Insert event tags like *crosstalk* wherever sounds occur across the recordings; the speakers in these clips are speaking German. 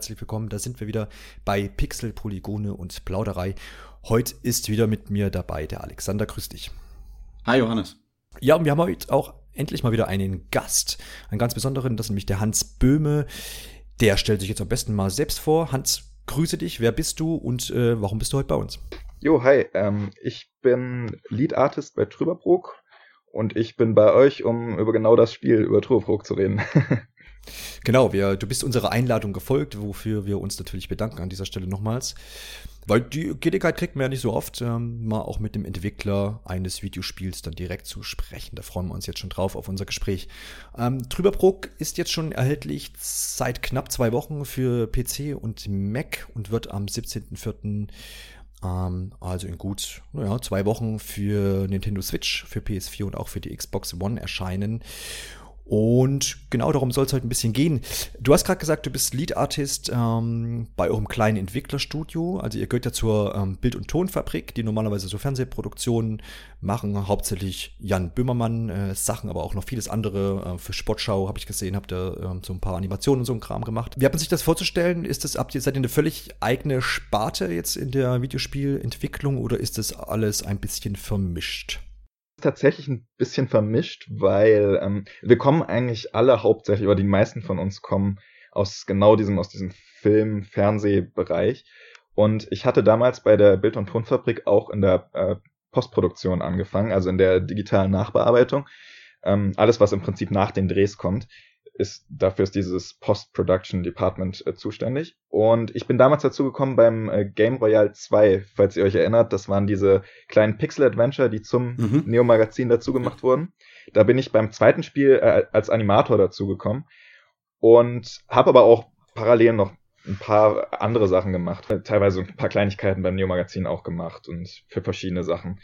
herzlich willkommen. Da sind wir wieder bei Pixel, Polygone und Plauderei. Heute ist wieder mit mir dabei der Alexander. Grüß dich. Hi Johannes. Ja, und wir haben heute auch endlich mal wieder einen Gast, einen ganz besonderen, das ist nämlich der Hans Böhme. Der stellt sich jetzt am besten mal selbst vor. Hans, grüße dich. Wer bist du und äh, warum bist du heute bei uns? Jo, hi. Ähm, ich bin Lead Artist bei Trüberbrook und ich bin bei euch, um über genau das Spiel über Trüberbrook zu reden. *laughs* Genau, wir, du bist unserer Einladung gefolgt, wofür wir uns natürlich bedanken an dieser Stelle nochmals. Weil die Gelegenheit kriegt man ja nicht so oft, ähm, mal auch mit dem Entwickler eines Videospiels dann direkt zu sprechen. Da freuen wir uns jetzt schon drauf auf unser Gespräch. Ähm, Trüberbrook ist jetzt schon erhältlich seit knapp zwei Wochen für PC und Mac und wird am 17.04. Ähm, also in gut naja, zwei Wochen für Nintendo Switch, für PS4 und auch für die Xbox One erscheinen. Und genau darum soll es heute ein bisschen gehen. Du hast gerade gesagt, du bist Lead Artist ähm, bei eurem kleinen Entwicklerstudio. Also ihr gehört ja zur ähm, Bild- und Tonfabrik, die normalerweise so Fernsehproduktionen machen. Hauptsächlich Jan Böhmermann äh, Sachen, aber auch noch vieles andere. Äh, für Sportschau habe ich gesehen, habt ihr äh, so ein paar Animationen und so ein Kram gemacht. Wie hat man sich das vorzustellen? Ist das, habt ihr, seid ihr eine völlig eigene Sparte jetzt in der Videospielentwicklung oder ist das alles ein bisschen vermischt? Tatsächlich ein bisschen vermischt, weil ähm, wir kommen eigentlich alle hauptsächlich, oder die meisten von uns kommen aus genau diesem, aus diesem Film, Fernsehbereich. Und ich hatte damals bei der Bild- und Tonfabrik auch in der äh, Postproduktion angefangen, also in der digitalen Nachbearbeitung. Ähm, alles, was im Prinzip nach den Drehs kommt ist, dafür ist dieses Post-Production Department äh, zuständig. Und ich bin damals dazu gekommen beim äh, Game Royale 2, falls ihr euch erinnert. Das waren diese kleinen Pixel-Adventure, die zum mhm. Neo-Magazin dazu gemacht wurden. Da bin ich beim zweiten Spiel äh, als Animator dazu gekommen und habe aber auch parallel noch ein paar andere Sachen gemacht. Teilweise ein paar Kleinigkeiten beim Neo-Magazin auch gemacht und für verschiedene Sachen.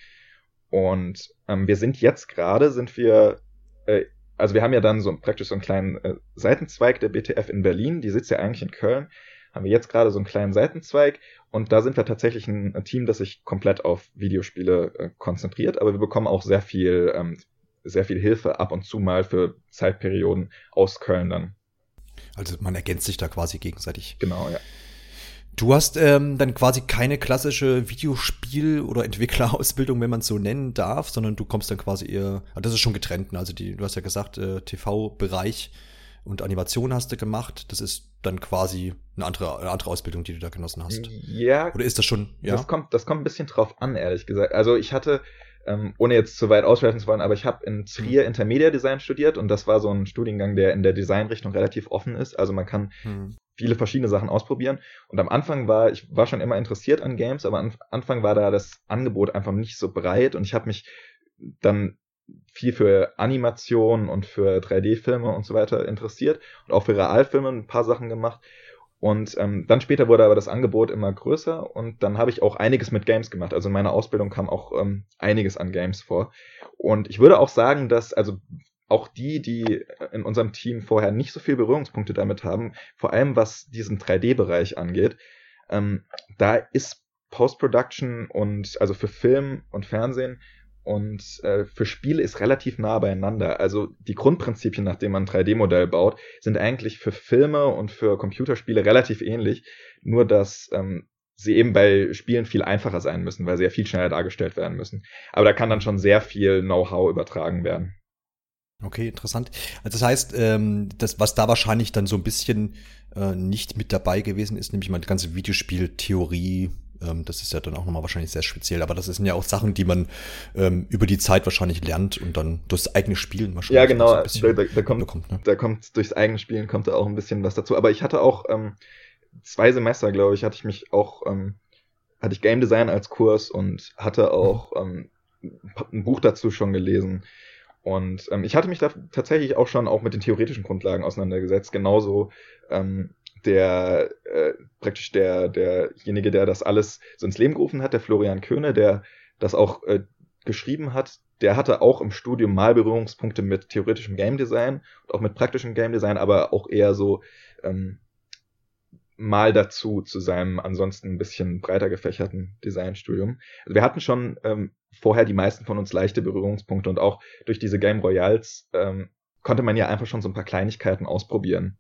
Und ähm, wir sind jetzt gerade, sind wir äh, also wir haben ja dann so praktisch so einen kleinen äh, Seitenzweig der BTF in Berlin, die sitzt ja eigentlich in Köln, haben wir jetzt gerade so einen kleinen Seitenzweig und da sind wir tatsächlich ein, ein Team, das sich komplett auf Videospiele äh, konzentriert, aber wir bekommen auch sehr viel, ähm, sehr viel Hilfe ab und zu mal für Zeitperioden aus Köln dann. Also man ergänzt sich da quasi gegenseitig. Genau, ja. Du hast ähm, dann quasi keine klassische Videospiel- oder Entwicklerausbildung, wenn man es so nennen darf, sondern du kommst dann quasi eher, ah, das ist schon getrennt, ne? also die, du hast ja gesagt, äh, TV-Bereich und Animation hast du gemacht, das ist dann quasi eine andere, eine andere Ausbildung, die du da genossen hast. Ja. Oder ist das schon, ja? Das kommt, das kommt ein bisschen drauf an, ehrlich gesagt. Also ich hatte, ähm, ohne jetzt zu weit ausschweifen zu wollen, aber ich habe in Trier mhm. Intermedia Design studiert und das war so ein Studiengang, der in der Designrichtung relativ offen ist. Also man kann hm viele verschiedene Sachen ausprobieren. Und am Anfang war, ich war schon immer interessiert an Games, aber am Anfang war da das Angebot einfach nicht so breit und ich habe mich dann viel für Animation und für 3D-Filme und so weiter interessiert und auch für Realfilme ein paar Sachen gemacht. Und ähm, dann später wurde aber das Angebot immer größer und dann habe ich auch einiges mit Games gemacht. Also in meiner Ausbildung kam auch ähm, einiges an Games vor. Und ich würde auch sagen, dass, also auch die, die in unserem Team vorher nicht so viel Berührungspunkte damit haben, vor allem was diesen 3D-Bereich angeht, ähm, da ist Post-Production und also für Film und Fernsehen und äh, für Spiele ist relativ nah beieinander. Also die Grundprinzipien, nach denen man ein 3D-Modell baut, sind eigentlich für Filme und für Computerspiele relativ ähnlich, nur dass ähm, sie eben bei Spielen viel einfacher sein müssen, weil sie ja viel schneller dargestellt werden müssen. Aber da kann dann schon sehr viel Know-how übertragen werden. Okay, interessant. Also das heißt, ähm, das, was da wahrscheinlich dann so ein bisschen äh, nicht mit dabei gewesen ist, nämlich die ganze Videospieltheorie, ähm, das ist ja dann auch nochmal wahrscheinlich sehr speziell, aber das sind ja auch Sachen, die man ähm, über die Zeit wahrscheinlich lernt und dann durchs eigene Spielen wahrscheinlich. Ja, genau, so da, da, da, kommt, bekommt, ne? da kommt durchs eigene Spielen kommt da auch ein bisschen was dazu. Aber ich hatte auch ähm, zwei Semester, glaube ich, hatte ich mich auch, ähm, hatte ich Game Design als Kurs und hatte auch mhm. ähm, ein Buch dazu schon gelesen und ähm, ich hatte mich da tatsächlich auch schon auch mit den theoretischen Grundlagen auseinandergesetzt, genauso ähm, der äh, praktisch der derjenige, der das alles so ins Leben gerufen hat, der Florian Köhne, der das auch äh, geschrieben hat, der hatte auch im Studium mal Berührungspunkte mit theoretischem Game Design und auch mit praktischem Game Design, aber auch eher so ähm, mal dazu zu seinem ansonsten ein bisschen breiter gefächerten Designstudium. Also wir hatten schon ähm, vorher die meisten von uns leichte Berührungspunkte und auch durch diese Game Royals ähm, konnte man ja einfach schon so ein paar Kleinigkeiten ausprobieren.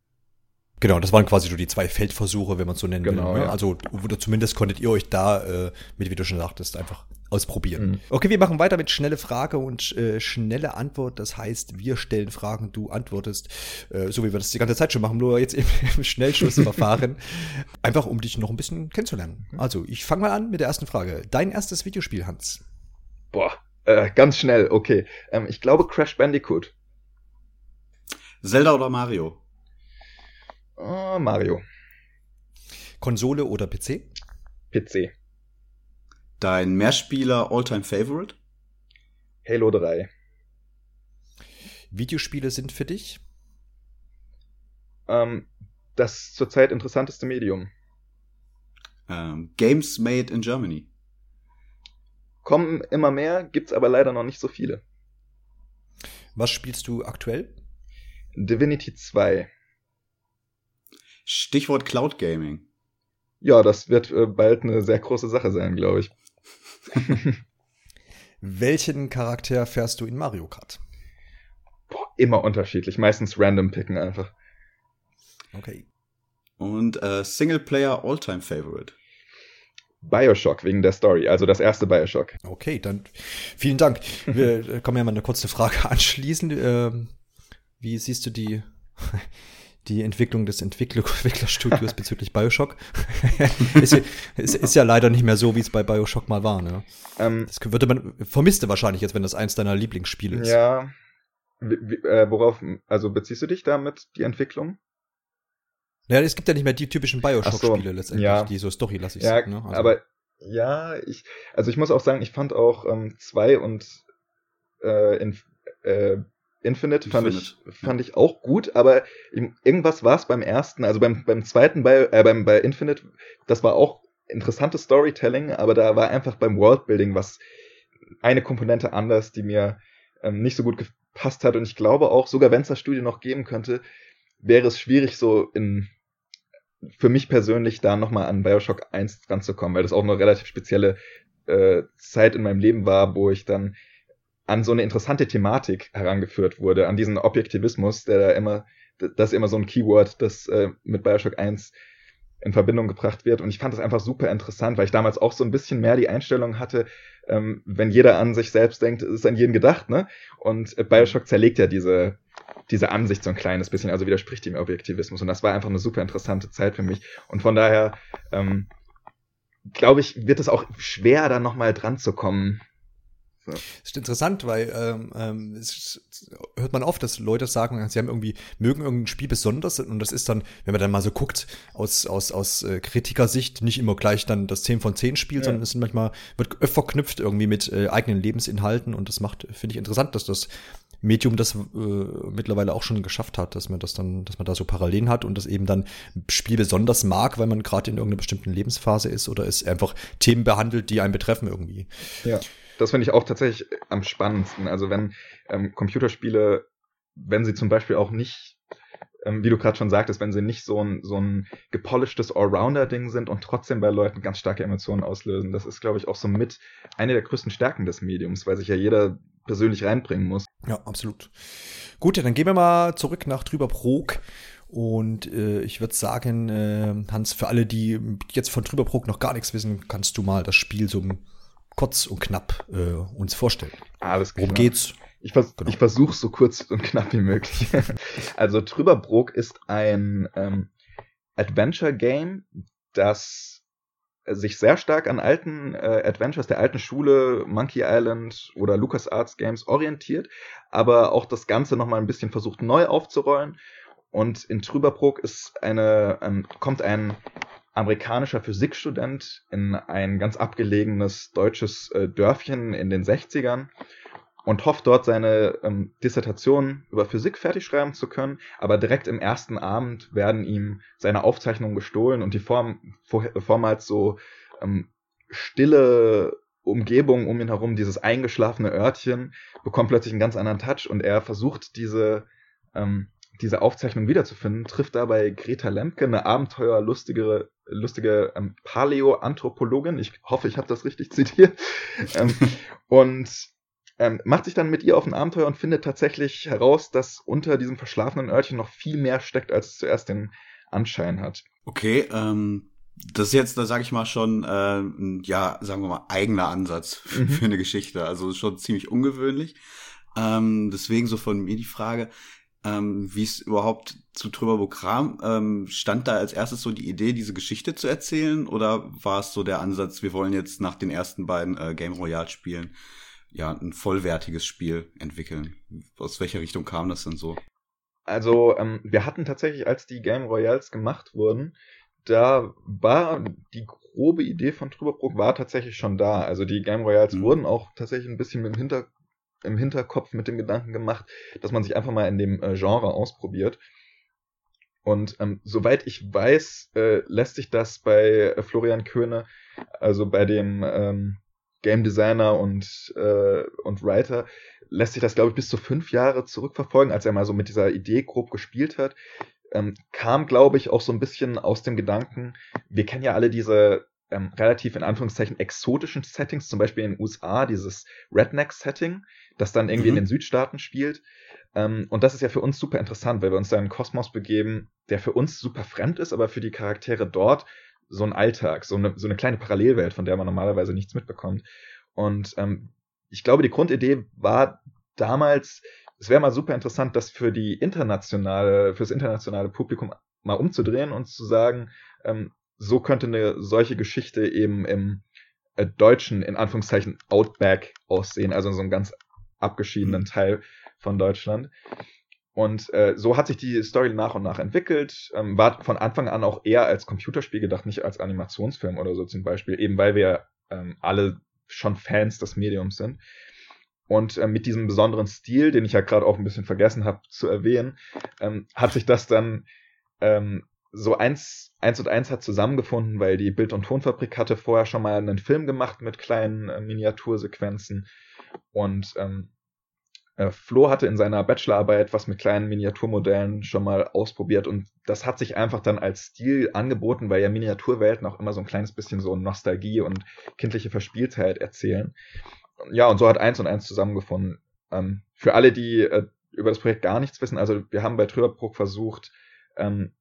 Genau, das waren quasi so die zwei Feldversuche, wenn man es so nennen genau, will. Ne? Ja. Also, oder zumindest konntet ihr euch da, äh, mit, wie du schon sagtest, einfach ausprobieren. Mhm. Okay, wir machen weiter mit schnelle Frage und äh, schnelle Antwort. Das heißt, wir stellen Fragen, du antwortest, äh, so wie wir das die ganze Zeit schon machen, nur jetzt im, im Schnellschussverfahren. *laughs* Einfach um dich noch ein bisschen kennenzulernen. Mhm. Also, ich fange mal an mit der ersten Frage. Dein erstes Videospiel, Hans? Boah, äh, ganz schnell, okay. Ähm, ich glaube Crash Bandicoot. Zelda oder Mario? Oh, Mario. Konsole oder PC? PC. Dein Mehrspieler Alltime Favorite? Halo 3. Videospiele sind für dich? Ähm, das zurzeit interessanteste Medium. Ähm, Games made in Germany. Kommen immer mehr, gibt's aber leider noch nicht so viele. Was spielst du aktuell? Divinity 2. Stichwort Cloud Gaming. Ja, das wird äh, bald eine sehr große Sache sein, glaube ich. *laughs* Welchen Charakter fährst du in Mario Kart? Boah, immer unterschiedlich. Meistens random picken einfach. Okay. Und äh, Singleplayer Alltime Favorite. Bioshock wegen der Story, also das erste Bioshock. Okay, dann vielen Dank. Wir können ja mal eine kurze Frage *laughs* anschließen. Ähm, wie siehst du die, die Entwicklung des *laughs* Entwicklerstudios bezüglich Bioshock? *laughs* ist, ist, ist, ja leider nicht mehr so, wie es bei Bioshock mal war. Ne? Ähm, das würde man vermisste wahrscheinlich jetzt, wenn das eins deiner Lieblingsspiele ist. Ja. Wie, äh, worauf, also beziehst du dich damit, die Entwicklung? Ja, es gibt ja nicht mehr die typischen Bioshock-Spiele so, letztendlich, ja. die so storylastig ja, sind. Ne? Also. Aber ja, ich, also ich muss auch sagen, ich fand auch ähm, zwei und äh, in, äh, Infinite, fand Infinite. ich fand ich auch gut, aber irgendwas war es beim ersten, also beim beim zweiten bei äh, beim bei Infinite, das war auch interessantes Storytelling, aber da war einfach beim Worldbuilding was eine Komponente anders, die mir ähm, nicht so gut gepasst hat und ich glaube auch, sogar wenn es das Studio noch geben könnte, wäre es schwierig so in für mich persönlich da nochmal an Bioshock 1 ranzukommen, weil das auch eine relativ spezielle äh, Zeit in meinem Leben war, wo ich dann an so eine interessante Thematik herangeführt wurde, an diesen Objektivismus, der da immer, das ist immer so ein Keyword, das äh, mit Bioshock 1 in Verbindung gebracht wird. Und ich fand das einfach super interessant, weil ich damals auch so ein bisschen mehr die Einstellung hatte, ähm, wenn jeder an sich selbst denkt, ist an jeden gedacht, ne? Und äh, Bioshock zerlegt ja diese, diese Ansicht so ein kleines bisschen, also widerspricht dem Objektivismus. Und das war einfach eine super interessante Zeit für mich. Und von daher, ähm, glaube ich, wird es auch schwer, da nochmal dran zu kommen. So. Das ist interessant, weil ähm, ähm, es hört man oft, dass Leute sagen, sie haben irgendwie, mögen irgendein Spiel besonders und das ist dann, wenn man dann mal so guckt, aus, aus, aus äh, Kritikersicht nicht immer gleich dann das 10 von 10 Spiel, ja. sondern es sind manchmal, wird verknüpft irgendwie mit äh, eigenen Lebensinhalten und das macht, finde ich interessant, dass das Medium das äh, mittlerweile auch schon geschafft hat, dass man das dann, dass man da so Parallelen hat und das eben dann Spiel besonders mag, weil man gerade in irgendeiner bestimmten Lebensphase ist oder es einfach Themen behandelt, die einen betreffen irgendwie. Ja. Das finde ich auch tatsächlich am spannendsten. Also wenn ähm, Computerspiele, wenn sie zum Beispiel auch nicht, ähm, wie du gerade schon sagtest, wenn sie nicht so ein, so ein gepolishtes Allrounder-Ding sind und trotzdem bei Leuten ganz starke Emotionen auslösen, das ist, glaube ich, auch so mit eine der größten Stärken des Mediums, weil sich ja jeder persönlich reinbringen muss. Ja, absolut. Gut, dann gehen wir mal zurück nach Trüberbrook. Und äh, ich würde sagen, äh, Hans, für alle, die jetzt von Trüberbrook noch gar nichts wissen, kannst du mal das Spiel so kurz und knapp äh, uns vorstellen. Alles klar. Worum geht's? Ich, vers genau. ich versuche so kurz und knapp wie möglich. *laughs* also Trüberbrook ist ein ähm, Adventure-Game, das sich sehr stark an alten äh, Adventures der alten Schule, Monkey Island oder LucasArts Games orientiert, aber auch das Ganze nochmal ein bisschen versucht neu aufzurollen. Und in Trüberbrook ist eine, ähm, kommt ein amerikanischer Physikstudent in ein ganz abgelegenes deutsches äh, Dörfchen in den 60ern und hofft dort seine ähm, Dissertation über Physik fertig schreiben zu können, aber direkt im ersten Abend werden ihm seine Aufzeichnungen gestohlen und die Form, vor, vormals so ähm, stille Umgebung um ihn herum, dieses eingeschlafene Örtchen, bekommt plötzlich einen ganz anderen Touch und er versucht diese ähm, diese Aufzeichnung wiederzufinden, trifft dabei Greta Lemke, eine abenteuerlustigere, lustige ähm, Paläoanthropologin. Ich hoffe, ich habe das richtig *laughs* zitiert. ähm, und ähm, macht sich dann mit ihr auf ein Abenteuer und findet tatsächlich heraus, dass unter diesem verschlafenen Örtchen noch viel mehr steckt, als es zuerst den Anschein hat. Okay, ähm, das ist jetzt, da sage ich mal schon, äh, ja, sagen wir mal, eigener Ansatz *laughs* mhm. für eine Geschichte. Also schon ziemlich ungewöhnlich. Ähm, deswegen so von mir die Frage, ähm, wie es überhaupt zu Trüberburg kam. Ähm, stand da als erstes so die Idee, diese Geschichte zu erzählen? Oder war es so der Ansatz, wir wollen jetzt nach den ersten beiden äh, Game Royale Spielen ja ein vollwertiges Spiel entwickeln? Aus welcher Richtung kam das denn so? Also, ähm, wir hatten tatsächlich, als die Game Royals gemacht wurden, da war die grobe Idee von Trüberbrook war tatsächlich schon da. Also die Game Royals mhm. wurden auch tatsächlich ein bisschen im, Hinter, im Hinterkopf mit dem Gedanken gemacht, dass man sich einfach mal in dem äh, Genre ausprobiert. Und ähm, soweit ich weiß, äh, lässt sich das bei äh, Florian Köhne, also bei dem ähm, Game Designer und, äh, und Writer, lässt sich das, glaube ich, bis zu fünf Jahre zurückverfolgen, als er mal so mit dieser Idee grob gespielt hat. Ähm, kam, glaube ich, auch so ein bisschen aus dem Gedanken, wir kennen ja alle diese ähm, relativ in Anführungszeichen exotischen Settings, zum Beispiel in den USA, dieses Redneck-Setting, das dann irgendwie mhm. in den Südstaaten spielt. Ähm, und das ist ja für uns super interessant, weil wir uns da in einen Kosmos begeben, der für uns super fremd ist, aber für die Charaktere dort so ein Alltag, so eine, so eine kleine Parallelwelt, von der man normalerweise nichts mitbekommt. Und ähm, ich glaube, die Grundidee war damals, es wäre mal super interessant, das für die internationale, fürs internationale Publikum mal umzudrehen und zu sagen, ähm, so könnte eine solche Geschichte eben im äh, deutschen, in Anführungszeichen, Outback aussehen, also in so einem ganz abgeschiedenen mhm. Teil von Deutschland. Und äh, so hat sich die Story nach und nach entwickelt, ähm, war von Anfang an auch eher als Computerspiel gedacht, nicht als Animationsfilm oder so zum Beispiel, eben weil wir ähm, alle schon Fans des Mediums sind. Und äh, mit diesem besonderen Stil, den ich ja gerade auch ein bisschen vergessen habe zu erwähnen, ähm, hat sich das dann ähm, so eins, eins und eins hat zusammengefunden, weil die Bild- und Tonfabrik hatte vorher schon mal einen Film gemacht mit kleinen äh, Miniatursequenzen. Und ähm, äh, Flo hatte in seiner Bachelorarbeit was mit kleinen Miniaturmodellen schon mal ausprobiert und das hat sich einfach dann als Stil angeboten, weil ja Miniaturwelten auch immer so ein kleines bisschen so Nostalgie und kindliche Verspieltheit erzählen ja, und so hat eins und eins zusammengefunden. Ähm, für alle, die äh, über das Projekt gar nichts wissen, also wir haben bei Trüberbruck versucht, ähm,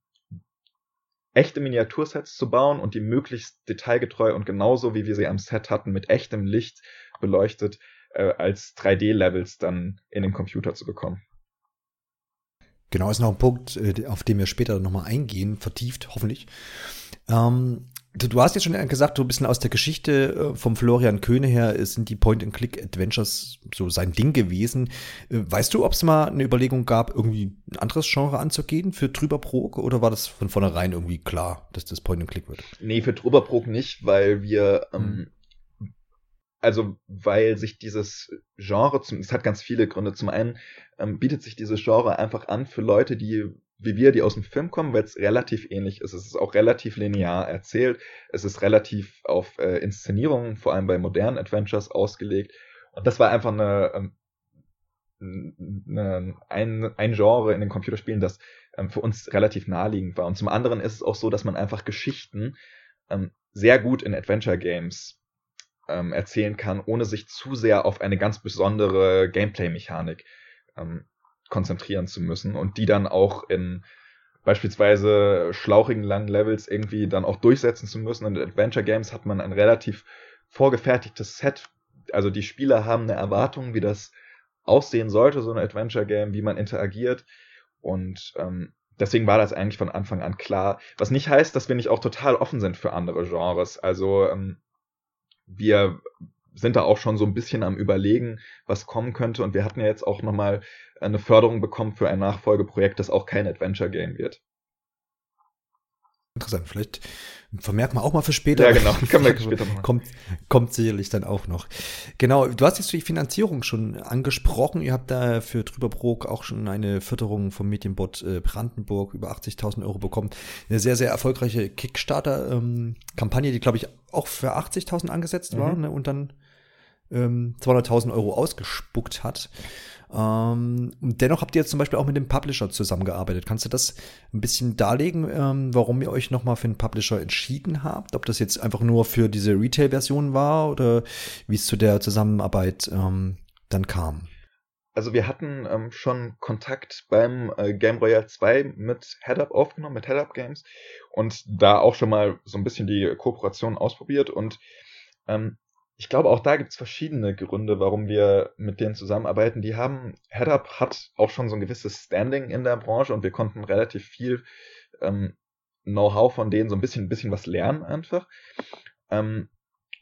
echte Miniatursets zu bauen und die möglichst detailgetreu und genauso wie wir sie am Set hatten, mit echtem Licht beleuchtet, äh, als 3D-Levels dann in den Computer zu bekommen. Genau, ist noch ein Punkt, äh, auf den wir später nochmal eingehen, vertieft, hoffentlich. Ähm, Du, du, hast jetzt schon gesagt, so ein bisschen aus der Geschichte äh, vom Florian Köhne her sind die Point-and-Click-Adventures so sein Ding gewesen. Äh, weißt du, ob es mal eine Überlegung gab, irgendwie ein anderes Genre anzugehen für Trüberbrok oder war das von vornherein irgendwie klar, dass das Point-and-Click wird? Nee, für Trüberbrok nicht, weil wir, ähm, mhm. also weil sich dieses Genre, es hat ganz viele Gründe. Zum einen ähm, bietet sich dieses Genre einfach an für Leute, die wie wir, die aus dem Film kommen, weil es relativ ähnlich ist. Es ist auch relativ linear erzählt. Es ist relativ auf äh, Inszenierungen, vor allem bei modernen Adventures, ausgelegt. Und das war einfach eine, ähm, eine, ein, ein Genre in den Computerspielen, das ähm, für uns relativ naheliegend war. Und zum anderen ist es auch so, dass man einfach Geschichten ähm, sehr gut in Adventure Games ähm, erzählen kann, ohne sich zu sehr auf eine ganz besondere Gameplay-Mechanik ähm, konzentrieren zu müssen und die dann auch in beispielsweise schlauchigen langen Levels irgendwie dann auch durchsetzen zu müssen. In Adventure Games hat man ein relativ vorgefertigtes Set. Also die Spieler haben eine Erwartung, wie das aussehen sollte, so ein Adventure Game, wie man interagiert. Und ähm, deswegen war das eigentlich von Anfang an klar. Was nicht heißt, dass wir nicht auch total offen sind für andere Genres. Also ähm, wir sind da auch schon so ein bisschen am Überlegen, was kommen könnte. Und wir hatten ja jetzt auch nochmal eine Förderung bekommen für ein Nachfolgeprojekt, das auch kein Adventure-Game wird. Interessant, vielleicht vermerken wir auch mal für später. Ja, genau, können wir *laughs* später machen. Kommt, kommt sicherlich dann auch noch. Genau, du hast jetzt die Finanzierung schon angesprochen. Ihr habt da für Trüberbrook auch schon eine Förderung vom Medienbot äh, Brandenburg über 80.000 Euro bekommen. Eine sehr, sehr erfolgreiche Kickstarter-Kampagne, ähm, die, glaube ich, auch für 80.000 angesetzt mhm. war ne, und dann ähm, 200.000 Euro ausgespuckt hat. Ähm, dennoch habt ihr jetzt zum Beispiel auch mit dem Publisher zusammengearbeitet. Kannst du das ein bisschen darlegen, ähm, warum ihr euch nochmal für einen Publisher entschieden habt? Ob das jetzt einfach nur für diese Retail-Version war oder wie es zu der Zusammenarbeit ähm, dann kam? also wir hatten ähm, schon Kontakt beim äh, Game Royale 2 mit Head-Up aufgenommen, mit Head-Up Games und da auch schon mal so ein bisschen die Kooperation ausprobiert und ähm, ich glaube, auch da gibt es verschiedene Gründe, warum wir mit denen zusammenarbeiten. Die haben, HeadUp hat auch schon so ein gewisses Standing in der Branche und wir konnten relativ viel ähm, Know-how von denen, so ein bisschen, ein bisschen was lernen einfach. Ähm,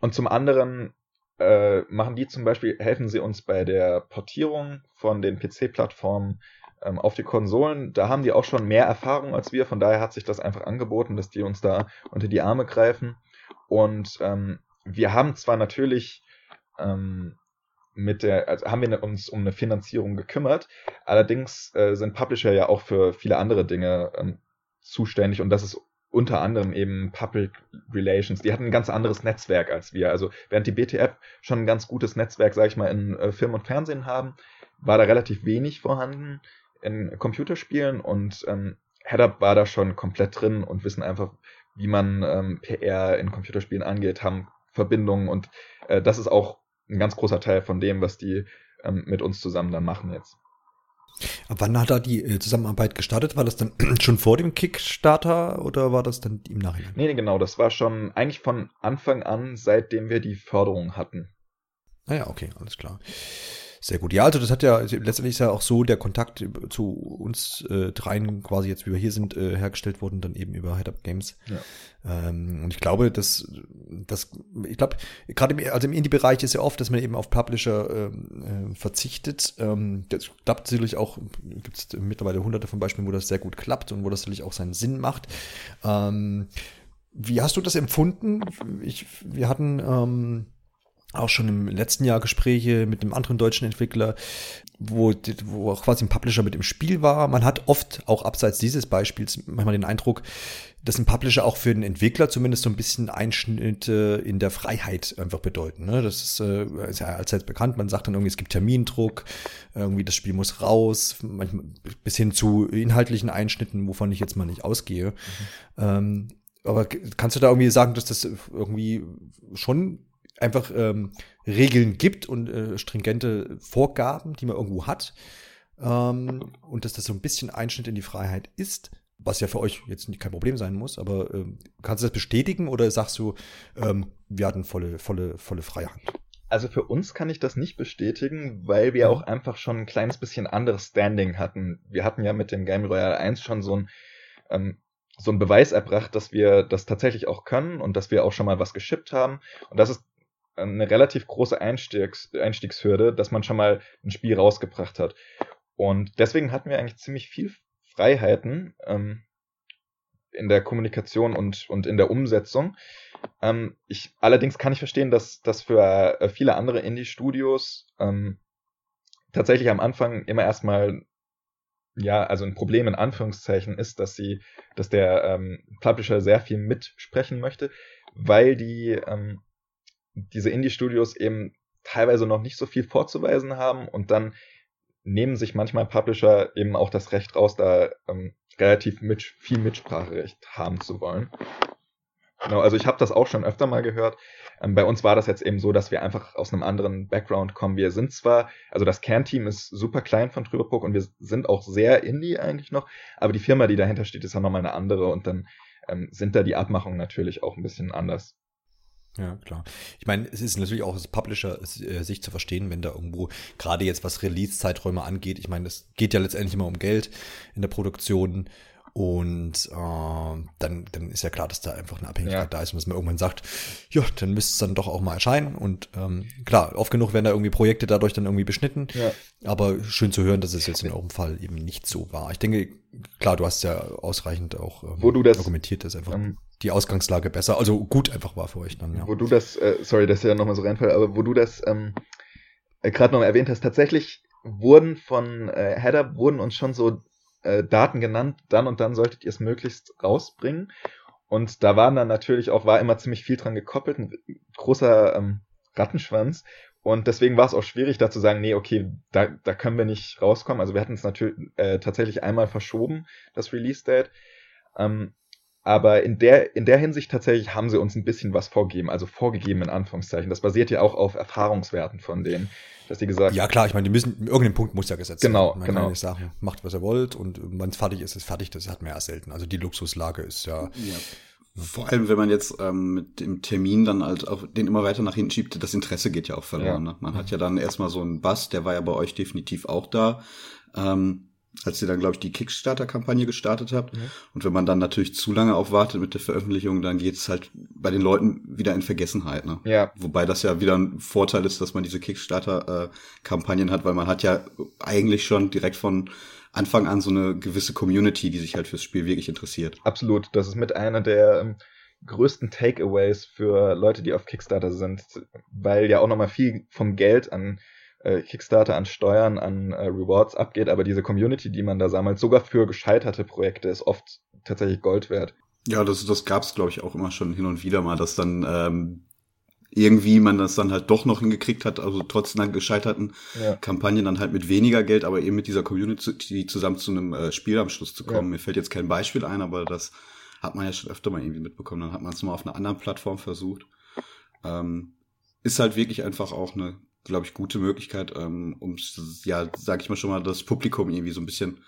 und zum anderen äh, machen die zum Beispiel, helfen sie uns bei der Portierung von den PC-Plattformen ähm, auf die Konsolen. Da haben die auch schon mehr Erfahrung als wir, von daher hat sich das einfach angeboten, dass die uns da unter die Arme greifen. Und ähm, wir haben zwar natürlich ähm, mit der, also haben wir uns um eine Finanzierung gekümmert, allerdings äh, sind Publisher ja auch für viele andere Dinge ähm, zuständig und das ist unter anderem eben Public Relations. Die hatten ein ganz anderes Netzwerk als wir. Also während die BTF schon ein ganz gutes Netzwerk, sag ich mal, in äh, Film und Fernsehen haben, war da relativ wenig vorhanden in Computerspielen und ähm, HeadUp war da schon komplett drin und wissen einfach, wie man ähm, PR in Computerspielen angeht, haben Verbindungen und äh, das ist auch ein ganz großer Teil von dem, was die ähm, mit uns zusammen dann machen jetzt. Ab wann hat da die äh, Zusammenarbeit gestartet? War das dann *clears throat* schon vor dem Kickstarter oder war das dann im Nachhinein? Nee, nee, genau. Das war schon eigentlich von Anfang an, seitdem wir die Förderung hatten. Naja, ah okay, alles klar. Sehr gut. Ja, also das hat ja letztendlich ist ja auch so der Kontakt zu uns äh, dreien quasi jetzt, wie wir hier sind, äh, hergestellt worden, dann eben über Head Up Games. Ja. Ähm, und ich glaube, dass das, ich glaube, gerade im, also im Indie-Bereich ist ja oft, dass man eben auf Publisher ähm, äh, verzichtet. Ähm, das klappt natürlich auch, gibt es mittlerweile hunderte von Beispielen, wo das sehr gut klappt und wo das natürlich auch seinen Sinn macht. Ähm, wie hast du das empfunden? Ich, wir hatten ähm, auch schon im letzten Jahr Gespräche mit einem anderen deutschen Entwickler, wo, wo auch quasi ein Publisher mit im Spiel war. Man hat oft auch abseits dieses Beispiels manchmal den Eindruck, dass ein Publisher auch für den Entwickler zumindest so ein bisschen Einschnitte in der Freiheit einfach bedeuten. Ne? Das ist, äh, ist ja allzeit bekannt. Man sagt dann irgendwie, es gibt Termindruck, irgendwie das Spiel muss raus, manchmal bis hin zu inhaltlichen Einschnitten, wovon ich jetzt mal nicht ausgehe. Mhm. Ähm, aber kannst du da irgendwie sagen, dass das irgendwie schon einfach ähm, Regeln gibt und äh, stringente Vorgaben, die man irgendwo hat. Ähm, und dass das so ein bisschen Einschnitt in die Freiheit ist, was ja für euch jetzt nicht kein Problem sein muss, aber ähm, kannst du das bestätigen oder sagst du, ähm, wir hatten volle, volle, volle Freihand? Also für uns kann ich das nicht bestätigen, weil wir mhm. auch einfach schon ein kleines bisschen anderes Standing hatten. Wir hatten ja mit dem Game Royale 1 schon so ein ähm, so einen Beweis erbracht, dass wir das tatsächlich auch können und dass wir auch schon mal was geschippt haben. Und das ist eine relativ große Einstiegs Einstiegshürde, dass man schon mal ein Spiel rausgebracht hat. Und deswegen hatten wir eigentlich ziemlich viel Freiheiten ähm, in der Kommunikation und, und in der Umsetzung. Ähm, ich, allerdings kann ich verstehen, dass das für äh, viele andere Indie-Studios ähm, tatsächlich am Anfang immer erstmal ja, also ein Problem in Anführungszeichen ist, dass sie, dass der ähm, Publisher sehr viel mitsprechen möchte, weil die ähm, diese Indie-Studios eben teilweise noch nicht so viel vorzuweisen haben und dann nehmen sich manchmal Publisher eben auch das Recht raus, da ähm, relativ mit, viel Mitspracherecht haben zu wollen. Genau, also ich habe das auch schon öfter mal gehört. Ähm, bei uns war das jetzt eben so, dass wir einfach aus einem anderen Background kommen. Wir sind zwar, also das Kernteam ist super klein von Trüberburg und wir sind auch sehr Indie eigentlich noch, aber die Firma, die dahinter steht, ist ja nochmal eine andere und dann ähm, sind da die Abmachungen natürlich auch ein bisschen anders. Ja, klar. Ich meine, es ist natürlich auch als Publisher äh, sich zu verstehen, wenn da irgendwo, gerade jetzt was Release-Zeiträume angeht, ich meine, es geht ja letztendlich immer um Geld in der Produktion. Und äh, dann, dann ist ja klar, dass da einfach eine Abhängigkeit ja. da ist und dass man irgendwann sagt, ja, dann müsste es dann doch auch mal erscheinen. Und ähm, klar, oft genug werden da irgendwie Projekte dadurch dann irgendwie beschnitten. Ja. Aber schön zu hören, dass es jetzt in eurem Fall eben nicht so war. Ich denke, klar, du hast ja ausreichend auch ähm, Wo du das, dokumentiert, dass einfach ähm, die Ausgangslage besser, also gut einfach war für euch dann, ja. Wo du das, äh, sorry, dass ja nochmal so reinfällt, aber wo du das ähm, äh, gerade nochmal erwähnt hast, tatsächlich wurden von äh, Header wurden uns schon so äh, Daten genannt, dann und dann solltet ihr es möglichst rausbringen. Und da waren dann natürlich auch, war immer ziemlich viel dran gekoppelt, ein großer ähm, Rattenschwanz. Und deswegen war es auch schwierig, da zu sagen, nee, okay, da, da können wir nicht rauskommen. Also wir hatten es natürlich äh, tatsächlich einmal verschoben, das Release-Date. Ähm, aber in der, in der Hinsicht tatsächlich haben sie uns ein bisschen was vorgegeben, also vorgegeben in Anführungszeichen. Das basiert ja auch auf Erfahrungswerten von denen, dass die gesagt Ja klar, ich meine, die müssen, irgendeinem Punkt muss ja gesetzt genau, Man genau. kann nicht sagen, macht was ihr wollt und wenn es fertig ist, ist fertig, das hat man ja selten. Also die Luxuslage ist ja. ja. Vor allem, wenn man jetzt ähm, mit dem Termin dann halt auch den immer weiter nach hinten schiebt, das Interesse geht ja auch verloren. Ja. Ne? Man hat ja dann erstmal so einen Bass, der war ja bei euch definitiv auch da. Ähm, als ihr dann, glaube ich, die Kickstarter-Kampagne gestartet habt. Mhm. Und wenn man dann natürlich zu lange aufwartet mit der Veröffentlichung, dann geht es halt bei den Leuten wieder in Vergessenheit. Ne? Ja. Wobei das ja wieder ein Vorteil ist, dass man diese Kickstarter-Kampagnen hat, weil man hat ja eigentlich schon direkt von Anfang an so eine gewisse Community, die sich halt fürs Spiel wirklich interessiert. Absolut. Das ist mit einer der ähm, größten Takeaways für Leute, die auf Kickstarter sind, weil ja auch nochmal viel vom Geld an äh, Kickstarter an Steuern, an äh, Rewards abgeht, aber diese Community, die man da sammelt, sogar für gescheiterte Projekte, ist oft tatsächlich Gold wert. Ja, das, das gab es, glaube ich, auch immer schon hin und wieder mal, dass dann ähm, irgendwie man das dann halt doch noch hingekriegt hat, also trotz einer gescheiterten ja. Kampagne dann halt mit weniger Geld, aber eben mit dieser Community zusammen zu einem äh, Spiel am Schluss zu kommen. Ja. Mir fällt jetzt kein Beispiel ein, aber das hat man ja schon öfter mal irgendwie mitbekommen. Dann hat man es mal auf einer anderen Plattform versucht. Ähm, ist halt wirklich einfach auch eine glaube ich, gute Möglichkeit, ähm, um, ja, sag ich mal schon mal, das Publikum irgendwie so ein bisschen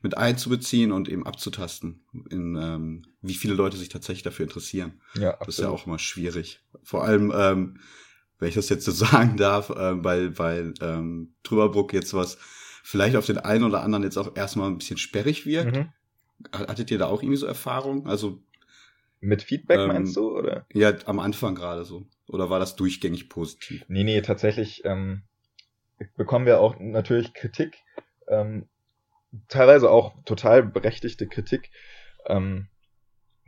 mit einzubeziehen und eben abzutasten, in ähm, wie viele Leute sich tatsächlich dafür interessieren. Ja, absolut. Das ist ja auch immer schwierig. Vor allem, ähm, wenn ich das jetzt so *laughs* sagen darf, äh, weil, weil ähm, Trüberbruck jetzt was vielleicht auf den einen oder anderen jetzt auch erstmal ein bisschen sperrig wirkt. Mhm. Hattet ihr da auch irgendwie so Erfahrung? Also mit Feedback ähm, meinst du, oder? Ja, am Anfang gerade so. Oder war das durchgängig positiv? Nee, nee, tatsächlich ähm, bekommen wir auch natürlich Kritik, ähm, teilweise auch total berechtigte Kritik. Ähm,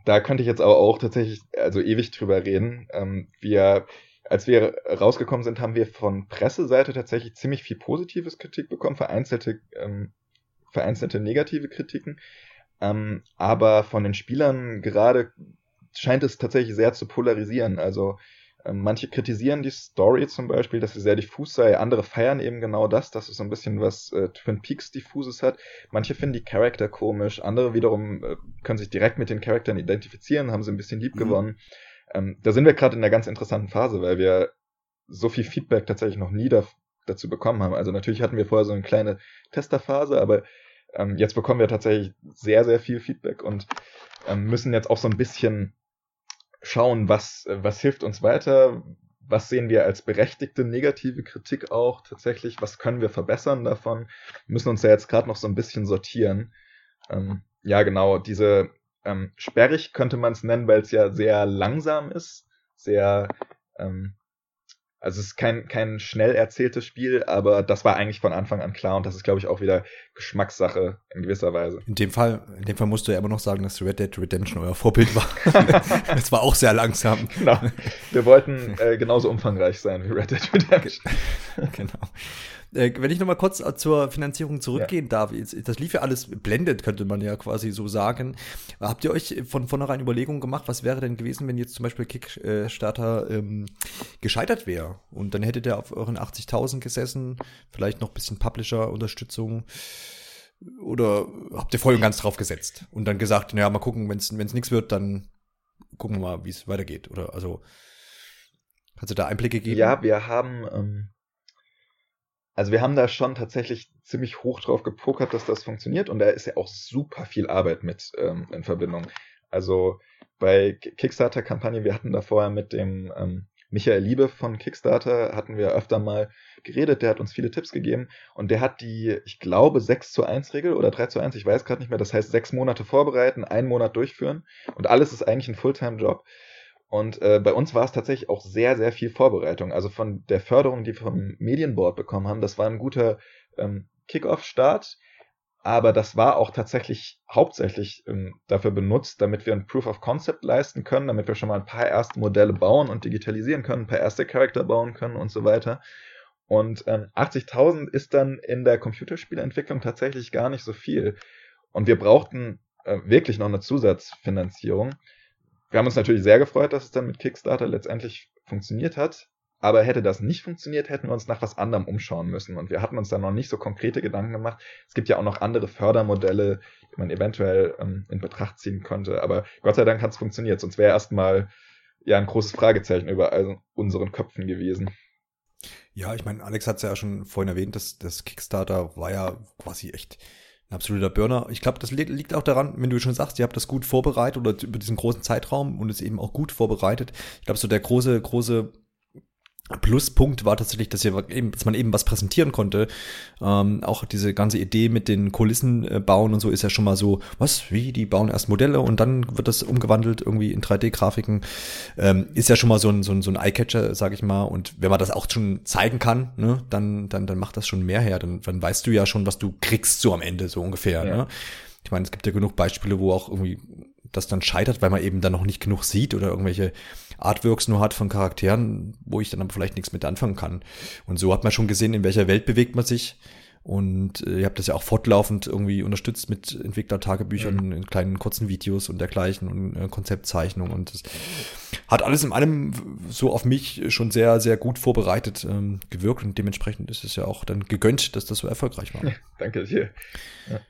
da könnte ich jetzt aber auch tatsächlich also ewig drüber reden. Ähm, wir, als wir rausgekommen sind, haben wir von Presseseite tatsächlich ziemlich viel positives Kritik bekommen, vereinzelte, ähm, vereinzelte negative Kritiken. Ähm, aber von den Spielern gerade scheint es tatsächlich sehr zu polarisieren. Also ähm, manche kritisieren die Story zum Beispiel, dass sie sehr diffus sei. Andere feiern eben genau das, dass es so ein bisschen was äh, Twin Peaks diffuses hat. Manche finden die Charakter komisch. Andere wiederum äh, können sich direkt mit den Charakteren identifizieren, haben sie ein bisschen lieb mhm. gewonnen. Ähm, da sind wir gerade in einer ganz interessanten Phase, weil wir so viel Feedback tatsächlich noch nie da, dazu bekommen haben. Also natürlich hatten wir vorher so eine kleine Testerphase, aber ähm, jetzt bekommen wir tatsächlich sehr, sehr viel Feedback und ähm, müssen jetzt auch so ein bisschen schauen, was, was hilft uns weiter, was sehen wir als berechtigte negative Kritik auch tatsächlich, was können wir verbessern davon, müssen uns ja jetzt gerade noch so ein bisschen sortieren. Ähm, ja, genau, diese ähm, sperrig könnte man es nennen, weil es ja sehr langsam ist, sehr ähm, also es ist kein, kein schnell erzähltes Spiel, aber das war eigentlich von Anfang an klar und das ist, glaube ich, auch wieder Geschmackssache in gewisser Weise. In dem Fall, in dem Fall musst du ja immer noch sagen, dass Red Dead Redemption euer Vorbild war. *laughs* das war auch sehr langsam. Genau. Wir wollten äh, genauso umfangreich sein wie Red Dead Redemption. *laughs* genau. Äh, wenn ich nochmal kurz äh, zur Finanzierung zurückgehen ja. darf, das lief ja alles blendet, könnte man ja quasi so sagen. Habt ihr euch von vornherein Überlegungen gemacht, was wäre denn gewesen, wenn jetzt zum Beispiel Kickstarter ähm, gescheitert wäre? Und dann hättet ihr auf euren 80.000 gesessen, vielleicht noch ein bisschen Publisher-Unterstützung. Oder habt ihr voll und ganz drauf gesetzt und dann gesagt, naja, mal gucken, wenn es nichts wird, dann gucken wir mal, wie es weitergeht. Oder also Kannst du da Einblicke geben? Ja, wir haben ähm, also wir haben da schon tatsächlich ziemlich hoch drauf gepokert, dass das funktioniert. Und da ist ja auch super viel Arbeit mit ähm, in Verbindung. Also bei Kickstarter-Kampagnen, wir hatten da vorher mit dem ähm, Michael Liebe von Kickstarter, hatten wir öfter mal geredet, der hat uns viele Tipps gegeben. Und der hat die, ich glaube, 6 zu 1 Regel oder 3 zu 1, ich weiß gerade nicht mehr, das heißt sechs Monate vorbereiten, einen Monat durchführen. Und alles ist eigentlich ein Fulltime-Job. Und äh, bei uns war es tatsächlich auch sehr, sehr viel Vorbereitung. Also von der Förderung, die wir vom Medienboard bekommen haben, das war ein guter ähm, Kick-Off-Start. Aber das war auch tatsächlich hauptsächlich ähm, dafür benutzt, damit wir ein Proof of Concept leisten können, damit wir schon mal ein paar erste Modelle bauen und digitalisieren können, ein paar erste Charakter bauen können und so weiter. Und ähm, 80.000 ist dann in der Computerspielentwicklung tatsächlich gar nicht so viel. Und wir brauchten äh, wirklich noch eine Zusatzfinanzierung wir haben uns natürlich sehr gefreut, dass es dann mit Kickstarter letztendlich funktioniert hat. aber hätte das nicht funktioniert, hätten wir uns nach was anderem umschauen müssen. Und wir hatten uns da noch nicht so konkrete Gedanken gemacht. Es gibt ja auch noch andere Fördermodelle, die man eventuell ähm, in Betracht ziehen könnte. Aber Gott sei Dank hat es funktioniert. Sonst wäre erstmal ja ein großes Fragezeichen über unseren Köpfen gewesen. Ja, ich meine, Alex hat es ja schon vorhin erwähnt, dass das Kickstarter war ja quasi echt absoluter Burner. Ich glaube, das liegt auch daran, wenn du schon sagst, ihr habt das gut vorbereitet oder über diesen großen Zeitraum und es eben auch gut vorbereitet. Ich glaube, so der große, große Pluspunkt war tatsächlich, dass, ihr eben, dass man eben was präsentieren konnte. Ähm, auch diese ganze Idee mit den Kulissen äh, bauen und so ist ja schon mal so, was, wie, die bauen erst Modelle und dann wird das umgewandelt irgendwie in 3D-Grafiken. Ähm, ist ja schon mal so ein, so ein, so ein Eye-Catcher, sag ich mal. Und wenn man das auch schon zeigen kann, ne, dann, dann, dann macht das schon mehr her. Dann, dann weißt du ja schon, was du kriegst so am Ende, so ungefähr. Ja. Ne? Ich meine, es gibt ja genug Beispiele, wo auch irgendwie das dann scheitert, weil man eben dann noch nicht genug sieht oder irgendwelche Artworks nur hat von Charakteren, wo ich dann aber vielleicht nichts mit anfangen kann. Und so hat man schon gesehen, in welcher Welt bewegt man sich. Und äh, ihr habt das ja auch fortlaufend irgendwie unterstützt mit Entwicklertagebüchern, mhm. in kleinen kurzen Videos und dergleichen und äh, Konzeptzeichnungen. Und das hat alles in allem so auf mich schon sehr, sehr gut vorbereitet ähm, gewirkt. Und dementsprechend ist es ja auch dann gegönnt, dass das so erfolgreich war. *laughs* Danke dir. Ja.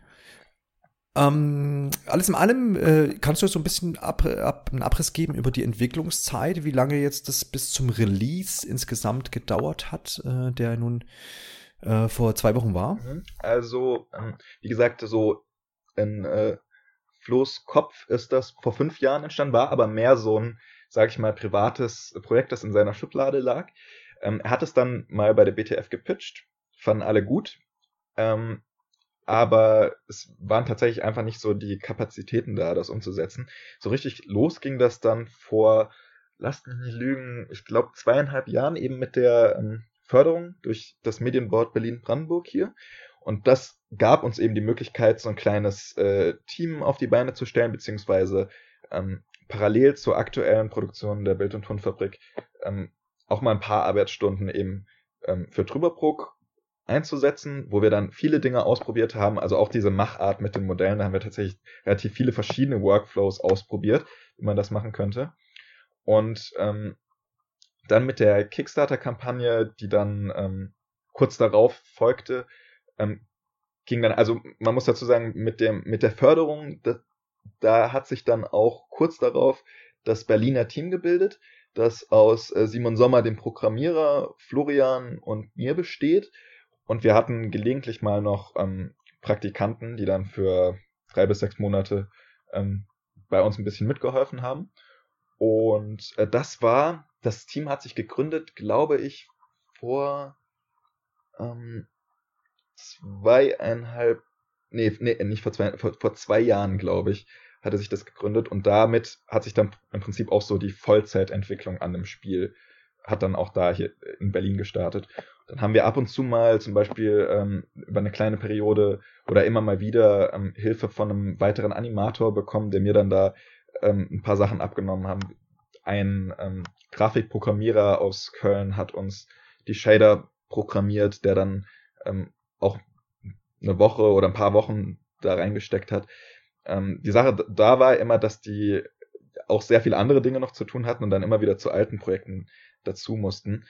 Ähm, alles in allem äh, kannst du so ein bisschen ab, ab, einen Abriss geben über die Entwicklungszeit, wie lange jetzt das bis zum Release insgesamt gedauert hat, äh, der nun äh, vor zwei Wochen war? Mhm. Also, ähm, wie gesagt, so in äh, Flo's Kopf ist das vor fünf Jahren entstanden, war aber mehr so ein, sag ich mal, privates Projekt, das in seiner Schublade lag. Ähm, er hat es dann mal bei der BTF gepitcht, fanden alle gut. Ähm, aber es waren tatsächlich einfach nicht so die Kapazitäten da, das umzusetzen. So richtig los ging das dann vor, lasst mich nicht lügen, ich glaube zweieinhalb Jahren eben mit der ähm, Förderung durch das Medienboard Berlin-Brandenburg hier. Und das gab uns eben die Möglichkeit, so ein kleines äh, Team auf die Beine zu stellen, beziehungsweise ähm, parallel zur aktuellen Produktion der Bild- und Tonfabrik ähm, auch mal ein paar Arbeitsstunden eben ähm, für Trüberbruck einzusetzen, wo wir dann viele Dinge ausprobiert haben, also auch diese Machart mit den Modellen, da haben wir tatsächlich relativ viele verschiedene Workflows ausprobiert, wie man das machen könnte. Und ähm, dann mit der Kickstarter-Kampagne, die dann ähm, kurz darauf folgte, ähm, ging dann, also man muss dazu sagen, mit dem, mit der Förderung, da, da hat sich dann auch kurz darauf das Berliner Team gebildet, das aus äh, Simon Sommer, dem Programmierer, Florian und mir besteht und wir hatten gelegentlich mal noch ähm, Praktikanten, die dann für drei bis sechs Monate ähm, bei uns ein bisschen mitgeholfen haben. Und äh, das war, das Team hat sich gegründet, glaube ich, vor ähm, zweieinhalb, nee, nee, nicht vor zwei, vor, vor zwei Jahren, glaube ich, hatte sich das gegründet und damit hat sich dann im Prinzip auch so die Vollzeitentwicklung an dem Spiel, hat dann auch da hier in Berlin gestartet. Dann haben wir ab und zu mal zum Beispiel ähm, über eine kleine Periode oder immer mal wieder ähm, Hilfe von einem weiteren Animator bekommen, der mir dann da ähm, ein paar Sachen abgenommen hat. Ein ähm, Grafikprogrammierer aus Köln hat uns die Shader programmiert, der dann ähm, auch eine Woche oder ein paar Wochen da reingesteckt hat. Ähm, die Sache da war immer, dass die auch sehr viele andere Dinge noch zu tun hatten und dann immer wieder zu alten Projekten dazu mussten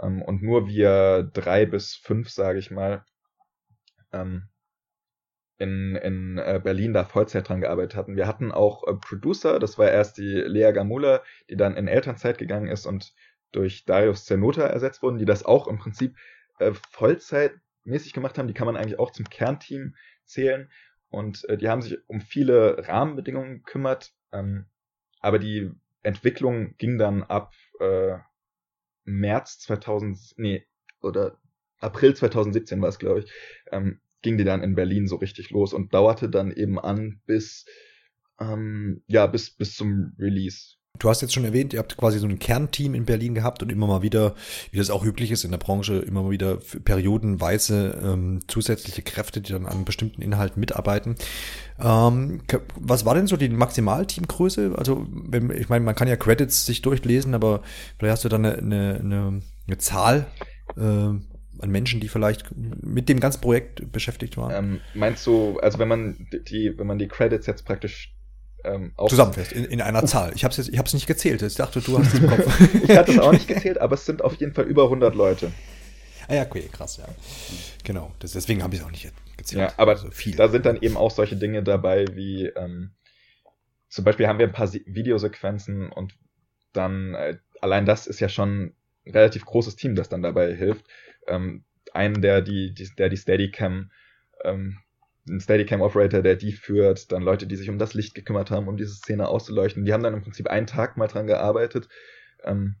ähm, und nur wir drei bis fünf, sage ich mal, ähm, in, in äh, Berlin da Vollzeit dran gearbeitet hatten. Wir hatten auch äh, Producer, das war erst die Lea Gamula, die dann in Elternzeit gegangen ist und durch Darius Zernota ersetzt wurden, die das auch im Prinzip äh, Vollzeitmäßig gemacht haben. Die kann man eigentlich auch zum Kernteam zählen. Und äh, die haben sich um viele Rahmenbedingungen gekümmert. Ähm, aber die Entwicklung ging dann ab äh, März 2000, nee, oder April 2017 war es, glaube ich, ähm, ging die dann in Berlin so richtig los und dauerte dann eben an bis, ähm, ja, bis, bis zum Release. Du hast jetzt schon erwähnt, ihr habt quasi so ein Kernteam in Berlin gehabt und immer mal wieder, wie das auch üblich ist in der Branche, immer mal wieder periodenweise ähm, zusätzliche Kräfte, die dann an bestimmten Inhalten mitarbeiten. Ähm, was war denn so die Maximalteamgröße? Also, wenn, ich meine, man kann ja Credits sich durchlesen, aber vielleicht hast du dann eine, eine, eine, Zahl äh, an Menschen, die vielleicht mit dem ganzen Projekt beschäftigt waren. Ähm, meinst du, also wenn man die, wenn man die Credits jetzt praktisch ähm, auch zusammenfasst in, in einer. Zahl. Ich habe es ich hab's nicht gezählt. Ich dachte, du hast es im *laughs* Kopf. ich hatte es auch nicht gezählt, aber es sind auf jeden Fall über 100 Leute. Ah ja, okay, krass, ja. Genau, das, deswegen habe ich es auch nicht gezählt. Ja, aber also viel. da sind dann eben auch solche Dinge dabei wie ähm, zum Beispiel haben wir ein paar Videosequenzen und dann äh, allein das ist ja schon ein relativ großes Team, das dann dabei hilft. Ähm, einen, der die, die, der die Steadicam ähm, ein Steadicam-Operator, der die führt, dann Leute, die sich um das Licht gekümmert haben, um diese Szene auszuleuchten. Die haben dann im Prinzip einen Tag mal dran gearbeitet. Ähm,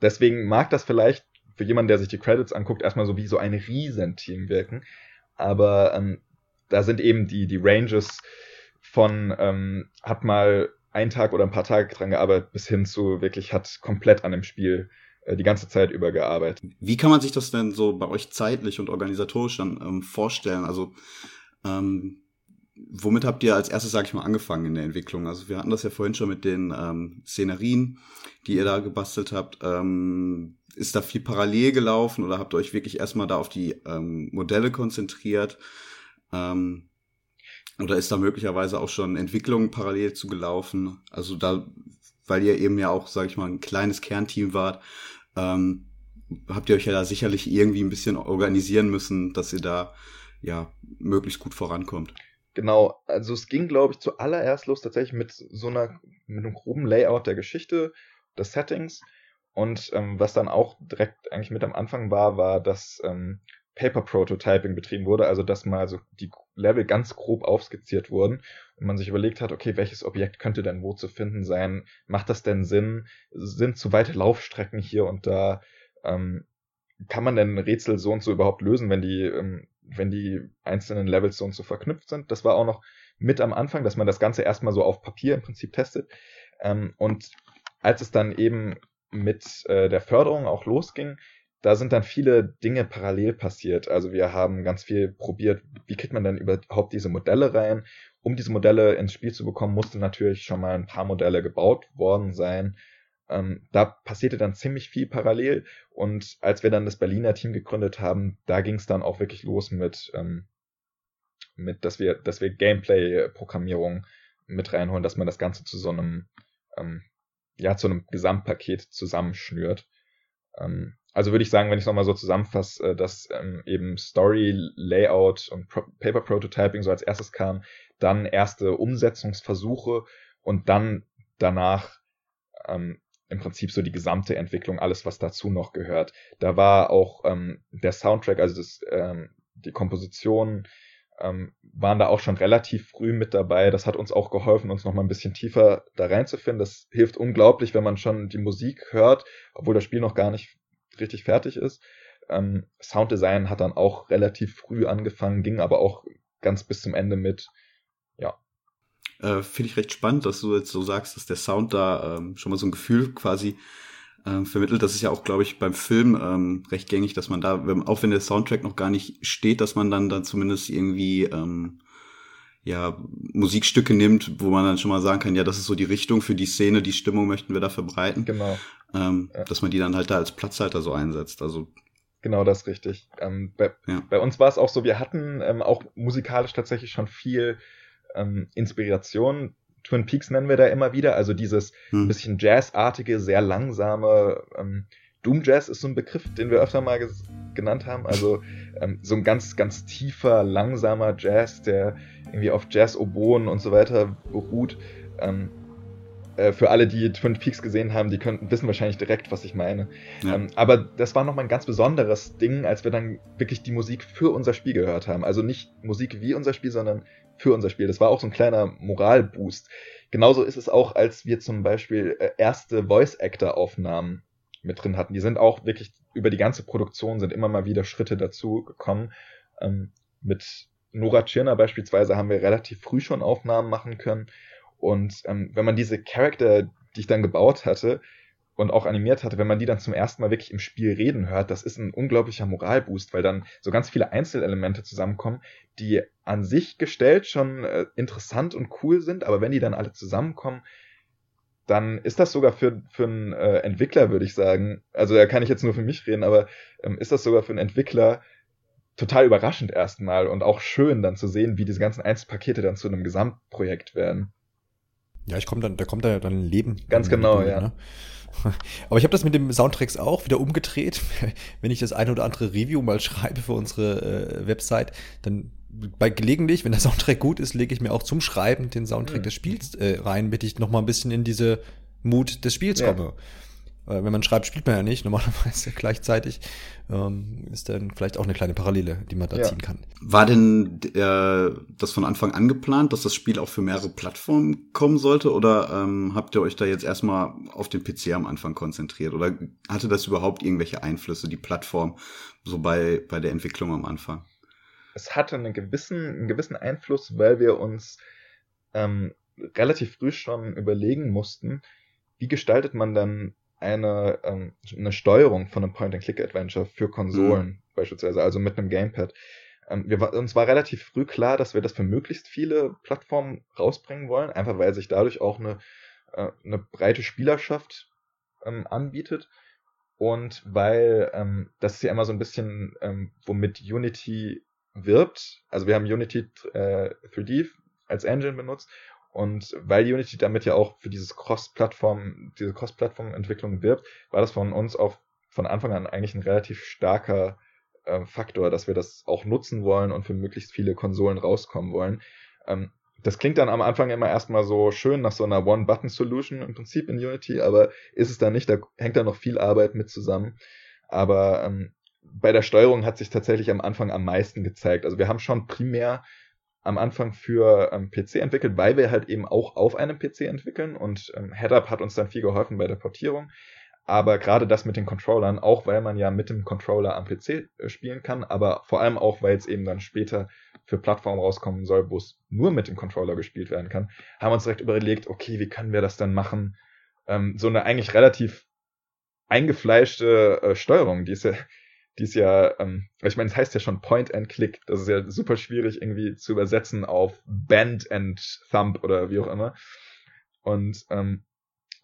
deswegen mag das vielleicht für jemanden, der sich die Credits anguckt, erstmal so wie so ein Riesenteam wirken. Aber ähm, da sind eben die, die Ranges von ähm, hat mal einen Tag oder ein paar Tage dran gearbeitet, bis hin zu wirklich hat komplett an dem Spiel äh, die ganze Zeit über gearbeitet. Wie kann man sich das denn so bei euch zeitlich und organisatorisch dann ähm, vorstellen? Also ähm, womit habt ihr als erstes, sage ich mal, angefangen in der Entwicklung? Also wir hatten das ja vorhin schon mit den ähm, Szenerien, die ihr da gebastelt habt. Ähm, ist da viel parallel gelaufen oder habt ihr euch wirklich erstmal da auf die ähm, Modelle konzentriert? Ähm, oder ist da möglicherweise auch schon Entwicklung parallel zu gelaufen? Also da, weil ihr eben ja auch, sage ich mal, ein kleines Kernteam wart, ähm, habt ihr euch ja da sicherlich irgendwie ein bisschen organisieren müssen, dass ihr da ja möglichst gut vorankommt. Genau, also es ging, glaube ich, zuallererst los tatsächlich mit so einer, mit einem groben Layout der Geschichte, des Settings. Und ähm, was dann auch direkt eigentlich mit am Anfang war, war, dass ähm, Paper Prototyping betrieben wurde, also dass mal so die Level ganz grob aufskizziert wurden und man sich überlegt hat, okay, welches Objekt könnte denn wo zu finden sein? Macht das denn Sinn? Sind zu weite Laufstrecken hier und da? Ähm, kann man denn Rätsel so und so überhaupt lösen, wenn die ähm, wenn die einzelnen Levels so und so verknüpft sind. Das war auch noch mit am Anfang, dass man das Ganze erstmal so auf Papier im Prinzip testet. Ähm, und als es dann eben mit äh, der Förderung auch losging, da sind dann viele Dinge parallel passiert. Also wir haben ganz viel probiert, wie kriegt man denn überhaupt diese Modelle rein. Um diese Modelle ins Spiel zu bekommen, mussten natürlich schon mal ein paar Modelle gebaut worden sein. Ähm, da passierte dann ziemlich viel parallel und als wir dann das Berliner Team gegründet haben, da ging es dann auch wirklich los mit, ähm, mit dass wir, dass wir Gameplay-Programmierung mit reinholen, dass man das Ganze zu so einem, ähm, ja, zu einem Gesamtpaket zusammenschnürt. Ähm, also würde ich sagen, wenn ich es nochmal so zusammenfasse, äh, dass ähm, eben Story, Layout und Pro Paper Prototyping so als erstes kam, dann erste Umsetzungsversuche und dann danach ähm, im Prinzip so die gesamte Entwicklung, alles, was dazu noch gehört. Da war auch ähm, der Soundtrack, also das, ähm, die Komposition, ähm, waren da auch schon relativ früh mit dabei. Das hat uns auch geholfen, uns noch mal ein bisschen tiefer da reinzufinden. Das hilft unglaublich, wenn man schon die Musik hört, obwohl das Spiel noch gar nicht richtig fertig ist. Ähm, Sounddesign hat dann auch relativ früh angefangen, ging aber auch ganz bis zum Ende mit. Äh, Finde ich recht spannend, dass du jetzt so sagst, dass der Sound da ähm, schon mal so ein Gefühl quasi ähm, vermittelt. Das ist ja auch, glaube ich, beim Film ähm, recht gängig, dass man da, wenn, auch wenn der Soundtrack noch gar nicht steht, dass man dann dann zumindest irgendwie ähm, ja Musikstücke nimmt, wo man dann schon mal sagen kann, ja, das ist so die Richtung für die Szene, die Stimmung möchten wir da verbreiten. Genau. Ähm, ja. Dass man die dann halt da als Platzhalter so einsetzt. Also Genau, das ist richtig. Ähm, bei, ja. bei uns war es auch so, wir hatten ähm, auch musikalisch tatsächlich schon viel ähm, Inspiration. Twin Peaks nennen wir da immer wieder, also dieses hm. bisschen Jazzartige, sehr langsame, ähm, Doom Jazz ist so ein Begriff, den wir öfter mal genannt haben. Also ähm, so ein ganz, ganz tiefer, langsamer Jazz, der irgendwie auf Jazz-Oboen und so weiter beruht. Ähm, äh, für alle, die Twin Peaks gesehen haben, die könnten wissen wahrscheinlich direkt, was ich meine. Ja. Ähm, aber das war nochmal ein ganz besonderes Ding, als wir dann wirklich die Musik für unser Spiel gehört haben. Also nicht Musik wie unser Spiel, sondern für unser Spiel. Das war auch so ein kleiner Moralboost. Genauso ist es auch, als wir zum Beispiel äh, erste Voice-Actor-Aufnahmen mit drin hatten. Die sind auch wirklich über die ganze Produktion sind immer mal wieder Schritte dazu gekommen. Ähm, mit Nora Tschirner beispielsweise haben wir relativ früh schon Aufnahmen machen können. Und ähm, wenn man diese Charakter, die ich dann gebaut hatte, und auch animiert hatte, wenn man die dann zum ersten Mal wirklich im Spiel reden hört, das ist ein unglaublicher Moralboost, weil dann so ganz viele Einzelelemente zusammenkommen, die an sich gestellt schon äh, interessant und cool sind, aber wenn die dann alle zusammenkommen, dann ist das sogar für, für einen äh, Entwickler, würde ich sagen, also da kann ich jetzt nur für mich reden, aber ähm, ist das sogar für einen Entwickler total überraschend erstmal und auch schön dann zu sehen, wie diese ganzen Einzelpakete dann zu einem Gesamtprojekt werden. Ja, ich komme dann, da kommt da ja dann ein Leben. Ganz genau, Bühne, ja. Ne? *laughs* Aber ich habe das mit dem Soundtracks auch wieder umgedreht. *laughs* Wenn ich das eine oder andere Review mal schreibe für unsere äh, Website, dann bei gelegentlich, wenn der Soundtrack gut ist, lege ich mir auch zum Schreiben den Soundtrack mhm. des Spiels äh, rein, damit ich noch mal ein bisschen in diese Mut des Spiels ja. komme. Äh, wenn man schreibt, spielt man ja nicht, *laughs* normalerweise gleichzeitig. Ähm, ist dann vielleicht auch eine kleine Parallele, die man da ja. ziehen kann. War denn äh, das von Anfang an geplant, dass das Spiel auch für mehrere Plattformen kommen sollte? Oder ähm, habt ihr euch da jetzt erstmal auf den PC am Anfang konzentriert? Oder hatte das überhaupt irgendwelche Einflüsse, die Plattform, so bei, bei der Entwicklung am Anfang? Es hatte einen gewissen, einen gewissen Einfluss, weil wir uns ähm, relativ früh schon überlegen mussten, wie gestaltet man dann eine, ähm, eine Steuerung von einem Point-and-Click-Adventure für Konsolen mhm. beispielsweise, also mit einem Gamepad. Ähm, wir, uns war relativ früh klar, dass wir das für möglichst viele Plattformen rausbringen wollen, einfach weil sich dadurch auch eine, äh, eine breite Spielerschaft ähm, anbietet und weil ähm, das ist ja immer so ein bisschen, ähm, womit Unity wirbt. Also wir haben Unity äh, 3D als Engine benutzt und weil Unity damit ja auch für dieses Cross-Plattform, diese Cross-Plattform-Entwicklung wirbt, war das von uns auch von Anfang an eigentlich ein relativ starker äh, Faktor, dass wir das auch nutzen wollen und für möglichst viele Konsolen rauskommen wollen. Ähm, das klingt dann am Anfang immer erstmal so schön nach so einer One-Button-Solution im Prinzip in Unity, aber ist es da nicht, da hängt da noch viel Arbeit mit zusammen. Aber ähm, bei der Steuerung hat sich tatsächlich am Anfang am meisten gezeigt. Also wir haben schon primär am Anfang für ähm, PC entwickelt, weil wir halt eben auch auf einem PC entwickeln und ähm, HeadUp hat uns dann viel geholfen bei der Portierung. Aber gerade das mit den Controllern, auch weil man ja mit dem Controller am PC äh, spielen kann, aber vor allem auch, weil es eben dann später für Plattformen rauskommen soll, wo es nur mit dem Controller gespielt werden kann, haben wir uns direkt überlegt, okay, wie können wir das dann machen? Ähm, so eine eigentlich relativ eingefleischte äh, Steuerung, die ist ja die ist ja, ähm, ich meine, es heißt ja schon Point and Click. Das ist ja super schwierig irgendwie zu übersetzen auf Bend and Thumb oder wie auch immer. Und ähm,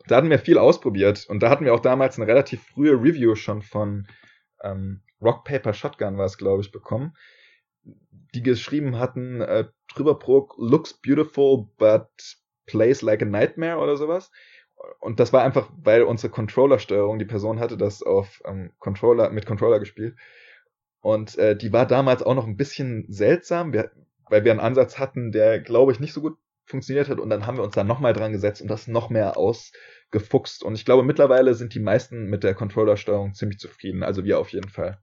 da hatten wir viel ausprobiert und da hatten wir auch damals eine relativ frühe Review schon von ähm, Rock Paper Shotgun war es, glaube ich, bekommen, die geschrieben hatten, äh, drüber pro looks beautiful but plays like a nightmare oder sowas und das war einfach, weil unsere Controller-Steuerung, die Person hatte das auf ähm, Controller, mit Controller gespielt. Und äh, die war damals auch noch ein bisschen seltsam, wir, weil wir einen Ansatz hatten, der, glaube ich, nicht so gut funktioniert hat. Und dann haben wir uns da nochmal dran gesetzt und das noch mehr ausgefuchst. Und ich glaube, mittlerweile sind die meisten mit der Controller-Steuerung ziemlich zufrieden. Also wir auf jeden Fall.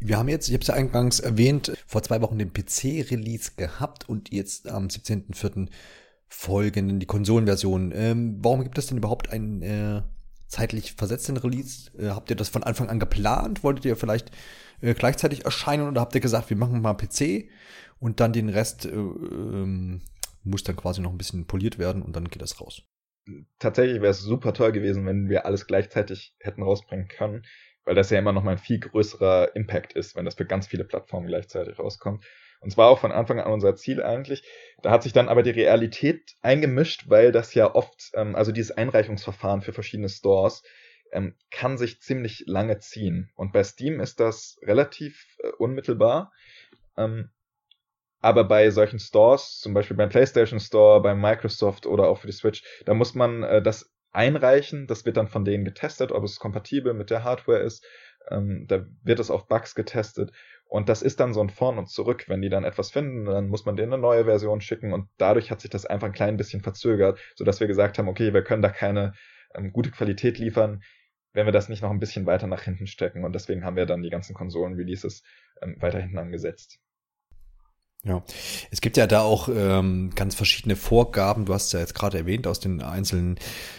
Wir haben jetzt, ich habe es ja eingangs erwähnt, vor zwei Wochen den PC-Release gehabt und jetzt am 17.04 folgenden, die Konsolenversion. Ähm, warum gibt es denn überhaupt einen äh, zeitlich versetzten Release? Äh, habt ihr das von Anfang an geplant? Wolltet ihr vielleicht äh, gleichzeitig erscheinen oder habt ihr gesagt, wir machen mal PC und dann den Rest äh, ähm, muss dann quasi noch ein bisschen poliert werden und dann geht das raus? Tatsächlich wäre es super toll gewesen, wenn wir alles gleichzeitig hätten rausbringen können, weil das ja immer noch mal ein viel größerer Impact ist, wenn das für ganz viele Plattformen gleichzeitig rauskommt. Und zwar auch von Anfang an unser Ziel eigentlich. Da hat sich dann aber die Realität eingemischt, weil das ja oft, ähm, also dieses Einreichungsverfahren für verschiedene Stores, ähm, kann sich ziemlich lange ziehen. Und bei Steam ist das relativ äh, unmittelbar. Ähm, aber bei solchen Stores, zum Beispiel beim PlayStation Store, beim Microsoft oder auch für die Switch, da muss man äh, das einreichen. Das wird dann von denen getestet, ob es kompatibel mit der Hardware ist. Ähm, da wird es auf Bugs getestet. Und das ist dann so ein Vorn und Zurück. Wenn die dann etwas finden, dann muss man denen eine neue Version schicken und dadurch hat sich das einfach ein klein bisschen verzögert, sodass wir gesagt haben, okay, wir können da keine ähm, gute Qualität liefern, wenn wir das nicht noch ein bisschen weiter nach hinten stecken. Und deswegen haben wir dann die ganzen Konsolen-Releases ähm, weiter hinten angesetzt. Ja, es gibt ja da auch ähm, ganz verschiedene Vorgaben. Du hast ja jetzt gerade erwähnt aus den einzelnen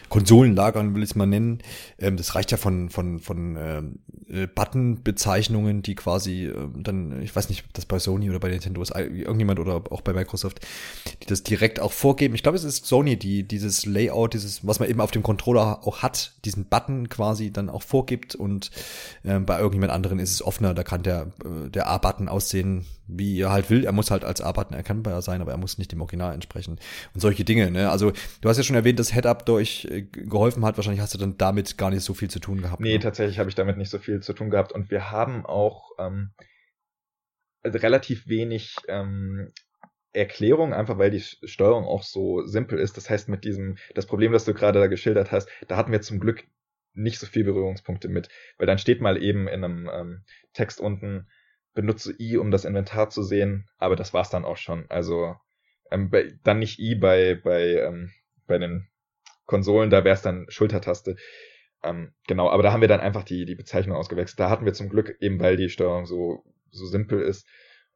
Konsolenlagern, will ich es mal nennen. Ähm, das reicht ja von von von ähm, äh, Button-Bezeichnungen, die quasi ähm, dann, ich weiß nicht, ob das bei Sony oder bei Nintendo ist, irgendjemand oder auch bei Microsoft, die das direkt auch vorgeben. Ich glaube, es ist Sony, die dieses Layout, dieses, was man eben auf dem Controller auch hat, diesen Button quasi dann auch vorgibt. Und ähm, bei irgendjemand anderen ist es offener. Da kann der äh, der A-Button aussehen wie er halt will. Er muss halt als A-Button erkennbar sein, aber er muss nicht dem Original entsprechen. Und solche Dinge, ne? Also, du hast ja schon erwähnt, dass Head-Up durch äh, geholfen hat. Wahrscheinlich hast du dann damit gar nicht so viel zu tun gehabt. Nee, ne? tatsächlich habe ich damit nicht so viel zu tun gehabt. Und wir haben auch ähm, relativ wenig ähm, Erklärung, einfach weil die Steuerung auch so simpel ist. Das heißt, mit diesem, das Problem, das du gerade da geschildert hast, da hatten wir zum Glück nicht so viel Berührungspunkte mit. Weil dann steht mal eben in einem ähm, Text unten, benutze I, um das Inventar zu sehen, aber das war's dann auch schon. Also ähm, bei, dann nicht I bei, bei, ähm, bei den Konsolen, da wäre es dann Schultertaste. Ähm, genau, aber da haben wir dann einfach die, die Bezeichnung ausgewechselt. Da hatten wir zum Glück, eben weil die Steuerung so, so simpel ist,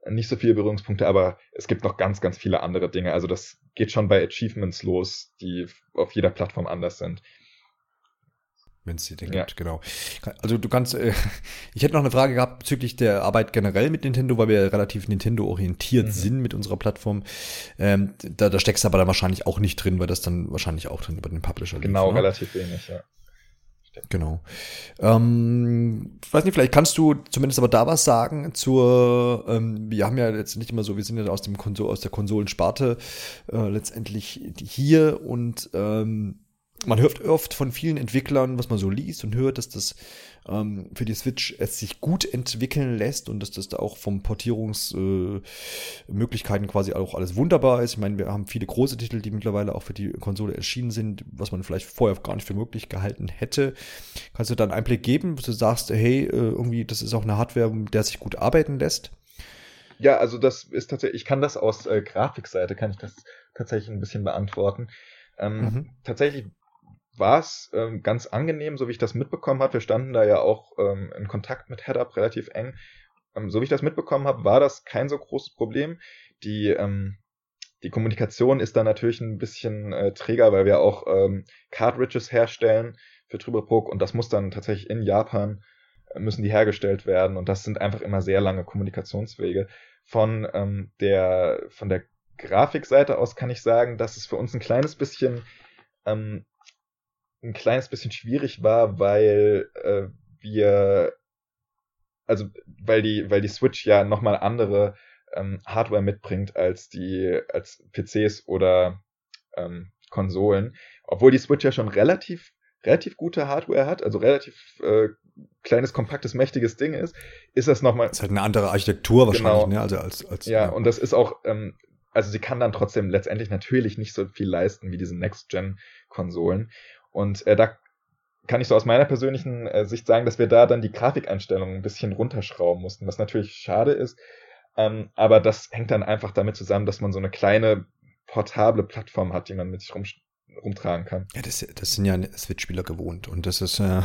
nicht so viele Berührungspunkte, aber es gibt noch ganz, ganz viele andere Dinge. Also das geht schon bei Achievements los, die auf jeder Plattform anders sind. Wenn es die denn ja. gibt, genau. Also du kannst, äh, *laughs* ich hätte noch eine Frage gehabt bezüglich der Arbeit generell mit Nintendo, weil wir relativ Nintendo-orientiert mhm. sind mit unserer Plattform. Ähm, da, da steckst du aber dann wahrscheinlich auch nicht drin, weil das dann wahrscheinlich auch drin über den Publisher Genau, lief, ne? relativ wenig, ja. Genau. Ähm, ich weiß nicht, vielleicht kannst du zumindest aber da was sagen zur, ähm, wir haben ja jetzt nicht immer so, wir sind ja aus dem Konsol, aus der Konsolensparte äh, letztendlich hier und ähm, man hört oft von vielen Entwicklern, was man so liest und hört, dass das ähm, für die Switch es sich gut entwickeln lässt und dass das da auch vom Portierungsmöglichkeiten äh, quasi auch alles wunderbar ist. Ich meine, wir haben viele große Titel, die mittlerweile auch für die Konsole erschienen sind, was man vielleicht vorher gar nicht für möglich gehalten hätte. Kannst du da einen Einblick geben, wo du sagst, hey, äh, irgendwie, das ist auch eine Hardware, mit der sich gut arbeiten lässt? Ja, also das ist tatsächlich, ich kann das aus äh, Grafikseite, kann ich das tatsächlich ein bisschen beantworten. Ähm, mhm. Tatsächlich war es ähm, ganz angenehm, so wie ich das mitbekommen habe. Wir standen da ja auch ähm, in Kontakt mit HeadUp relativ eng. Ähm, so wie ich das mitbekommen habe, war das kein so großes Problem. Die, ähm, die Kommunikation ist da natürlich ein bisschen äh, träger, weil wir auch ähm, Cartridges herstellen für Trüberbrook und das muss dann tatsächlich in Japan äh, müssen die hergestellt werden und das sind einfach immer sehr lange Kommunikationswege. Von ähm, der von der Grafikseite aus kann ich sagen, dass es für uns ein kleines bisschen ähm, ein kleines bisschen schwierig war, weil äh, wir, also weil die, weil die Switch ja nochmal andere ähm, Hardware mitbringt als die, als PCs oder ähm, Konsolen. Obwohl die Switch ja schon relativ, relativ gute Hardware hat, also relativ äh, kleines, kompaktes, mächtiges Ding ist, ist das nochmal. Ist halt eine andere Architektur wahrscheinlich, genau. ne? Also als, als ja, ja, und das ist auch, ähm, also sie kann dann trotzdem letztendlich natürlich nicht so viel leisten wie diese Next-Gen-Konsolen. Und äh, da kann ich so aus meiner persönlichen äh, Sicht sagen, dass wir da dann die Grafikeinstellungen ein bisschen runterschrauben mussten, was natürlich schade ist. Ähm, aber das hängt dann einfach damit zusammen, dass man so eine kleine portable Plattform hat, die man mit sich rum, rumtragen kann. Ja, das, das sind ja Switch-Spieler gewohnt und das ist, äh,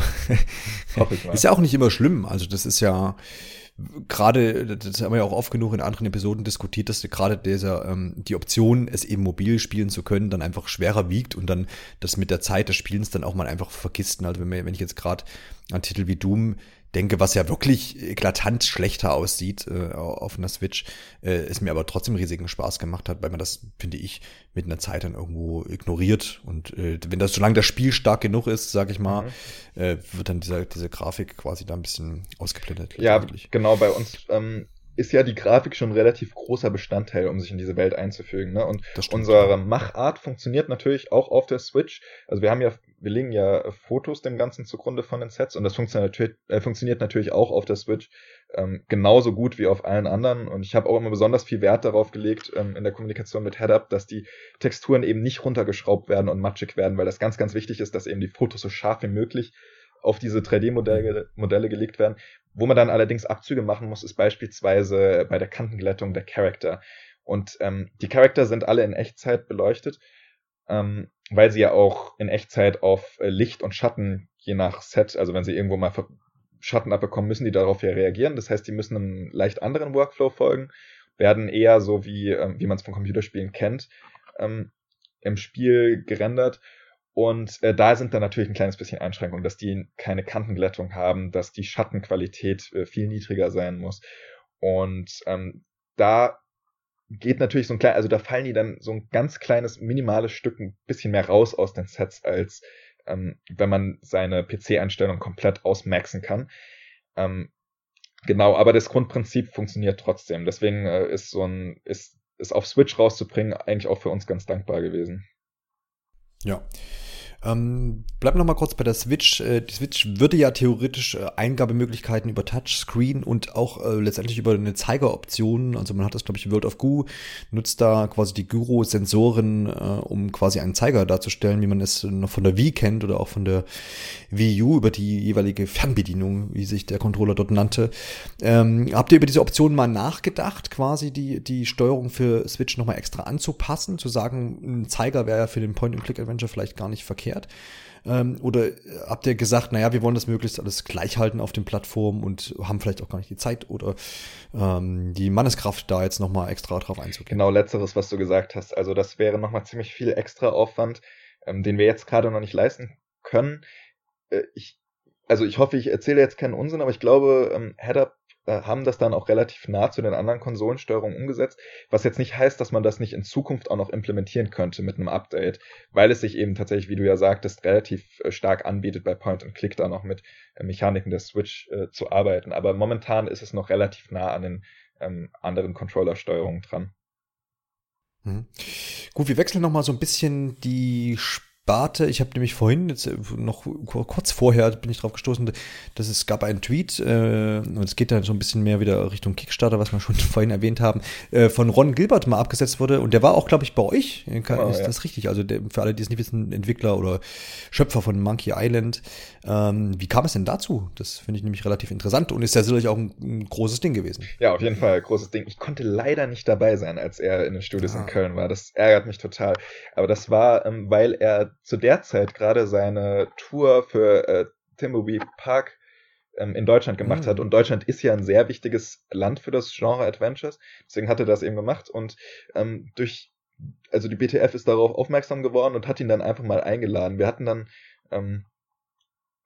*laughs* ist ja auch nicht immer schlimm. Also das ist ja, gerade, das haben wir ja auch oft genug in anderen Episoden diskutiert, dass gerade dieser, ähm, die Option, es eben mobil spielen zu können, dann einfach schwerer wiegt und dann das mit der Zeit des Spielens dann auch mal einfach vergisst. Also wenn, wir, wenn ich jetzt gerade an Titel wie Doom denke, was ja wirklich eklatant schlechter aussieht äh, auf einer Switch, äh, es mir aber trotzdem riesigen Spaß gemacht hat, weil man das, finde ich, mit einer Zeit dann irgendwo ignoriert. Und äh, wenn das, solange das Spiel stark genug ist, sage ich mal, mhm. äh, wird dann dieser, diese Grafik quasi da ein bisschen ausgeblendet. Ja, genau, bei uns ähm, ist ja die Grafik schon relativ großer Bestandteil, um sich in diese Welt einzufügen. Ne? Und unsere Machart funktioniert natürlich auch auf der Switch. Also wir haben ja, wir legen ja Fotos dem Ganzen zugrunde von den Sets und das funktioniert natürlich, äh, funktioniert natürlich auch auf der Switch ähm, genauso gut wie auf allen anderen. Und ich habe auch immer besonders viel Wert darauf gelegt ähm, in der Kommunikation mit HeadUp, dass die Texturen eben nicht runtergeschraubt werden und matschig werden, weil das ganz, ganz wichtig ist, dass eben die Fotos so scharf wie möglich auf diese 3D-Modelle Modelle gelegt werden. Wo man dann allerdings Abzüge machen muss, ist beispielsweise bei der Kantenglättung der Charakter. Und ähm, die Charakter sind alle in Echtzeit beleuchtet, ähm, weil sie ja auch in Echtzeit auf äh, Licht und Schatten je nach Set, also wenn sie irgendwo mal Schatten abbekommen, müssen die darauf ja reagieren. Das heißt, die müssen einem leicht anderen Workflow folgen, werden eher so wie, ähm, wie man es von Computerspielen kennt, ähm, im Spiel gerendert und äh, da sind dann natürlich ein kleines bisschen Einschränkungen, dass die keine Kantenglättung haben, dass die Schattenqualität äh, viel niedriger sein muss. Und ähm, da geht natürlich so ein klein, also da fallen die dann so ein ganz kleines, minimales Stück ein bisschen mehr raus aus den Sets, als ähm, wenn man seine PC-Einstellung komplett ausmaxen kann. Ähm, genau, aber das Grundprinzip funktioniert trotzdem. Deswegen äh, ist so ein, ist, ist auf Switch rauszubringen eigentlich auch für uns ganz dankbar gewesen. Ja. Ähm, bleib noch mal kurz bei der Switch. Äh, die Switch würde ja theoretisch äh, Eingabemöglichkeiten über Touchscreen und auch äh, letztendlich über eine Zeigeroption, also man hat das glaube ich World of Goo, nutzt da quasi die Gyro-Sensoren, äh, um quasi einen Zeiger darzustellen, wie man es noch von der Wii kennt oder auch von der Wii U über die jeweilige Fernbedienung, wie sich der Controller dort nannte. Ähm, habt ihr über diese Option mal nachgedacht, quasi die, die Steuerung für Switch noch mal extra anzupassen, zu sagen, ein Zeiger wäre ja für den Point-and-Click-Adventure vielleicht gar nicht verkehrt? Erklärt? Ähm, oder habt ihr gesagt, naja, wir wollen das möglichst alles gleich halten auf den Plattformen und haben vielleicht auch gar nicht die Zeit oder ähm, die Manneskraft, da jetzt nochmal extra drauf einzugehen? Genau, letzteres, was du gesagt hast. Also das wäre nochmal ziemlich viel extra Aufwand, ähm, den wir jetzt gerade noch nicht leisten können. Äh, ich, also ich hoffe, ich erzähle jetzt keinen Unsinn, aber ich glaube, ähm, Head-Up äh, haben das dann auch relativ nah zu den anderen Konsolensteuerungen umgesetzt, was jetzt nicht heißt, dass man das nicht in Zukunft auch noch implementieren könnte mit einem Update, weil es sich eben tatsächlich, wie du ja sagtest, relativ äh, stark anbietet, bei Point and Click da noch mit äh, Mechaniken der Switch äh, zu arbeiten. Aber momentan ist es noch relativ nah an den ähm, anderen Controller-Steuerungen dran. Mhm. Gut, wir wechseln noch mal so ein bisschen die Sp Barte, ich habe nämlich vorhin, jetzt äh, noch kurz vorher bin ich drauf gestoßen, dass es gab einen Tweet, äh, und es geht dann so ein bisschen mehr wieder Richtung Kickstarter, was wir schon *laughs* vorhin erwähnt haben, äh, von Ron Gilbert mal abgesetzt wurde. Und der war auch, glaube ich, bei euch. Kann, oh, ist ja. das richtig? Also der, für alle, die es nicht wissen, Entwickler oder Schöpfer von Monkey Island. Ähm, wie kam es denn dazu? Das finde ich nämlich relativ interessant und ist ja sicherlich auch ein, ein, großes Ding gewesen. Ja, auf jeden Fall ein großes Ding. Ich konnte leider nicht dabei sein, als er in den Studios ah. in Köln war. Das ärgert mich total. Aber das war, ähm, weil er zu der Zeit gerade seine Tour für äh, Timothy Park ähm, in Deutschland gemacht mhm. hat. Und Deutschland ist ja ein sehr wichtiges Land für das Genre Adventures. Deswegen hat er das eben gemacht. Und ähm, durch, also die BTF ist darauf aufmerksam geworden und hat ihn dann einfach mal eingeladen. Wir hatten dann ähm,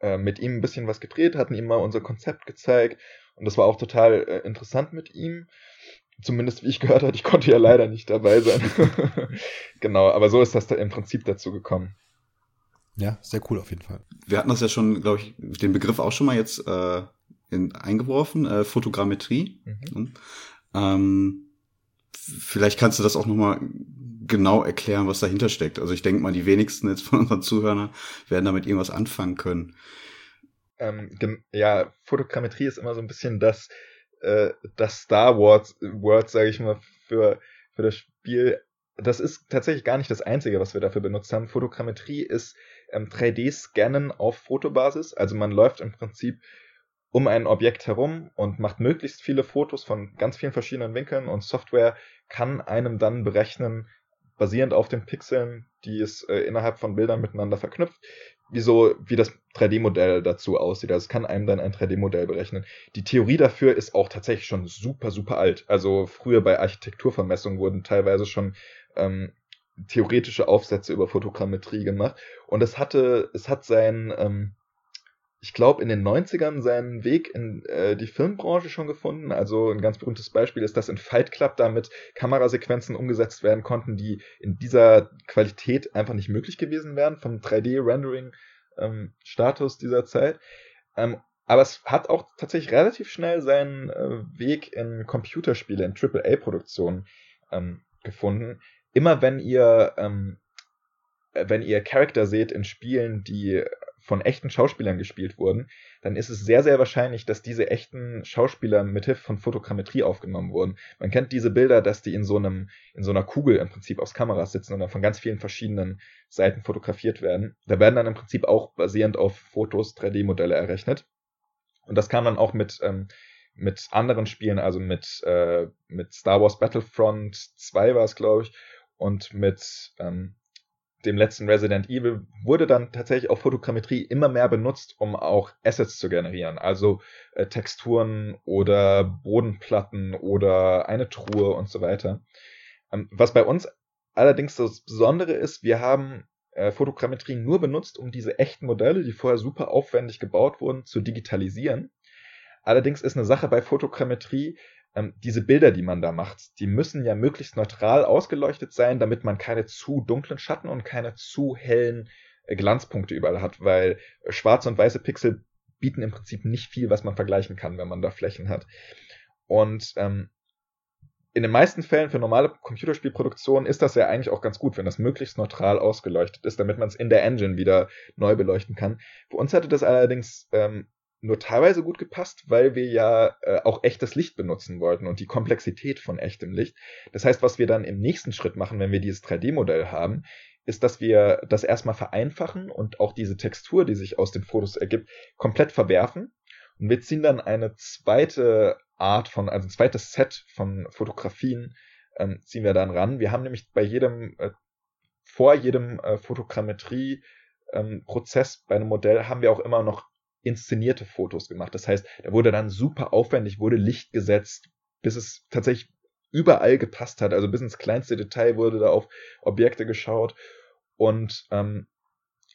äh, mit ihm ein bisschen was gedreht, hatten ihm mal unser Konzept gezeigt. Und das war auch total äh, interessant mit ihm. Zumindest wie ich gehört habe, ich konnte ja leider nicht dabei sein. *laughs* genau, aber so ist das da im Prinzip dazu gekommen. Ja, sehr cool auf jeden Fall. Wir hatten das ja schon, glaube ich, den Begriff auch schon mal jetzt äh, in, eingeworfen, äh, Fotogrammetrie. Mhm. Ähm, vielleicht kannst du das auch noch mal genau erklären, was dahinter steckt. Also ich denke mal, die wenigsten jetzt von unseren Zuhörern werden damit irgendwas anfangen können. Ähm, ja, Fotogrammetrie ist immer so ein bisschen das, äh, das Star Wars Word, sage ich mal, für, für das Spiel. Das ist tatsächlich gar nicht das Einzige, was wir dafür benutzt haben. Fotogrammetrie ist ähm, 3D-Scannen auf Fotobasis. Also man läuft im Prinzip um ein Objekt herum und macht möglichst viele Fotos von ganz vielen verschiedenen Winkeln und Software kann einem dann berechnen, basierend auf den Pixeln, die es äh, innerhalb von Bildern miteinander verknüpft, wieso, wie das 3D-Modell dazu aussieht. Also es kann einem dann ein 3D-Modell berechnen. Die Theorie dafür ist auch tatsächlich schon super, super alt. Also früher bei Architekturvermessungen wurden teilweise schon ähm, theoretische Aufsätze über Fotogrammetrie gemacht. Und es hatte, es hat sein, ähm, ich glaube, in den 90ern seinen Weg in äh, die Filmbranche schon gefunden. Also ein ganz berühmtes Beispiel ist, dass in Fight Club damit Kamerasequenzen umgesetzt werden konnten, die in dieser Qualität einfach nicht möglich gewesen wären, vom 3D-Rendering-Status ähm, dieser Zeit. Ähm, aber es hat auch tatsächlich relativ schnell seinen äh, Weg in Computerspiele, in AAA-Produktionen ähm, gefunden. Immer wenn ihr, ähm, wenn ihr Charakter seht in Spielen, die von echten Schauspielern gespielt wurden, dann ist es sehr, sehr wahrscheinlich, dass diese echten Schauspieler mithilfe von Fotogrammetrie aufgenommen wurden. Man kennt diese Bilder, dass die in so einem, in so einer Kugel im Prinzip aus Kameras sitzen und dann von ganz vielen verschiedenen Seiten fotografiert werden. Da werden dann im Prinzip auch basierend auf Fotos 3D-Modelle errechnet. Und das kam dann auch mit, ähm, mit anderen Spielen, also mit, äh, mit Star Wars Battlefront 2 war es, glaube ich, und mit ähm, dem letzten Resident Evil wurde dann tatsächlich auch Fotogrammetrie immer mehr benutzt, um auch Assets zu generieren. Also äh, Texturen oder Bodenplatten oder eine Truhe und so weiter. Ähm, was bei uns allerdings das Besondere ist, wir haben äh, Fotogrammetrie nur benutzt, um diese echten Modelle, die vorher super aufwendig gebaut wurden, zu digitalisieren. Allerdings ist eine Sache bei Fotogrammetrie, ähm, diese Bilder, die man da macht, die müssen ja möglichst neutral ausgeleuchtet sein, damit man keine zu dunklen Schatten und keine zu hellen äh, Glanzpunkte überall hat, weil äh, schwarze und weiße Pixel bieten im Prinzip nicht viel, was man vergleichen kann, wenn man da Flächen hat. Und ähm, in den meisten Fällen für normale Computerspielproduktionen ist das ja eigentlich auch ganz gut, wenn das möglichst neutral ausgeleuchtet ist, damit man es in der Engine wieder neu beleuchten kann. Für uns hatte das allerdings ähm, nur teilweise gut gepasst, weil wir ja äh, auch echtes Licht benutzen wollten und die Komplexität von echtem Licht. Das heißt, was wir dann im nächsten Schritt machen, wenn wir dieses 3D-Modell haben, ist, dass wir das erstmal vereinfachen und auch diese Textur, die sich aus den Fotos ergibt, komplett verwerfen. Und wir ziehen dann eine zweite Art von, also ein zweites Set von Fotografien ähm, ziehen wir dann ran. Wir haben nämlich bei jedem, äh, vor jedem äh, Fotogrammetrie-Prozess ähm, bei einem Modell haben wir auch immer noch inszenierte Fotos gemacht. Das heißt, da wurde dann super aufwendig, wurde Licht gesetzt, bis es tatsächlich überall gepasst hat. Also bis ins kleinste Detail wurde da auf Objekte geschaut. Und ähm,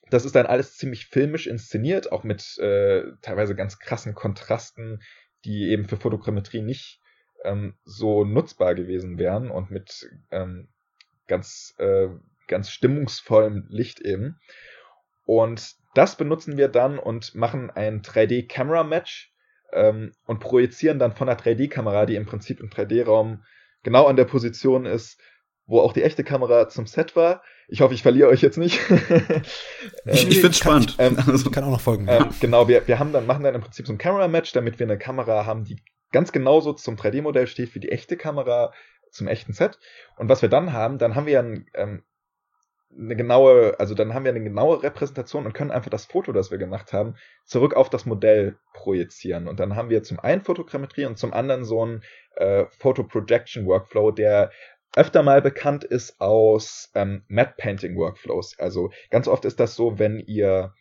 das ist dann alles ziemlich filmisch inszeniert, auch mit äh, teilweise ganz krassen Kontrasten, die eben für Fotogrammetrie nicht ähm, so nutzbar gewesen wären und mit ähm, ganz, äh, ganz stimmungsvollem Licht eben. Und das benutzen wir dann und machen ein 3D-Camera-Match ähm, und projizieren dann von der 3D-Kamera, die im Prinzip im 3D-Raum genau an der Position ist, wo auch die echte Kamera zum Set war. Ich hoffe, ich verliere euch jetzt nicht. *laughs* ich ich finde es spannend. Ähm, also, kann auch noch folgen. Ähm, genau, wir, wir haben dann, machen dann im Prinzip so ein Camera-Match, damit wir eine Kamera haben, die ganz genauso zum 3D-Modell steht wie die echte Kamera zum echten Set. Und was wir dann haben, dann haben wir ein, ähm, eine genaue, also dann haben wir eine genaue Repräsentation und können einfach das Foto, das wir gemacht haben, zurück auf das Modell projizieren. Und dann haben wir zum einen Fotogrammetrie und zum anderen so ein äh, Photo Projection Workflow, der öfter mal bekannt ist aus ähm, Matte Painting Workflows. Also ganz oft ist das so, wenn ihr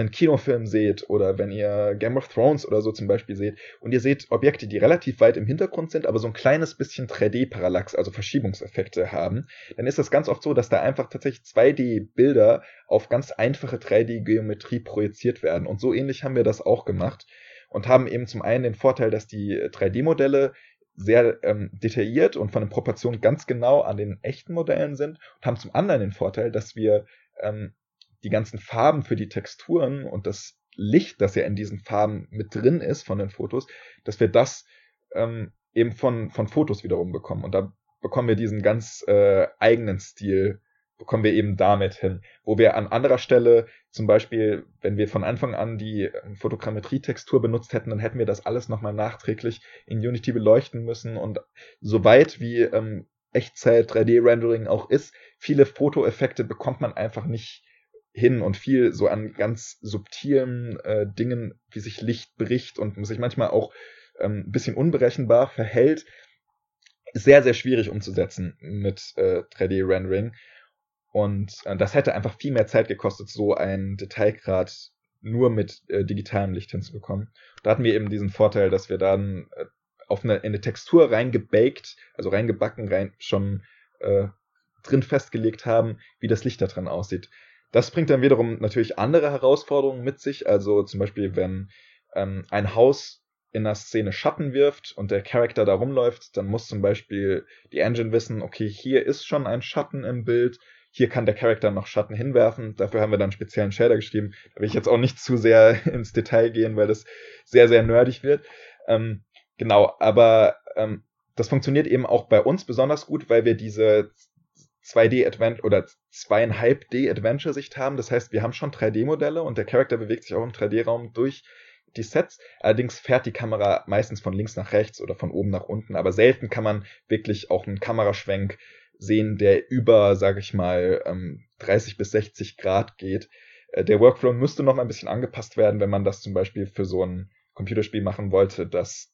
einen Kinofilm seht oder wenn ihr Game of Thrones oder so zum Beispiel seht und ihr seht Objekte, die relativ weit im Hintergrund sind, aber so ein kleines bisschen 3D-Parallax, also Verschiebungseffekte haben, dann ist das ganz oft so, dass da einfach tatsächlich 2D-Bilder auf ganz einfache 3D-Geometrie projiziert werden. Und so ähnlich haben wir das auch gemacht und haben eben zum einen den Vorteil, dass die 3D-Modelle sehr ähm, detailliert und von den Proportionen ganz genau an den echten Modellen sind und haben zum anderen den Vorteil, dass wir ähm, die ganzen Farben für die Texturen und das Licht, das ja in diesen Farben mit drin ist von den Fotos, dass wir das ähm, eben von, von Fotos wiederum bekommen. Und da bekommen wir diesen ganz äh, eigenen Stil bekommen wir eben damit hin. Wo wir an anderer Stelle, zum Beispiel, wenn wir von Anfang an die ähm, Fotogrammetrie-Textur benutzt hätten, dann hätten wir das alles nochmal nachträglich in Unity beleuchten müssen. Und soweit wie ähm, Echtzeit 3D-Rendering auch ist, viele Fotoeffekte bekommt man einfach nicht hin und viel so an ganz subtilen äh, Dingen, wie sich Licht bricht und sich manchmal auch ähm, ein bisschen unberechenbar verhält, sehr, sehr schwierig umzusetzen mit äh, 3D-Rendering. Und äh, das hätte einfach viel mehr Zeit gekostet, so einen Detailgrad nur mit äh, digitalem Licht hinzubekommen. Da hatten wir eben diesen Vorteil, dass wir dann äh, auf eine, in eine Textur reingebaked, also reingebacken, rein schon äh, drin festgelegt haben, wie das Licht da drin aussieht. Das bringt dann wiederum natürlich andere Herausforderungen mit sich. Also zum Beispiel, wenn ähm, ein Haus in der Szene Schatten wirft und der Charakter da rumläuft, dann muss zum Beispiel die Engine wissen, okay, hier ist schon ein Schatten im Bild, hier kann der Charakter noch Schatten hinwerfen. Dafür haben wir dann speziellen Shader geschrieben. Da will ich jetzt auch nicht zu sehr *laughs* ins Detail gehen, weil das sehr, sehr nerdig wird. Ähm, genau, aber ähm, das funktioniert eben auch bei uns besonders gut, weil wir diese 2D-Adventure oder zweieinhalb D-Adventure-Sicht haben. Das heißt, wir haben schon 3D-Modelle und der Charakter bewegt sich auch im 3D-Raum durch die Sets. Allerdings fährt die Kamera meistens von links nach rechts oder von oben nach unten, aber selten kann man wirklich auch einen Kameraschwenk sehen, der über, sage ich mal, 30 ähm, bis 60 Grad geht. Äh, der Workflow müsste noch mal ein bisschen angepasst werden, wenn man das zum Beispiel für so ein Computerspiel machen wollte, das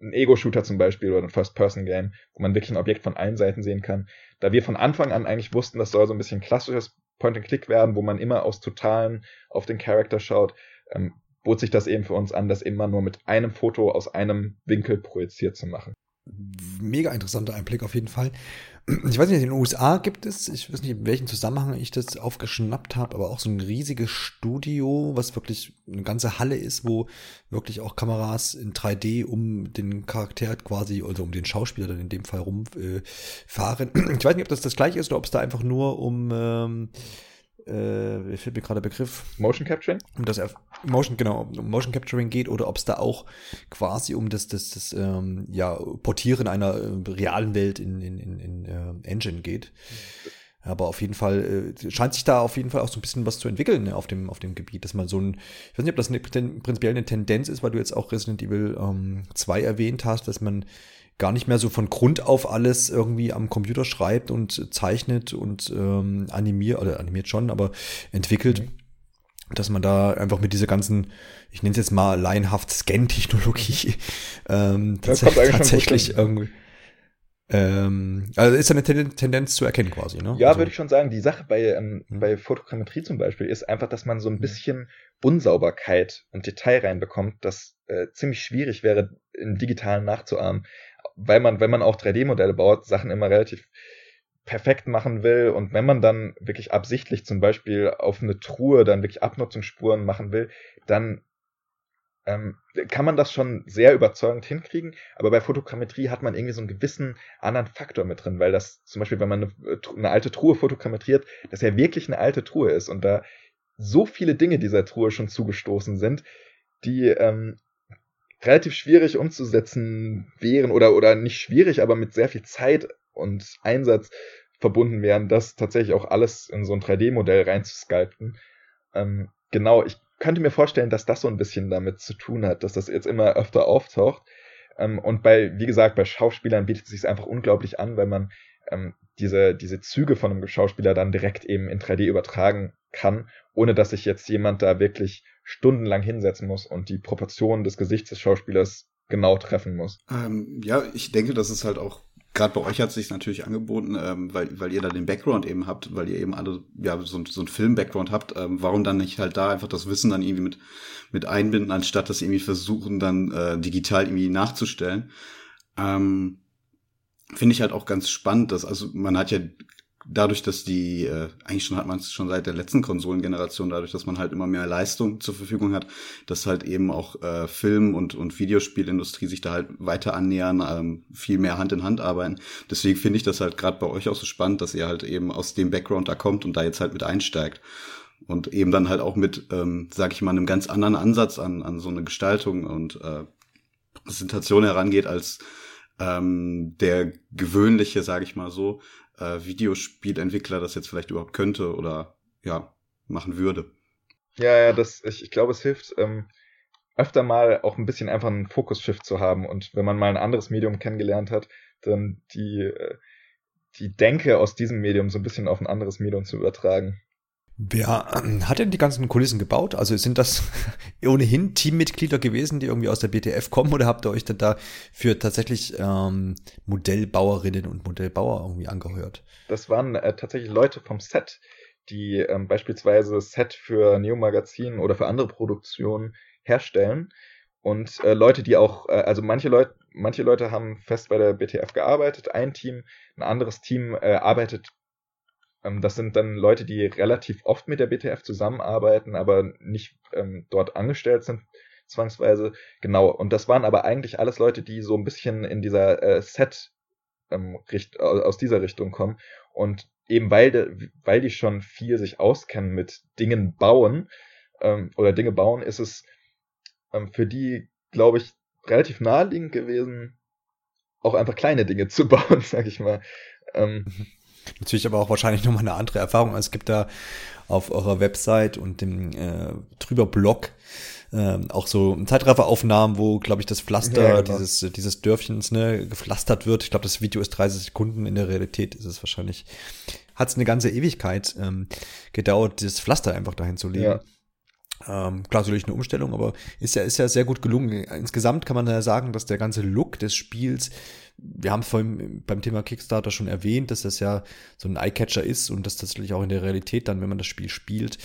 ein Ego-Shooter zum Beispiel oder ein First-Person-Game, wo man wirklich ein Objekt von allen Seiten sehen kann. Da wir von Anfang an eigentlich wussten, das soll so ein bisschen klassisches Point-and-Click werden, wo man immer aus Totalen auf den Charakter schaut, ähm, bot sich das eben für uns an, das immer nur mit einem Foto aus einem Winkel projiziert zu machen mega interessanter Einblick auf jeden Fall. Ich weiß nicht, in den USA gibt es, ich weiß nicht, in welchem Zusammenhang ich das aufgeschnappt habe, aber auch so ein riesiges Studio, was wirklich eine ganze Halle ist, wo wirklich auch Kameras in 3D um den Charakter quasi, also um den Schauspieler dann in dem Fall rumfahren. Äh, ich weiß nicht, ob das das gleiche ist oder ob es da einfach nur um ähm, äh, fehlt mir gerade der Begriff. Motion Capturing? Um das Motion, genau, um Motion Capturing geht oder ob es da auch quasi um das, das, das ähm, ja, Portieren einer äh, realen Welt in, in, in, in äh, Engine geht. Aber auf jeden Fall äh, scheint sich da auf jeden Fall auch so ein bisschen was zu entwickeln ne, auf, dem, auf dem Gebiet, dass man so ein, ich weiß nicht, ob das eine, prinzipiell eine Tendenz ist, weil du jetzt auch Resident Evil ähm, 2 erwähnt hast, dass man gar nicht mehr so von Grund auf alles irgendwie am Computer schreibt und zeichnet und ähm, animiert, oder animiert schon, aber entwickelt. Mhm. Dass man da einfach mit dieser ganzen, ich nenne es jetzt mal laienhaft Scan-Technologie, *laughs* ähm, tats tatsächlich irgendwie. Ähm, also ist eine Tendenz zu erkennen quasi, ne? Ja, also, würde ich schon sagen. Die Sache bei, ähm, mhm. bei Fotogrammetrie zum Beispiel ist einfach, dass man so ein mhm. bisschen Unsauberkeit und Detail reinbekommt, das äh, ziemlich schwierig wäre, im Digitalen nachzuahmen weil man, wenn man auch 3D-Modelle baut, Sachen immer relativ perfekt machen will. Und wenn man dann wirklich absichtlich zum Beispiel auf eine Truhe dann wirklich Abnutzungsspuren machen will, dann ähm, kann man das schon sehr überzeugend hinkriegen, aber bei Fotogrammetrie hat man irgendwie so einen gewissen anderen Faktor mit drin, weil das zum Beispiel, wenn man eine, äh, eine alte Truhe fotogrammetriert, das ja wirklich eine alte Truhe ist. Und da so viele Dinge dieser Truhe schon zugestoßen sind, die ähm, relativ schwierig umzusetzen wären oder, oder nicht schwierig, aber mit sehr viel Zeit und Einsatz verbunden wären, das tatsächlich auch alles in so ein 3D-Modell reinzusculpten. Ähm, genau, ich könnte mir vorstellen, dass das so ein bisschen damit zu tun hat, dass das jetzt immer öfter auftaucht. Ähm, und bei, wie gesagt, bei Schauspielern bietet es sich einfach unglaublich an, weil man ähm, diese, diese Züge von einem Schauspieler dann direkt eben in 3D übertragen kann, ohne dass sich jetzt jemand da wirklich stundenlang hinsetzen muss und die Proportionen des Gesichts des Schauspielers genau treffen muss. Ähm, ja, ich denke, das ist halt auch gerade bei euch hat es sich natürlich angeboten, ähm, weil, weil ihr da den Background eben habt, weil ihr eben alle ja so, so einen Film-Background habt, ähm, warum dann nicht halt da einfach das Wissen dann irgendwie mit, mit einbinden, anstatt das irgendwie versuchen, dann äh, digital irgendwie nachzustellen. Ähm, Finde ich halt auch ganz spannend, dass, also man hat ja dadurch, dass die, äh, eigentlich schon hat man es schon seit der letzten Konsolengeneration, dadurch, dass man halt immer mehr Leistung zur Verfügung hat, dass halt eben auch äh, Film- und, und Videospielindustrie sich da halt weiter annähern, ähm, viel mehr Hand in Hand arbeiten. Deswegen finde ich das halt gerade bei euch auch so spannend, dass ihr halt eben aus dem Background da kommt und da jetzt halt mit einsteigt. Und eben dann halt auch mit, ähm, sag ich mal, einem ganz anderen Ansatz an, an so eine Gestaltung und äh, Präsentation herangeht als ähm, der gewöhnliche, sage ich mal so, äh, Videospielentwickler das jetzt vielleicht überhaupt könnte oder ja, machen würde. Ja, ja, das, ich, ich glaube, es hilft, ähm, öfter mal auch ein bisschen einfach einen Fokus-Shift zu haben und wenn man mal ein anderes Medium kennengelernt hat, dann die, äh, die Denke aus diesem Medium so ein bisschen auf ein anderes Medium zu übertragen. Wer hat denn die ganzen Kulissen gebaut? Also sind das *laughs* ohnehin Teammitglieder gewesen, die irgendwie aus der BTF kommen oder habt ihr euch denn da für tatsächlich ähm, Modellbauerinnen und Modellbauer irgendwie angehört? Das waren äh, tatsächlich Leute vom Set, die ähm, beispielsweise Set für Neo Magazin oder für andere Produktionen herstellen. Und äh, Leute, die auch, äh, also manche Leute, manche Leute haben fest bei der BTF gearbeitet, ein Team, ein anderes Team äh, arbeitet das sind dann Leute, die relativ oft mit der BTF zusammenarbeiten, aber nicht ähm, dort angestellt sind zwangsweise. Genau. Und das waren aber eigentlich alles Leute, die so ein bisschen in dieser äh, Set ähm, Richt aus dieser Richtung kommen. Und eben weil, de, weil die schon viel sich auskennen mit Dingen bauen ähm, oder Dinge bauen, ist es ähm, für die, glaube ich, relativ naheliegend gewesen, auch einfach kleine Dinge *laughs* zu bauen, sag ich mal. Ähm, mhm. Natürlich aber auch wahrscheinlich nochmal eine andere Erfahrung. Also es gibt da auf eurer Website und dem äh, drüber Blog äh, auch so Zeitrafferaufnahmen, wo, glaube ich, das Pflaster ja, genau. dieses, dieses Dörfchens ne, gepflastert wird. Ich glaube, das Video ist 30 Sekunden. In der Realität ist es wahrscheinlich, hat es eine ganze Ewigkeit ähm, gedauert, das Pflaster einfach dahin zu legen. Ja. Ähm, klar, natürlich eine Umstellung, aber ist ja, ist ja sehr gut gelungen. Insgesamt kann man ja sagen, dass der ganze Look des Spiels, wir haben vorhin beim Thema Kickstarter schon erwähnt, dass das ja so ein Eyecatcher ist und das tatsächlich auch in der Realität dann, wenn man das Spiel spielt,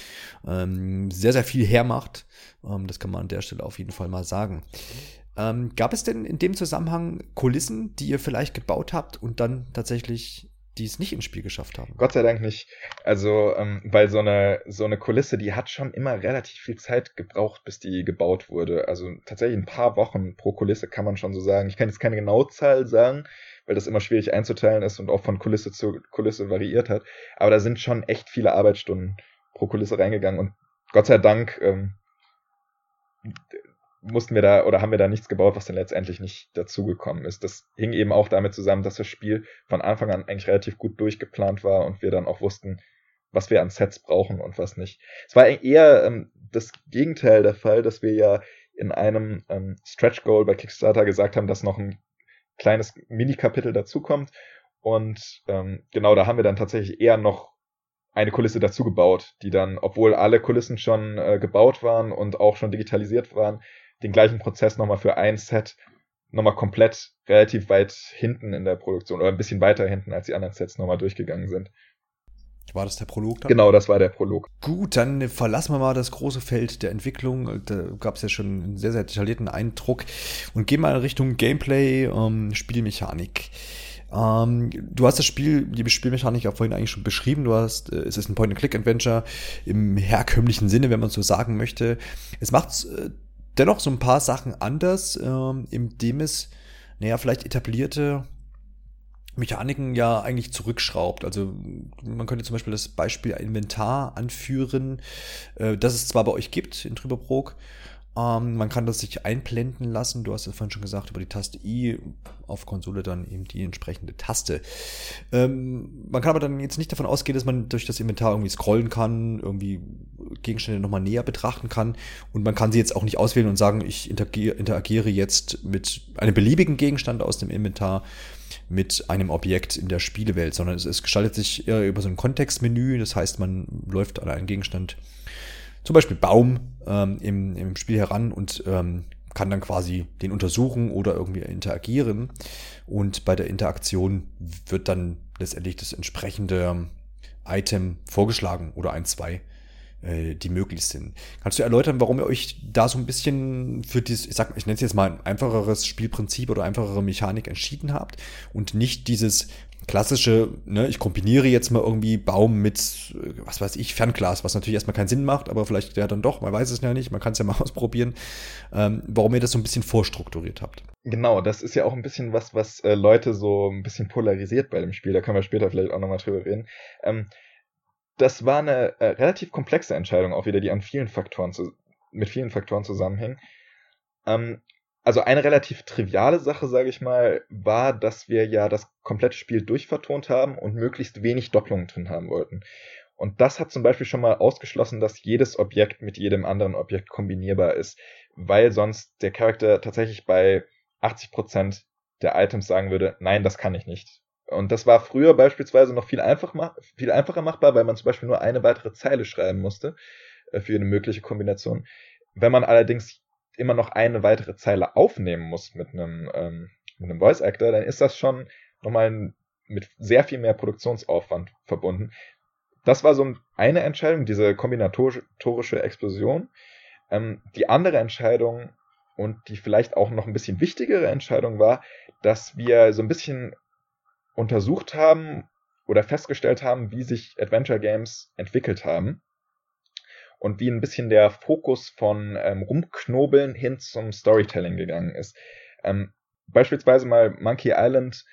ähm, sehr, sehr viel hermacht. Ähm, das kann man an der Stelle auf jeden Fall mal sagen. Ähm, gab es denn in dem Zusammenhang Kulissen, die ihr vielleicht gebaut habt und dann tatsächlich die es nicht ins Spiel geschafft haben. Gott sei Dank nicht. Also, ähm, weil so eine, so eine Kulisse, die hat schon immer relativ viel Zeit gebraucht, bis die gebaut wurde. Also tatsächlich ein paar Wochen pro Kulisse kann man schon so sagen. Ich kann jetzt keine genaue Zahl sagen, weil das immer schwierig einzuteilen ist und auch von Kulisse zu Kulisse variiert hat. Aber da sind schon echt viele Arbeitsstunden pro Kulisse reingegangen und Gott sei Dank ähm, mussten wir da oder haben wir da nichts gebaut, was dann letztendlich nicht dazugekommen ist. Das hing eben auch damit zusammen, dass das Spiel von Anfang an eigentlich relativ gut durchgeplant war und wir dann auch wussten, was wir an Sets brauchen und was nicht. Es war eher ähm, das Gegenteil der Fall, dass wir ja in einem ähm, Stretch Goal bei Kickstarter gesagt haben, dass noch ein kleines Mini-Kapitel dazukommt. Und ähm, genau, da haben wir dann tatsächlich eher noch eine Kulisse dazu gebaut, die dann, obwohl alle Kulissen schon äh, gebaut waren und auch schon digitalisiert waren, den gleichen Prozess nochmal für ein Set nochmal komplett relativ weit hinten in der Produktion oder ein bisschen weiter hinten als die anderen Sets nochmal durchgegangen sind. War das der Prolog dann? Genau, das war der Prolog. Gut, dann verlassen wir mal das große Feld der Entwicklung. Da gab es ja schon einen sehr, sehr detaillierten Eindruck und gehen mal in Richtung Gameplay, ähm, Spielmechanik. Ähm, du hast das Spiel, die Spielmechanik ja vorhin eigentlich schon beschrieben. Du hast, äh, es ist ein Point-and-Click-Adventure im herkömmlichen Sinne, wenn man so sagen möchte. Es macht äh, dennoch so ein paar Sachen anders, ähm, indem es, naja, vielleicht etablierte Mechaniken ja eigentlich zurückschraubt. Also man könnte zum Beispiel das Beispiel Inventar anführen, äh, das es zwar bei euch gibt in Trüberbrook, ähm, man kann das sich einblenden lassen. Du hast ja vorhin schon gesagt, über die Taste I auf Konsole dann eben die entsprechende Taste. Ähm, man kann aber dann jetzt nicht davon ausgehen, dass man durch das Inventar irgendwie scrollen kann, irgendwie Gegenstände nochmal näher betrachten kann. Und man kann sie jetzt auch nicht auswählen und sagen, ich interagiere, interagiere jetzt mit einem beliebigen Gegenstand aus dem Inventar mit einem Objekt in der Spielewelt, sondern es, es gestaltet sich eher über so ein Kontextmenü. Das heißt, man läuft an einen Gegenstand zum Beispiel Baum ähm, im, im Spiel heran und ähm, kann dann quasi den untersuchen oder irgendwie interagieren. Und bei der Interaktion wird dann letztendlich das entsprechende Item vorgeschlagen oder ein, zwei, äh, die möglich sind. Kannst du erläutern, warum ihr euch da so ein bisschen für dieses, ich sag, ich nenne es jetzt mal ein einfacheres Spielprinzip oder einfachere Mechanik entschieden habt und nicht dieses klassische, ne, ich kombiniere jetzt mal irgendwie Baum mit, was weiß ich, Fernglas, was natürlich erstmal keinen Sinn macht, aber vielleicht ja dann doch, man weiß es ja nicht, man kann es ja mal *laughs* ausprobieren, ähm, warum ihr das so ein bisschen vorstrukturiert habt. Genau, das ist ja auch ein bisschen was, was äh, Leute so ein bisschen polarisiert bei dem Spiel, da können wir später vielleicht auch nochmal drüber reden. Ähm, das war eine äh, relativ komplexe Entscheidung, auch wieder, die an vielen Faktoren zu, mit vielen Faktoren zusammenhing. Ähm, also eine relativ triviale Sache, sage ich mal, war, dass wir ja das komplette Spiel durchvertont haben und möglichst wenig Doppelungen drin haben wollten. Und das hat zum Beispiel schon mal ausgeschlossen, dass jedes Objekt mit jedem anderen Objekt kombinierbar ist, weil sonst der Charakter tatsächlich bei 80% der Items sagen würde, nein, das kann ich nicht. Und das war früher beispielsweise noch viel, einfach, viel einfacher machbar, weil man zum Beispiel nur eine weitere Zeile schreiben musste äh, für eine mögliche Kombination. Wenn man allerdings immer noch eine weitere Zeile aufnehmen muss mit einem, ähm, mit einem Voice Actor, dann ist das schon nochmal mit sehr viel mehr Produktionsaufwand verbunden. Das war so eine Entscheidung, diese kombinatorische Explosion. Ähm, die andere Entscheidung und die vielleicht auch noch ein bisschen wichtigere Entscheidung war, dass wir so ein bisschen untersucht haben oder festgestellt haben, wie sich Adventure Games entwickelt haben und wie ein bisschen der Fokus von ähm, Rumknobeln hin zum Storytelling gegangen ist. Ähm, beispielsweise mal Monkey Island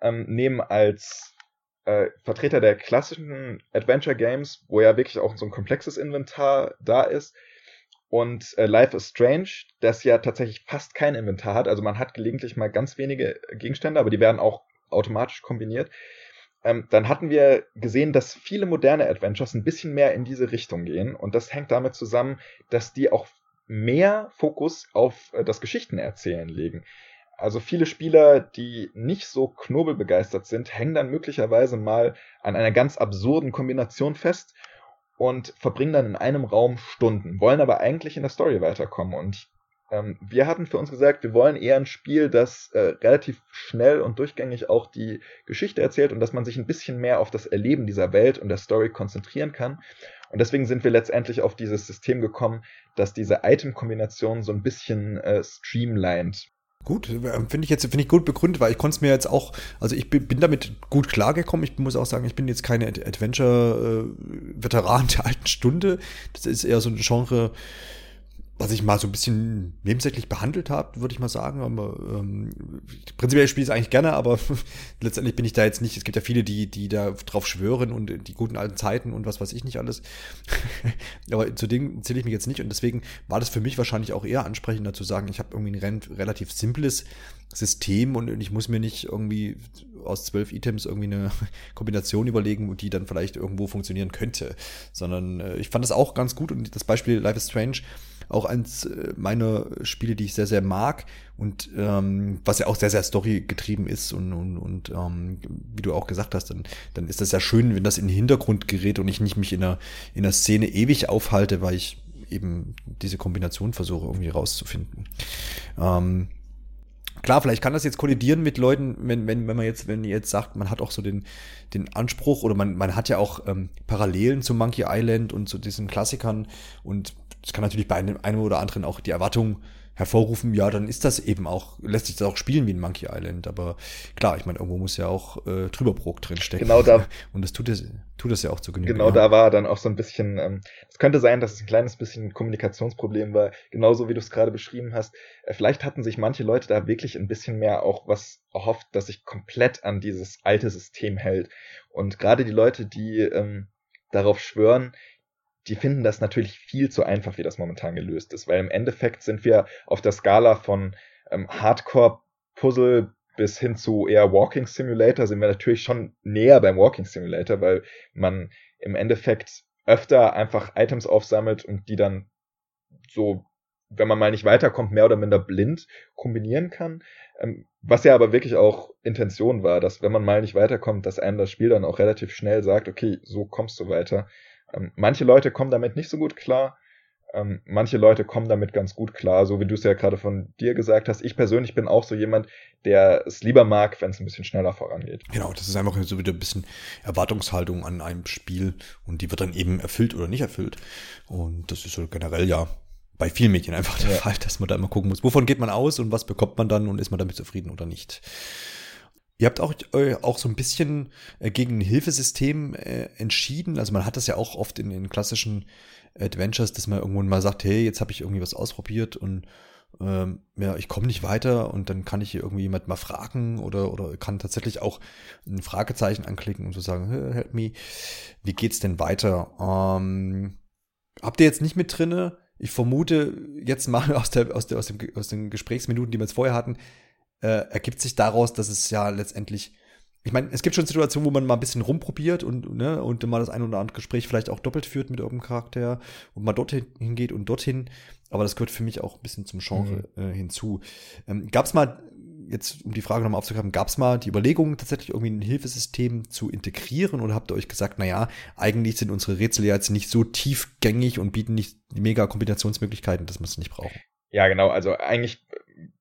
ähm, nehmen als äh, Vertreter der klassischen Adventure Games, wo ja wirklich auch so ein komplexes Inventar da ist, und äh, Life is Strange, das ja tatsächlich fast kein Inventar hat. Also man hat gelegentlich mal ganz wenige Gegenstände, aber die werden auch automatisch kombiniert ähm, dann hatten wir gesehen, dass viele moderne Adventures ein bisschen mehr in diese Richtung gehen. Und das hängt damit zusammen, dass die auch mehr Fokus auf äh, das Geschichtenerzählen legen. Also viele Spieler, die nicht so knobelbegeistert sind, hängen dann möglicherweise mal an einer ganz absurden Kombination fest und verbringen dann in einem Raum Stunden, wollen aber eigentlich in der Story weiterkommen. Und ähm, wir hatten für uns gesagt, wir wollen eher ein Spiel, das äh, relativ schnell und durchgängig auch die Geschichte erzählt und dass man sich ein bisschen mehr auf das Erleben dieser Welt und der Story konzentrieren kann. Und deswegen sind wir letztendlich auf dieses System gekommen, dass diese Item-Kombination so ein bisschen äh, streamlined Gut, äh, finde ich jetzt finde ich gut begründet, weil ich konnte es mir jetzt auch, also ich bin, damit gut klargekommen. Ich muss auch sagen, ich bin jetzt keine Adventure-Veteran äh, der alten Stunde. Das ist eher so ein Genre, was ich mal so ein bisschen nebensächlich behandelt habe, würde ich mal sagen. Aber ähm, prinzipiell spiele ich es eigentlich gerne, aber *laughs* letztendlich bin ich da jetzt nicht. Es gibt ja viele, die, die da drauf schwören und die guten alten Zeiten und was weiß ich nicht alles. *laughs* aber zu denen zähle ich mich jetzt nicht und deswegen war das für mich wahrscheinlich auch eher ansprechender zu sagen, ich habe irgendwie ein relativ simples System und ich muss mir nicht irgendwie aus zwölf Items irgendwie eine *laughs* Kombination überlegen, die dann vielleicht irgendwo funktionieren könnte, sondern äh, ich fand das auch ganz gut und das Beispiel Life is Strange auch eins äh, meiner Spiele, die ich sehr, sehr mag und ähm, was ja auch sehr, sehr storygetrieben ist und, und, und ähm, wie du auch gesagt hast, dann, dann ist das ja schön, wenn das in den Hintergrund gerät und ich nicht mich in der, in der Szene ewig aufhalte, weil ich eben diese Kombination versuche irgendwie rauszufinden. Ähm, klar, vielleicht kann das jetzt kollidieren mit Leuten, wenn, wenn, wenn man jetzt, wenn ihr jetzt sagt, man hat auch so den, den Anspruch oder man, man hat ja auch ähm, Parallelen zu Monkey Island und zu diesen Klassikern und das kann natürlich bei einem, einem oder anderen auch die Erwartung hervorrufen, ja, dann ist das eben auch, lässt sich das auch spielen wie ein Monkey Island. Aber klar, ich meine, irgendwo muss ja auch äh, Trüberbrook drinstecken. Genau da. *laughs* Und das tut es, tut es ja auch zu genügen. Genau ja. da war dann auch so ein bisschen, ähm, es könnte sein, dass es ein kleines bisschen Kommunikationsproblem war, genauso wie du es gerade beschrieben hast. Äh, vielleicht hatten sich manche Leute da wirklich ein bisschen mehr auch was erhofft, dass sich komplett an dieses alte System hält. Und gerade die Leute, die ähm, darauf schwören, die finden das natürlich viel zu einfach, wie das momentan gelöst ist, weil im Endeffekt sind wir auf der Skala von ähm, Hardcore-Puzzle bis hin zu eher Walking Simulator sind wir natürlich schon näher beim Walking Simulator, weil man im Endeffekt öfter einfach Items aufsammelt und die dann so, wenn man mal nicht weiterkommt, mehr oder minder blind kombinieren kann. Ähm, was ja aber wirklich auch Intention war, dass wenn man mal nicht weiterkommt, dass einem das Spiel dann auch relativ schnell sagt, okay, so kommst du weiter. Ähm, manche Leute kommen damit nicht so gut klar. Ähm, manche Leute kommen damit ganz gut klar, so wie du es ja gerade von dir gesagt hast. Ich persönlich bin auch so jemand, der es lieber mag, wenn es ein bisschen schneller vorangeht. Genau, das ist einfach so wieder ein bisschen Erwartungshaltung an einem Spiel und die wird dann eben erfüllt oder nicht erfüllt. Und das ist so generell ja bei vielen Medien einfach der ja. Fall, dass man da immer gucken muss, wovon geht man aus und was bekommt man dann und ist man damit zufrieden oder nicht. Ihr habt auch, äh, auch so ein bisschen äh, gegen ein Hilfesystem äh, entschieden. Also man hat das ja auch oft in den klassischen Adventures, dass man irgendwann mal sagt, hey, jetzt habe ich irgendwie was ausprobiert und ähm, ja, ich komme nicht weiter und dann kann ich hier irgendwie jemand mal fragen oder, oder kann tatsächlich auch ein Fragezeichen anklicken und so sagen, help me, wie geht's denn weiter? Ähm, habt ihr jetzt nicht mit drinne? Ich vermute jetzt mal *laughs* aus, der, aus, der, aus, dem, aus den Gesprächsminuten, die wir jetzt vorher hatten, äh, ergibt sich daraus, dass es ja letztendlich, ich meine, es gibt schon Situationen, wo man mal ein bisschen rumprobiert und, ne, und mal das ein oder andere Gespräch vielleicht auch doppelt führt mit irgendeinem Charakter und mal dorthin hingeht und dorthin. Aber das gehört für mich auch ein bisschen zum Genre mhm. äh, hinzu. Ähm, gab es mal, jetzt um die Frage nochmal aufzugreifen, gab es mal die Überlegung, tatsächlich irgendwie ein Hilfesystem zu integrieren oder habt ihr euch gesagt, naja, eigentlich sind unsere Rätsel ja jetzt nicht so tiefgängig und bieten nicht mega Kombinationsmöglichkeiten, dass man es nicht brauchen? Ja, genau. Also eigentlich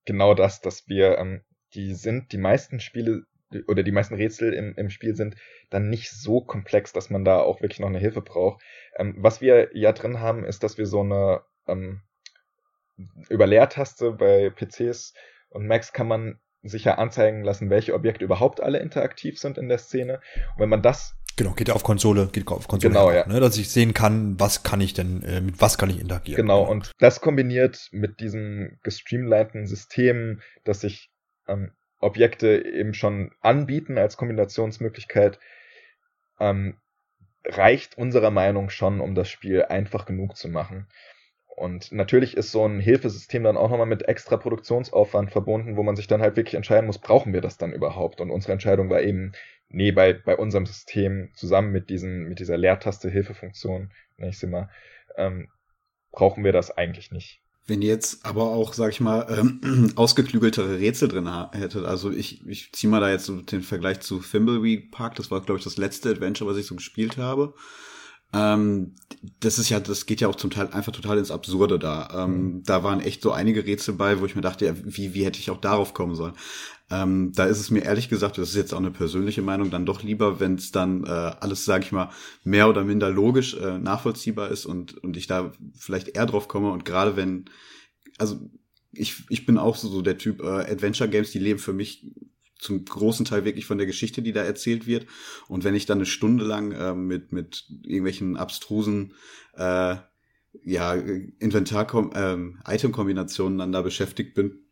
genau das, dass wir, ähm, die sind, die meisten Spiele oder die meisten Rätsel im, im Spiel sind dann nicht so komplex, dass man da auch wirklich noch eine Hilfe braucht. Ähm, was wir ja drin haben, ist, dass wir so eine ähm, über Leertaste bei PCs und Macs kann man sich ja anzeigen lassen, welche Objekte überhaupt alle interaktiv sind in der Szene. Und wenn man das Genau, geht auf Konsole, geht auf Konsole. Genau, ja. Ne, dass ich sehen kann, was kann ich denn, äh, mit was kann ich interagieren. Genau, genau, und das kombiniert mit diesem gestreamlinten System, dass sich ähm, Objekte eben schon anbieten als Kombinationsmöglichkeit, ähm, reicht unserer Meinung schon, um das Spiel einfach genug zu machen. Und natürlich ist so ein Hilfesystem dann auch nochmal mit extra Produktionsaufwand verbunden, wo man sich dann halt wirklich entscheiden muss, brauchen wir das dann überhaupt? Und unsere Entscheidung war eben, nee, bei, bei unserem System zusammen mit diesen, mit dieser Leertaste Hilfefunktion, nenne ich sie mal, ähm, brauchen wir das eigentlich nicht. Wenn ihr jetzt aber auch, sag ich mal, ähm, *clears throat* ausgeklügeltere Rätsel drin hättet, also ich, ich ziehe mal da jetzt so den Vergleich zu Thimbleweed Park, das war, glaube ich, das letzte Adventure, was ich so gespielt habe. Ähm, das ist ja, das geht ja auch zum Teil einfach total ins Absurde da. Ähm, mhm. Da waren echt so einige Rätsel bei, wo ich mir dachte, ja, wie, wie hätte ich auch darauf kommen sollen? Ähm, da ist es mir ehrlich gesagt, das ist jetzt auch eine persönliche Meinung, dann doch lieber, wenn es dann äh, alles, sage ich mal, mehr oder minder logisch äh, nachvollziehbar ist und, und ich da vielleicht eher drauf komme. Und gerade wenn, also ich, ich bin auch so, der Typ äh, Adventure Games, die leben für mich zum großen Teil wirklich von der Geschichte, die da erzählt wird. Und wenn ich dann eine Stunde lang äh, mit, mit irgendwelchen abstrusen äh, ja, Inventar, ähm, dann da beschäftigt bin,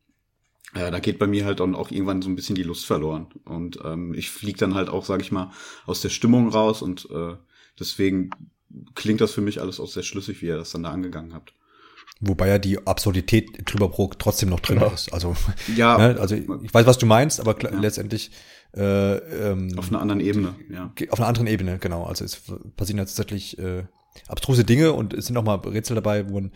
äh, da geht bei mir halt dann auch irgendwann so ein bisschen die Lust verloren. Und ähm, ich fliege dann halt auch, sag ich mal, aus der Stimmung raus und äh, deswegen klingt das für mich alles auch sehr schlüssig, wie ihr das dann da angegangen habt. Wobei ja die Absurdität drüber pro trotzdem noch drin genau. ist. Also, *laughs* ja, ne, also ich weiß, was du meinst, aber ja. letztendlich äh, ähm, auf einer anderen Ebene, ja. Auf einer anderen Ebene, genau. Also es passieren tatsächlich äh, abstruse Dinge und es sind auch mal Rätsel dabei, wo man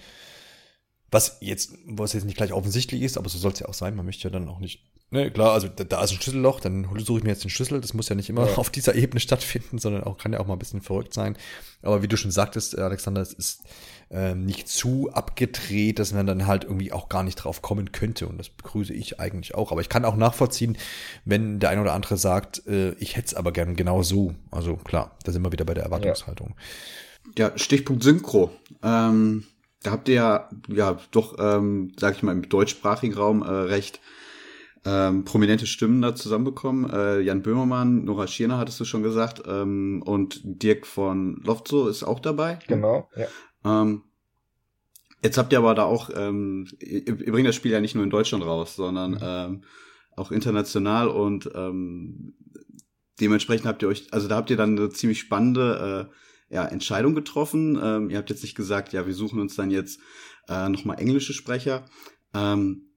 was jetzt, was jetzt nicht gleich offensichtlich ist, aber so soll es ja auch sein. Man möchte ja dann auch nicht. Ne, klar, also da, da ist ein Schlüsselloch, dann suche ich mir jetzt den Schlüssel. Das muss ja nicht immer ja. *laughs* auf dieser Ebene stattfinden, sondern auch kann ja auch mal ein bisschen verrückt sein. Aber wie du schon sagtest, Alexander, es ist ähm, nicht zu abgedreht, dass man dann halt irgendwie auch gar nicht drauf kommen könnte. Und das begrüße ich eigentlich auch. Aber ich kann auch nachvollziehen, wenn der eine oder andere sagt, äh, ich hätte es aber gern genau so. Also klar, da sind wir wieder bei der Erwartungshaltung. Ja, ja Stichpunkt Synchro. Ähm da habt ihr ja, ja doch, ähm, sag ich mal, im deutschsprachigen Raum äh, recht ähm, prominente Stimmen da zusammenbekommen. Äh, Jan Böhmermann, Nora Schirner hattest du schon gesagt, ähm, und Dirk von Loftso ist auch dabei. Genau, ja. Ähm, jetzt habt ihr aber da auch, ähm, ihr, ihr bringt das Spiel ja nicht nur in Deutschland raus, sondern mhm. ähm, auch international und ähm, dementsprechend habt ihr euch, also da habt ihr dann eine ziemlich spannende äh, ja, Entscheidung getroffen. Ähm, ihr habt jetzt nicht gesagt, ja, wir suchen uns dann jetzt äh, nochmal englische Sprecher, ähm,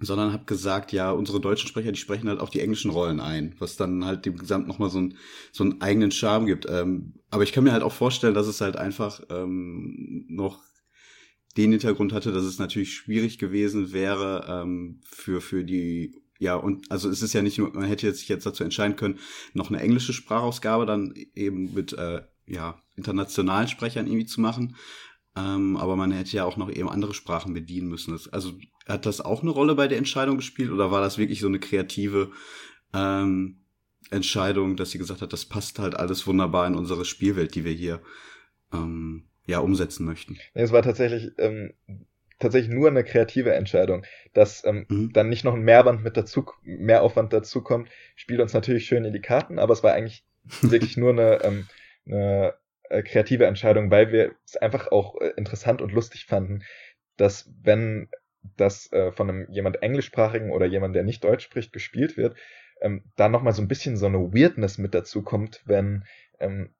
sondern habt gesagt, ja, unsere deutschen Sprecher, die sprechen halt auch die englischen Rollen ein, was dann halt dem Gesamt nochmal so, ein, so einen eigenen Charme gibt. Ähm, aber ich kann mir halt auch vorstellen, dass es halt einfach ähm, noch den Hintergrund hatte, dass es natürlich schwierig gewesen wäre ähm, für für die ja und also es ist ja nicht nur man hätte sich jetzt dazu entscheiden können noch eine englische Sprachausgabe dann eben mit äh, ja, internationalen Sprechern irgendwie zu machen. Ähm, aber man hätte ja auch noch eben andere Sprachen bedienen müssen. also hat das auch eine Rolle bei der Entscheidung gespielt oder war das wirklich so eine kreative ähm, Entscheidung, dass sie gesagt hat, das passt halt alles wunderbar in unsere Spielwelt, die wir hier ähm, ja umsetzen möchten? Nee, es war tatsächlich ähm, tatsächlich nur eine kreative Entscheidung, dass ähm, mhm. dann nicht noch ein Mehrband mit dazu, mehr Aufwand dazu kommt, spielt uns natürlich schön in die Karten, aber es war eigentlich wirklich nur eine ähm, eine äh, kreative Entscheidung, weil wir es einfach auch äh, interessant und lustig fanden, dass wenn das äh, von einem jemand englischsprachigen oder jemand, der nicht Deutsch spricht, gespielt wird, ähm, da nochmal so ein bisschen so eine Weirdness mit dazu kommt, wenn ähm,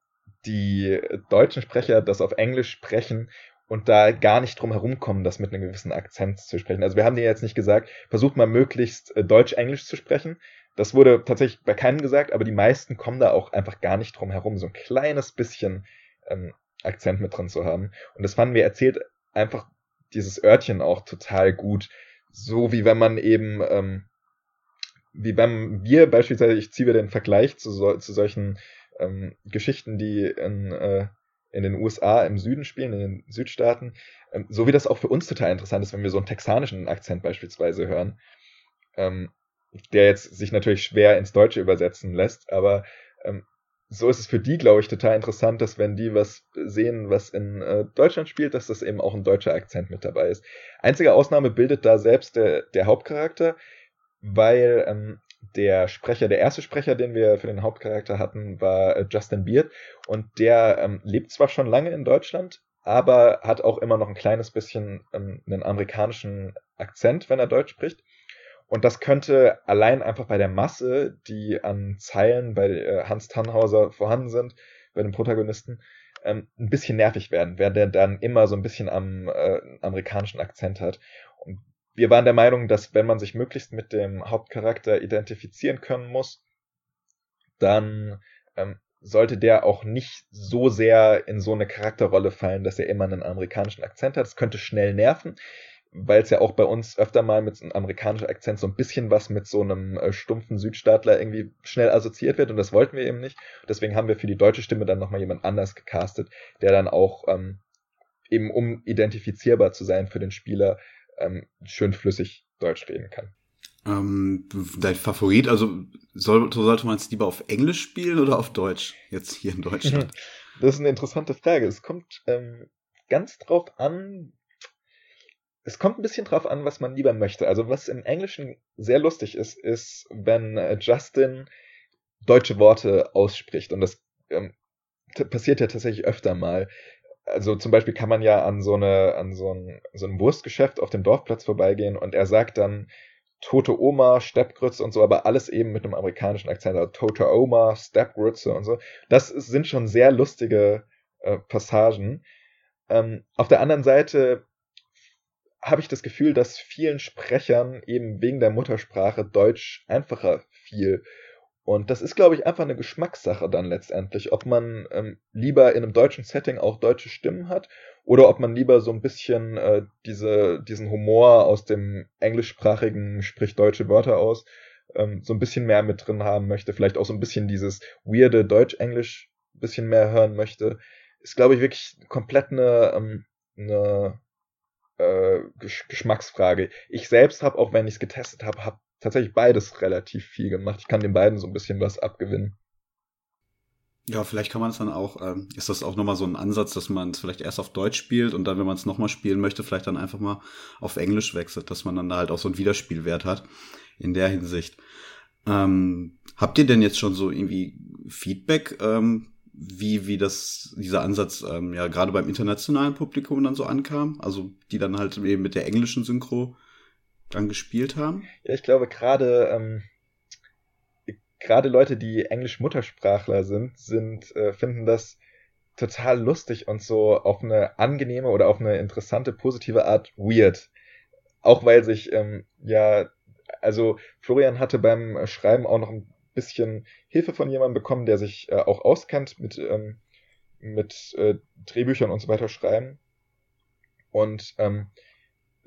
die deutschen Sprecher das auf Englisch sprechen und da gar nicht drum herumkommen, das mit einem gewissen Akzent zu sprechen. Also wir haben dir jetzt nicht gesagt, versucht mal möglichst äh, Deutsch-Englisch zu sprechen, das wurde tatsächlich bei keinem gesagt, aber die meisten kommen da auch einfach gar nicht drum herum, so ein kleines bisschen ähm, Akzent mit drin zu haben. Und das fanden wir erzählt einfach dieses Örtchen auch total gut. So wie wenn man eben, ähm, wie wenn wir beispielsweise, ich ziehe den Vergleich zu, so, zu solchen ähm, Geschichten, die in, äh, in den USA im Süden spielen, in den Südstaaten, ähm, so wie das auch für uns total interessant ist, wenn wir so einen texanischen Akzent beispielsweise hören. Ähm, der jetzt sich natürlich schwer ins Deutsche übersetzen lässt, aber ähm, so ist es für die, glaube ich, total interessant, dass wenn die was sehen, was in äh, Deutschland spielt, dass das eben auch ein deutscher Akzent mit dabei ist. Einzige Ausnahme bildet da selbst der, der Hauptcharakter, weil ähm, der Sprecher, der erste Sprecher, den wir für den Hauptcharakter hatten, war äh, Justin Beard und der ähm, lebt zwar schon lange in Deutschland, aber hat auch immer noch ein kleines bisschen ähm, einen amerikanischen Akzent, wenn er Deutsch spricht. Und das könnte allein einfach bei der Masse, die an Zeilen bei äh, Hans Tannhauser vorhanden sind, bei den Protagonisten, ähm, ein bisschen nervig werden, wer der dann immer so ein bisschen am äh, amerikanischen Akzent hat. Und wir waren der Meinung, dass wenn man sich möglichst mit dem Hauptcharakter identifizieren können muss, dann ähm, sollte der auch nicht so sehr in so eine Charakterrolle fallen, dass er immer einen amerikanischen Akzent hat. Das könnte schnell nerven weil es ja auch bei uns öfter mal mit einem amerikanischen Akzent so ein bisschen was mit so einem äh, stumpfen Südstaatler irgendwie schnell assoziiert wird und das wollten wir eben nicht. Deswegen haben wir für die deutsche Stimme dann nochmal jemand anders gecastet, der dann auch ähm, eben um identifizierbar zu sein für den Spieler ähm, schön flüssig Deutsch reden kann. Ähm, dein Favorit, also soll, sollte man es lieber auf Englisch spielen oder auf Deutsch, jetzt hier in Deutschland? *laughs* Das ist eine interessante Frage. Es kommt ähm, ganz drauf an, es kommt ein bisschen drauf an, was man lieber möchte. Also was im Englischen sehr lustig ist, ist, wenn äh, Justin deutsche Worte ausspricht. Und das ähm, passiert ja tatsächlich öfter mal. also zum Beispiel kann man ja an so eine, an so ein, so ein Wurstgeschäft auf dem Dorfplatz vorbeigehen und er sagt dann tote Oma, Steppgrütze und so, aber alles eben mit einem amerikanischen Akzent, also tote Oma, Steppgrütze und so. Das sind schon sehr lustige äh, Passagen. Ähm, auf der anderen Seite habe ich das Gefühl, dass vielen Sprechern eben wegen der Muttersprache Deutsch einfacher fiel. Und das ist, glaube ich, einfach eine Geschmackssache dann letztendlich, ob man ähm, lieber in einem deutschen Setting auch deutsche Stimmen hat oder ob man lieber so ein bisschen äh, diese, diesen Humor aus dem englischsprachigen, sprich deutsche Wörter aus, ähm, so ein bisschen mehr mit drin haben möchte, vielleicht auch so ein bisschen dieses weirde Deutsch-Englisch bisschen mehr hören möchte, ist, glaube ich, wirklich komplett eine, ähm, eine äh, Geschmacksfrage. Ich selbst habe, auch wenn ich es getestet habe, habe tatsächlich beides relativ viel gemacht. Ich kann den beiden so ein bisschen was abgewinnen. Ja, vielleicht kann man es dann auch, ähm, ist das auch nochmal so ein Ansatz, dass man es vielleicht erst auf Deutsch spielt und dann, wenn man es nochmal spielen möchte, vielleicht dann einfach mal auf Englisch wechselt, dass man dann da halt auch so einen Wiederspielwert hat in der Hinsicht. Ähm, habt ihr denn jetzt schon so irgendwie Feedback, ähm, wie, wie das, dieser Ansatz ähm, ja gerade beim internationalen Publikum dann so ankam? Also die dann halt eben mit der englischen Synchro dann gespielt haben? Ja, ich glaube gerade ähm, gerade Leute, die Englisch-Muttersprachler sind, sind äh, finden das total lustig und so auf eine angenehme oder auf eine interessante, positive Art weird. Auch weil sich, ähm, ja, also Florian hatte beim Schreiben auch noch ein bisschen Hilfe von jemandem bekommen, der sich äh, auch auskennt mit, ähm, mit äh, Drehbüchern und so weiter schreiben. Und ähm,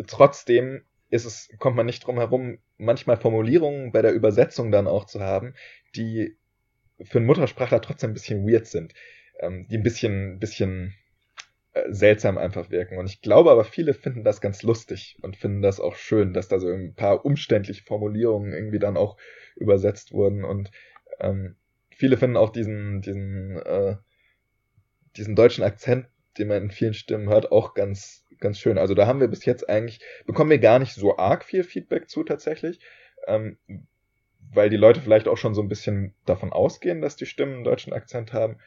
trotzdem ist es, kommt man nicht drum herum, manchmal Formulierungen bei der Übersetzung dann auch zu haben, die für einen Muttersprachler trotzdem ein bisschen weird sind, ähm, die ein bisschen, bisschen seltsam einfach wirken. Und ich glaube aber, viele finden das ganz lustig und finden das auch schön, dass da so ein paar umständliche Formulierungen irgendwie dann auch übersetzt wurden. Und ähm, viele finden auch diesen, diesen, äh, diesen deutschen Akzent, den man in vielen Stimmen hört, auch ganz, ganz schön. Also da haben wir bis jetzt eigentlich, bekommen wir gar nicht so arg viel Feedback zu tatsächlich, ähm, weil die Leute vielleicht auch schon so ein bisschen davon ausgehen, dass die Stimmen einen deutschen Akzent haben.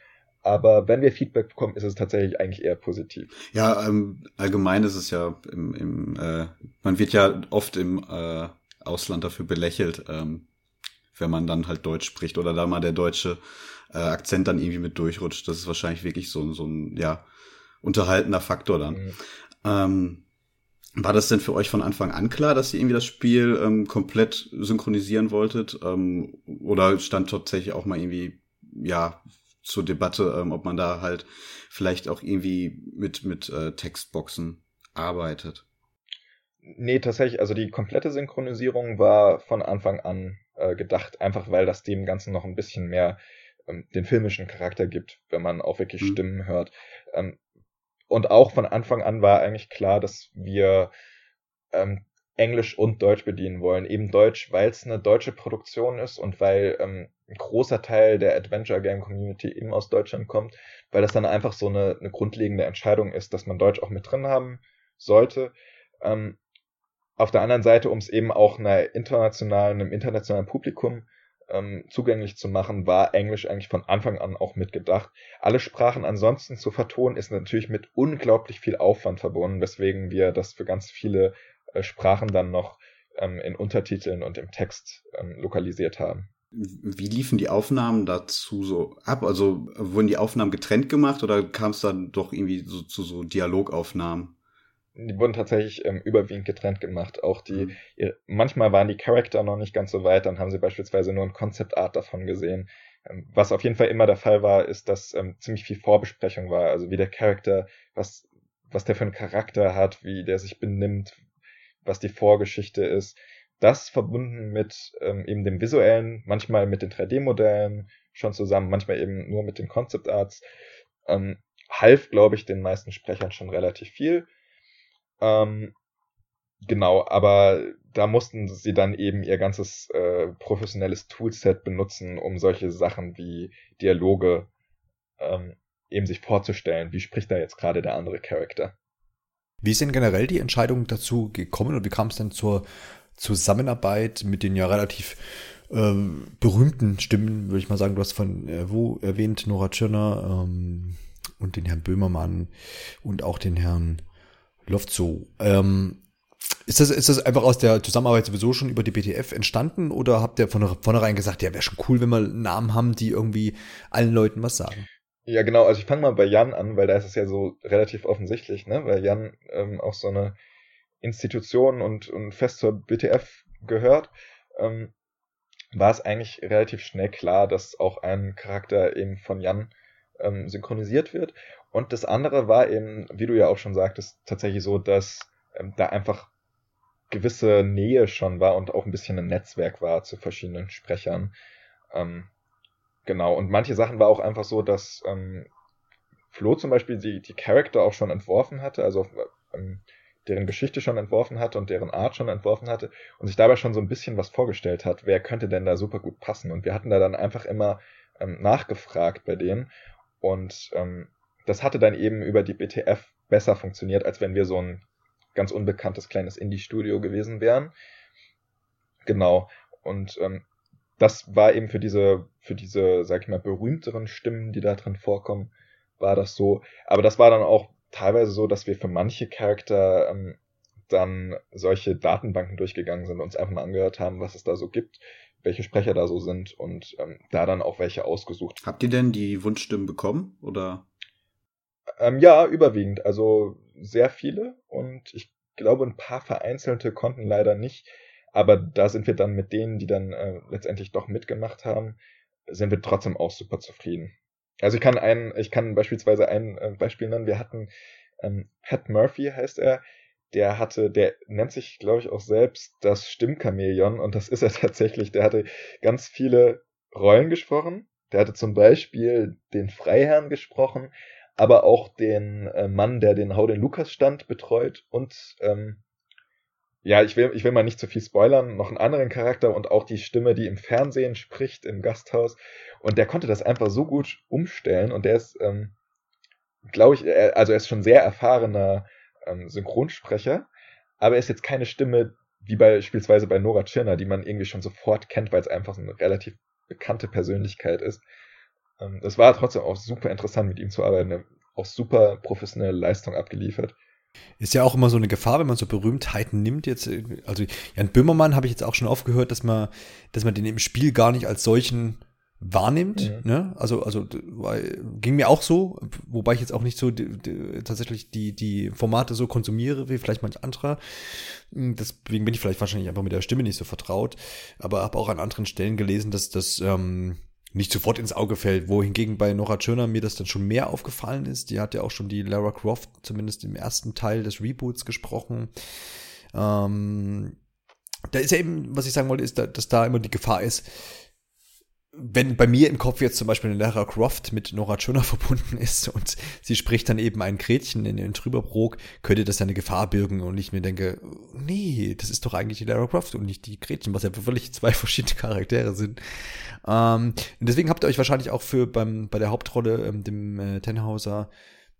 Aber wenn wir Feedback bekommen, ist es tatsächlich eigentlich eher positiv. Ja, ähm, allgemein ist es ja im, im äh, man wird ja oft im äh, Ausland dafür belächelt, ähm, wenn man dann halt Deutsch spricht oder da mal der deutsche äh, Akzent dann irgendwie mit durchrutscht. Das ist wahrscheinlich wirklich so, so ein, ja, unterhaltender Faktor dann. Mhm. Ähm, war das denn für euch von Anfang an klar, dass ihr irgendwie das Spiel ähm, komplett synchronisieren wolltet? Ähm, oder stand tatsächlich auch mal irgendwie, ja, zur Debatte, ähm, ob man da halt vielleicht auch irgendwie mit, mit äh, Textboxen arbeitet? Nee, tatsächlich, also die komplette Synchronisierung war von Anfang an äh, gedacht, einfach weil das dem Ganzen noch ein bisschen mehr ähm, den filmischen Charakter gibt, wenn man auch wirklich mhm. Stimmen hört. Ähm, und auch von Anfang an war eigentlich klar, dass wir ähm, Englisch und Deutsch bedienen wollen. Eben Deutsch, weil es eine deutsche Produktion ist und weil ähm, ein großer Teil der Adventure Game Community eben aus Deutschland kommt, weil das dann einfach so eine, eine grundlegende Entscheidung ist, dass man Deutsch auch mit drin haben sollte. Ähm, auf der anderen Seite, um es eben auch einer internationalen, einem internationalen Publikum ähm, zugänglich zu machen, war Englisch eigentlich von Anfang an auch mitgedacht. Alle Sprachen ansonsten zu vertonen, ist natürlich mit unglaublich viel Aufwand verbunden, weswegen wir das für ganz viele äh, Sprachen dann noch ähm, in Untertiteln und im Text ähm, lokalisiert haben. Wie liefen die Aufnahmen dazu so ab? Also wurden die Aufnahmen getrennt gemacht oder kam es dann doch irgendwie so, zu so Dialogaufnahmen? die wurden tatsächlich ähm, überwiegend getrennt gemacht. Auch die, mhm. ihr, manchmal waren die Charakter noch nicht ganz so weit, dann haben sie beispielsweise nur ein Concept Art davon gesehen. Ähm, was auf jeden Fall immer der Fall war, ist, dass ähm, ziemlich viel Vorbesprechung war. Also wie der Charakter, was, was der für einen Charakter hat, wie der sich benimmt, was die Vorgeschichte ist. Das verbunden mit ähm, eben dem visuellen, manchmal mit den 3D-Modellen schon zusammen, manchmal eben nur mit den Concept Arts, ähm, half, glaube ich, den meisten Sprechern schon relativ viel. Ähm, genau, aber da mussten sie dann eben ihr ganzes äh, professionelles Toolset benutzen, um solche Sachen wie Dialoge ähm, eben sich vorzustellen. Wie spricht da jetzt gerade der andere Charakter? Wie ist denn generell die Entscheidung dazu gekommen und wie kam es denn zur Zusammenarbeit mit den ja relativ ähm, berühmten Stimmen, würde ich mal sagen. Du hast von äh, Wu erwähnt, Nora Tschirner, ähm, und den Herrn Böhmermann und auch den Herrn Lofzo. Ähm, ist das, ist das einfach aus der Zusammenarbeit sowieso schon über die BTF entstanden oder habt ihr von vornherein gesagt, ja, wäre schon cool, wenn wir Namen haben, die irgendwie allen Leuten was sagen? Ja, genau. Also ich fange mal bei Jan an, weil da ist es ja so relativ offensichtlich, ne? Weil Jan ähm, auch so eine Institution und, und fest zur BTF gehört. Ähm, war es eigentlich relativ schnell klar, dass auch ein Charakter eben von Jan ähm, synchronisiert wird. Und das andere war eben, wie du ja auch schon sagtest, tatsächlich so, dass ähm, da einfach gewisse Nähe schon war und auch ein bisschen ein Netzwerk war zu verschiedenen Sprechern. Ähm, genau, und manche Sachen war auch einfach so, dass ähm, Flo zum Beispiel die, die Charakter auch schon entworfen hatte, also ähm, deren Geschichte schon entworfen hatte und deren Art schon entworfen hatte und sich dabei schon so ein bisschen was vorgestellt hat, wer könnte denn da super gut passen. Und wir hatten da dann einfach immer ähm, nachgefragt bei denen und ähm, das hatte dann eben über die BTF besser funktioniert, als wenn wir so ein ganz unbekanntes kleines Indie-Studio gewesen wären. Genau. Und ähm, das war eben für diese, für diese, sag ich mal, berühmteren Stimmen, die da drin vorkommen, war das so. Aber das war dann auch teilweise so, dass wir für manche Charakter ähm, dann solche Datenbanken durchgegangen sind, uns einfach mal angehört haben, was es da so gibt, welche Sprecher da so sind und ähm, da dann auch welche ausgesucht. Habt ihr denn die Wunschstimmen bekommen oder? Ähm, ja, überwiegend. Also sehr viele und ich glaube, ein paar vereinzelte konnten leider nicht. Aber da sind wir dann mit denen, die dann äh, letztendlich doch mitgemacht haben, sind wir trotzdem auch super zufrieden. Also ich kann ein, ich kann beispielsweise ein äh, Beispiel nennen. Wir hatten ähm, Pat Murphy heißt er. Der hatte, der nennt sich, glaube ich, auch selbst das Stimmchamäleon und das ist er *laughs* tatsächlich. Der hatte ganz viele Rollen gesprochen. Der hatte zum Beispiel den Freiherrn gesprochen, aber auch den äh, Mann, der den Hau den Lukas Stand betreut und ähm, ja, ich will, ich will mal nicht zu viel spoilern, noch einen anderen Charakter und auch die Stimme, die im Fernsehen spricht, im Gasthaus. Und der konnte das einfach so gut umstellen und der ist, ähm, glaube ich, er, also er ist schon sehr erfahrener ähm, Synchronsprecher, aber er ist jetzt keine Stimme wie beispielsweise bei Nora Tschirner, die man irgendwie schon sofort kennt, weil es einfach eine relativ bekannte Persönlichkeit ist. Ähm, es war trotzdem auch super interessant, mit ihm zu arbeiten. Auch super professionelle Leistung abgeliefert. Ist ja auch immer so eine Gefahr, wenn man so Berühmtheiten nimmt. Jetzt, also Jan Böhmermann habe ich jetzt auch schon aufgehört, dass man, dass man den im Spiel gar nicht als solchen wahrnimmt. Mhm. Ne? Also, also ging mir auch so, wobei ich jetzt auch nicht so die, die, tatsächlich die, die Formate so konsumiere wie vielleicht manch anderer. Deswegen bin ich vielleicht wahrscheinlich einfach mit der Stimme nicht so vertraut. Aber habe auch an anderen Stellen gelesen, dass das ähm, nicht sofort ins Auge fällt, wohingegen bei Nora Tschirner mir das dann schon mehr aufgefallen ist. Die hat ja auch schon die Lara Croft zumindest im ersten Teil des Reboots gesprochen. Ähm, da ist ja eben, was ich sagen wollte, ist, dass da immer die Gefahr ist, wenn bei mir im Kopf jetzt zum Beispiel eine Lara Croft mit Nora Tschirner *laughs* verbunden ist und sie spricht dann eben ein Gretchen in den Trüberbrook, könnte das eine Gefahr birgen und ich mir denke, nee, das ist doch eigentlich die Lara Croft und nicht die Gretchen, was ja wirklich zwei *laughs* verschiedene Charaktere sind. Ähm, und deswegen habt ihr euch wahrscheinlich auch für beim, bei der Hauptrolle, ähm, dem äh, Tenhauser,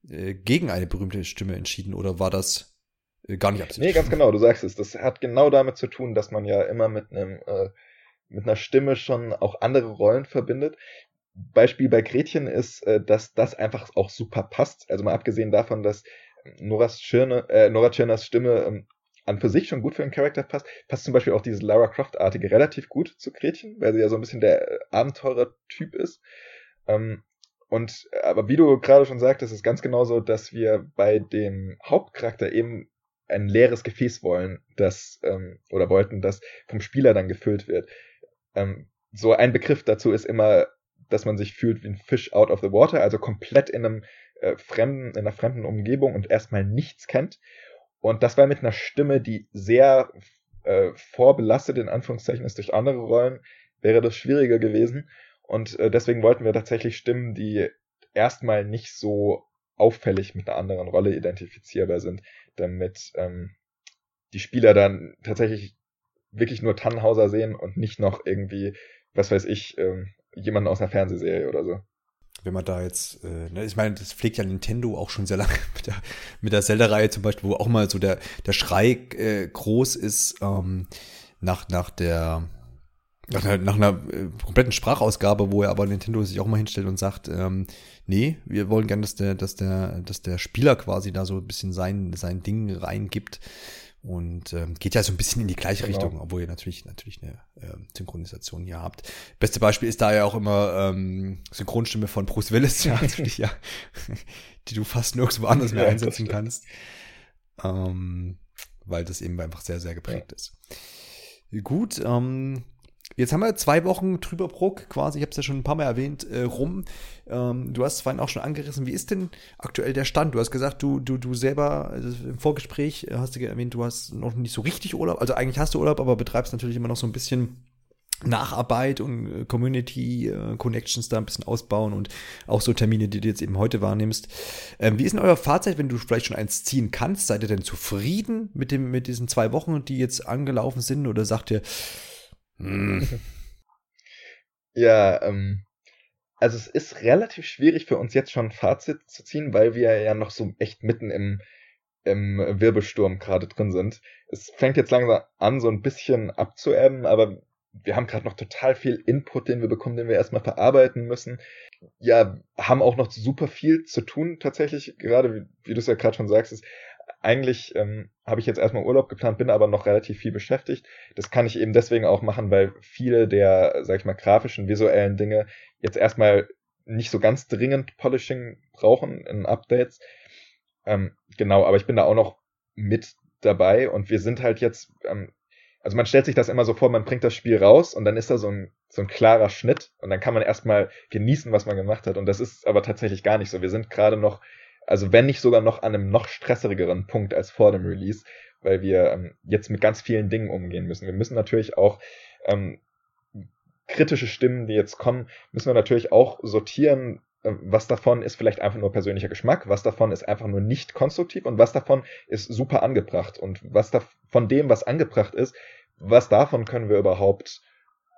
äh, gegen eine berühmte Stimme entschieden oder war das äh, gar nicht absichtlich? Nee, ganz genau, du sagst es. Das hat genau damit zu tun, dass man ja immer mit einem äh, mit einer Stimme schon auch andere Rollen verbindet. Beispiel bei Gretchen ist, äh, dass das einfach auch super passt. Also mal abgesehen davon, dass Noras Schirne, äh, Nora Tschirners Stimme ähm, an für sich schon gut für einen Charakter passt, passt zum Beispiel auch dieses Lara Croft-artige relativ gut zu Gretchen, weil sie ja so ein bisschen der äh, Abenteurer-Typ ist. Ähm, und aber wie du gerade schon sagtest, ist ganz genauso, dass wir bei dem Hauptcharakter eben ein leeres Gefäß wollen, das ähm, oder wollten, das vom Spieler dann gefüllt wird. Ähm, so ein Begriff dazu ist immer, dass man sich fühlt wie ein Fish out of the water, also komplett in einem äh, fremden, in einer fremden Umgebung und erstmal nichts kennt. Und das war mit einer Stimme, die sehr äh, vorbelastet in Anführungszeichen ist durch andere Rollen, wäre das schwieriger gewesen. Und äh, deswegen wollten wir tatsächlich Stimmen, die erstmal nicht so auffällig mit einer anderen Rolle identifizierbar sind, damit ähm, die Spieler dann tatsächlich wirklich nur Tannhauser sehen und nicht noch irgendwie, was weiß ich, ähm, jemanden aus einer Fernsehserie oder so. Wenn man da jetzt, äh, ne, ich meine, das pflegt ja Nintendo auch schon sehr lange *laughs* mit der, mit der Zelda-Reihe zum Beispiel, wo auch mal so der, der Schrei äh, groß ist ähm, nach, nach der Nach einer, nach einer äh, kompletten Sprachausgabe, wo er aber Nintendo sich auch mal hinstellt und sagt, ähm, nee, wir wollen gerne, dass der, dass der, dass der Spieler quasi da so ein bisschen sein, sein Ding reingibt. Und ähm, geht ja so ein bisschen in die gleiche genau. Richtung, obwohl ihr natürlich natürlich eine äh, Synchronisation hier habt. Beste Beispiel ist da ja auch immer ähm, Synchronstimme von Bruce Willis, ja, *laughs* natürlich, ja, die du fast nirgendwo anders mehr ja, einsetzen kannst. Ähm, weil das eben einfach sehr, sehr geprägt ja. ist. Gut, ähm, Jetzt haben wir zwei Wochen drüber Bruck, quasi, ich habe es ja schon ein paar Mal erwähnt, äh, rum. Ähm, du hast es vorhin auch schon angerissen. Wie ist denn aktuell der Stand? Du hast gesagt, du, du, du selber, also im Vorgespräch äh, hast du erwähnt, du hast noch nicht so richtig Urlaub. Also eigentlich hast du Urlaub, aber betreibst natürlich immer noch so ein bisschen Nacharbeit und äh, Community äh, Connections da ein bisschen ausbauen und auch so Termine, die du jetzt eben heute wahrnimmst. Ähm, wie ist denn euer Fazit, wenn du vielleicht schon eins ziehen kannst? Seid ihr denn zufrieden mit dem mit diesen zwei Wochen, die jetzt angelaufen sind, oder sagt ihr, hm. *laughs* Ja, ähm, also es ist relativ schwierig für uns jetzt schon ein Fazit zu ziehen, weil wir ja noch so echt mitten im im Wirbelsturm gerade drin sind. Es fängt jetzt langsam an, so ein bisschen abzuebben, aber wir haben gerade noch total viel Input, den wir bekommen, den wir erstmal verarbeiten müssen. Ja, haben auch noch super viel zu tun tatsächlich, gerade wie, wie du es ja gerade schon sagst, ist, eigentlich ähm, habe ich jetzt erstmal Urlaub geplant, bin aber noch relativ viel beschäftigt. Das kann ich eben deswegen auch machen, weil viele der, sag ich mal, grafischen, visuellen Dinge jetzt erstmal nicht so ganz dringend Polishing brauchen in Updates. Ähm, genau, aber ich bin da auch noch mit dabei und wir sind halt jetzt, ähm, also man stellt sich das immer so vor, man bringt das Spiel raus und dann ist da so ein, so ein klarer Schnitt und dann kann man erstmal genießen, was man gemacht hat und das ist aber tatsächlich gar nicht so. Wir sind gerade noch also wenn nicht sogar noch an einem noch stressigeren Punkt als vor dem Release, weil wir ähm, jetzt mit ganz vielen Dingen umgehen müssen. Wir müssen natürlich auch ähm, kritische Stimmen, die jetzt kommen, müssen wir natürlich auch sortieren, äh, was davon ist vielleicht einfach nur persönlicher Geschmack, was davon ist einfach nur nicht konstruktiv und was davon ist super angebracht und was da von dem, was angebracht ist, was davon können wir überhaupt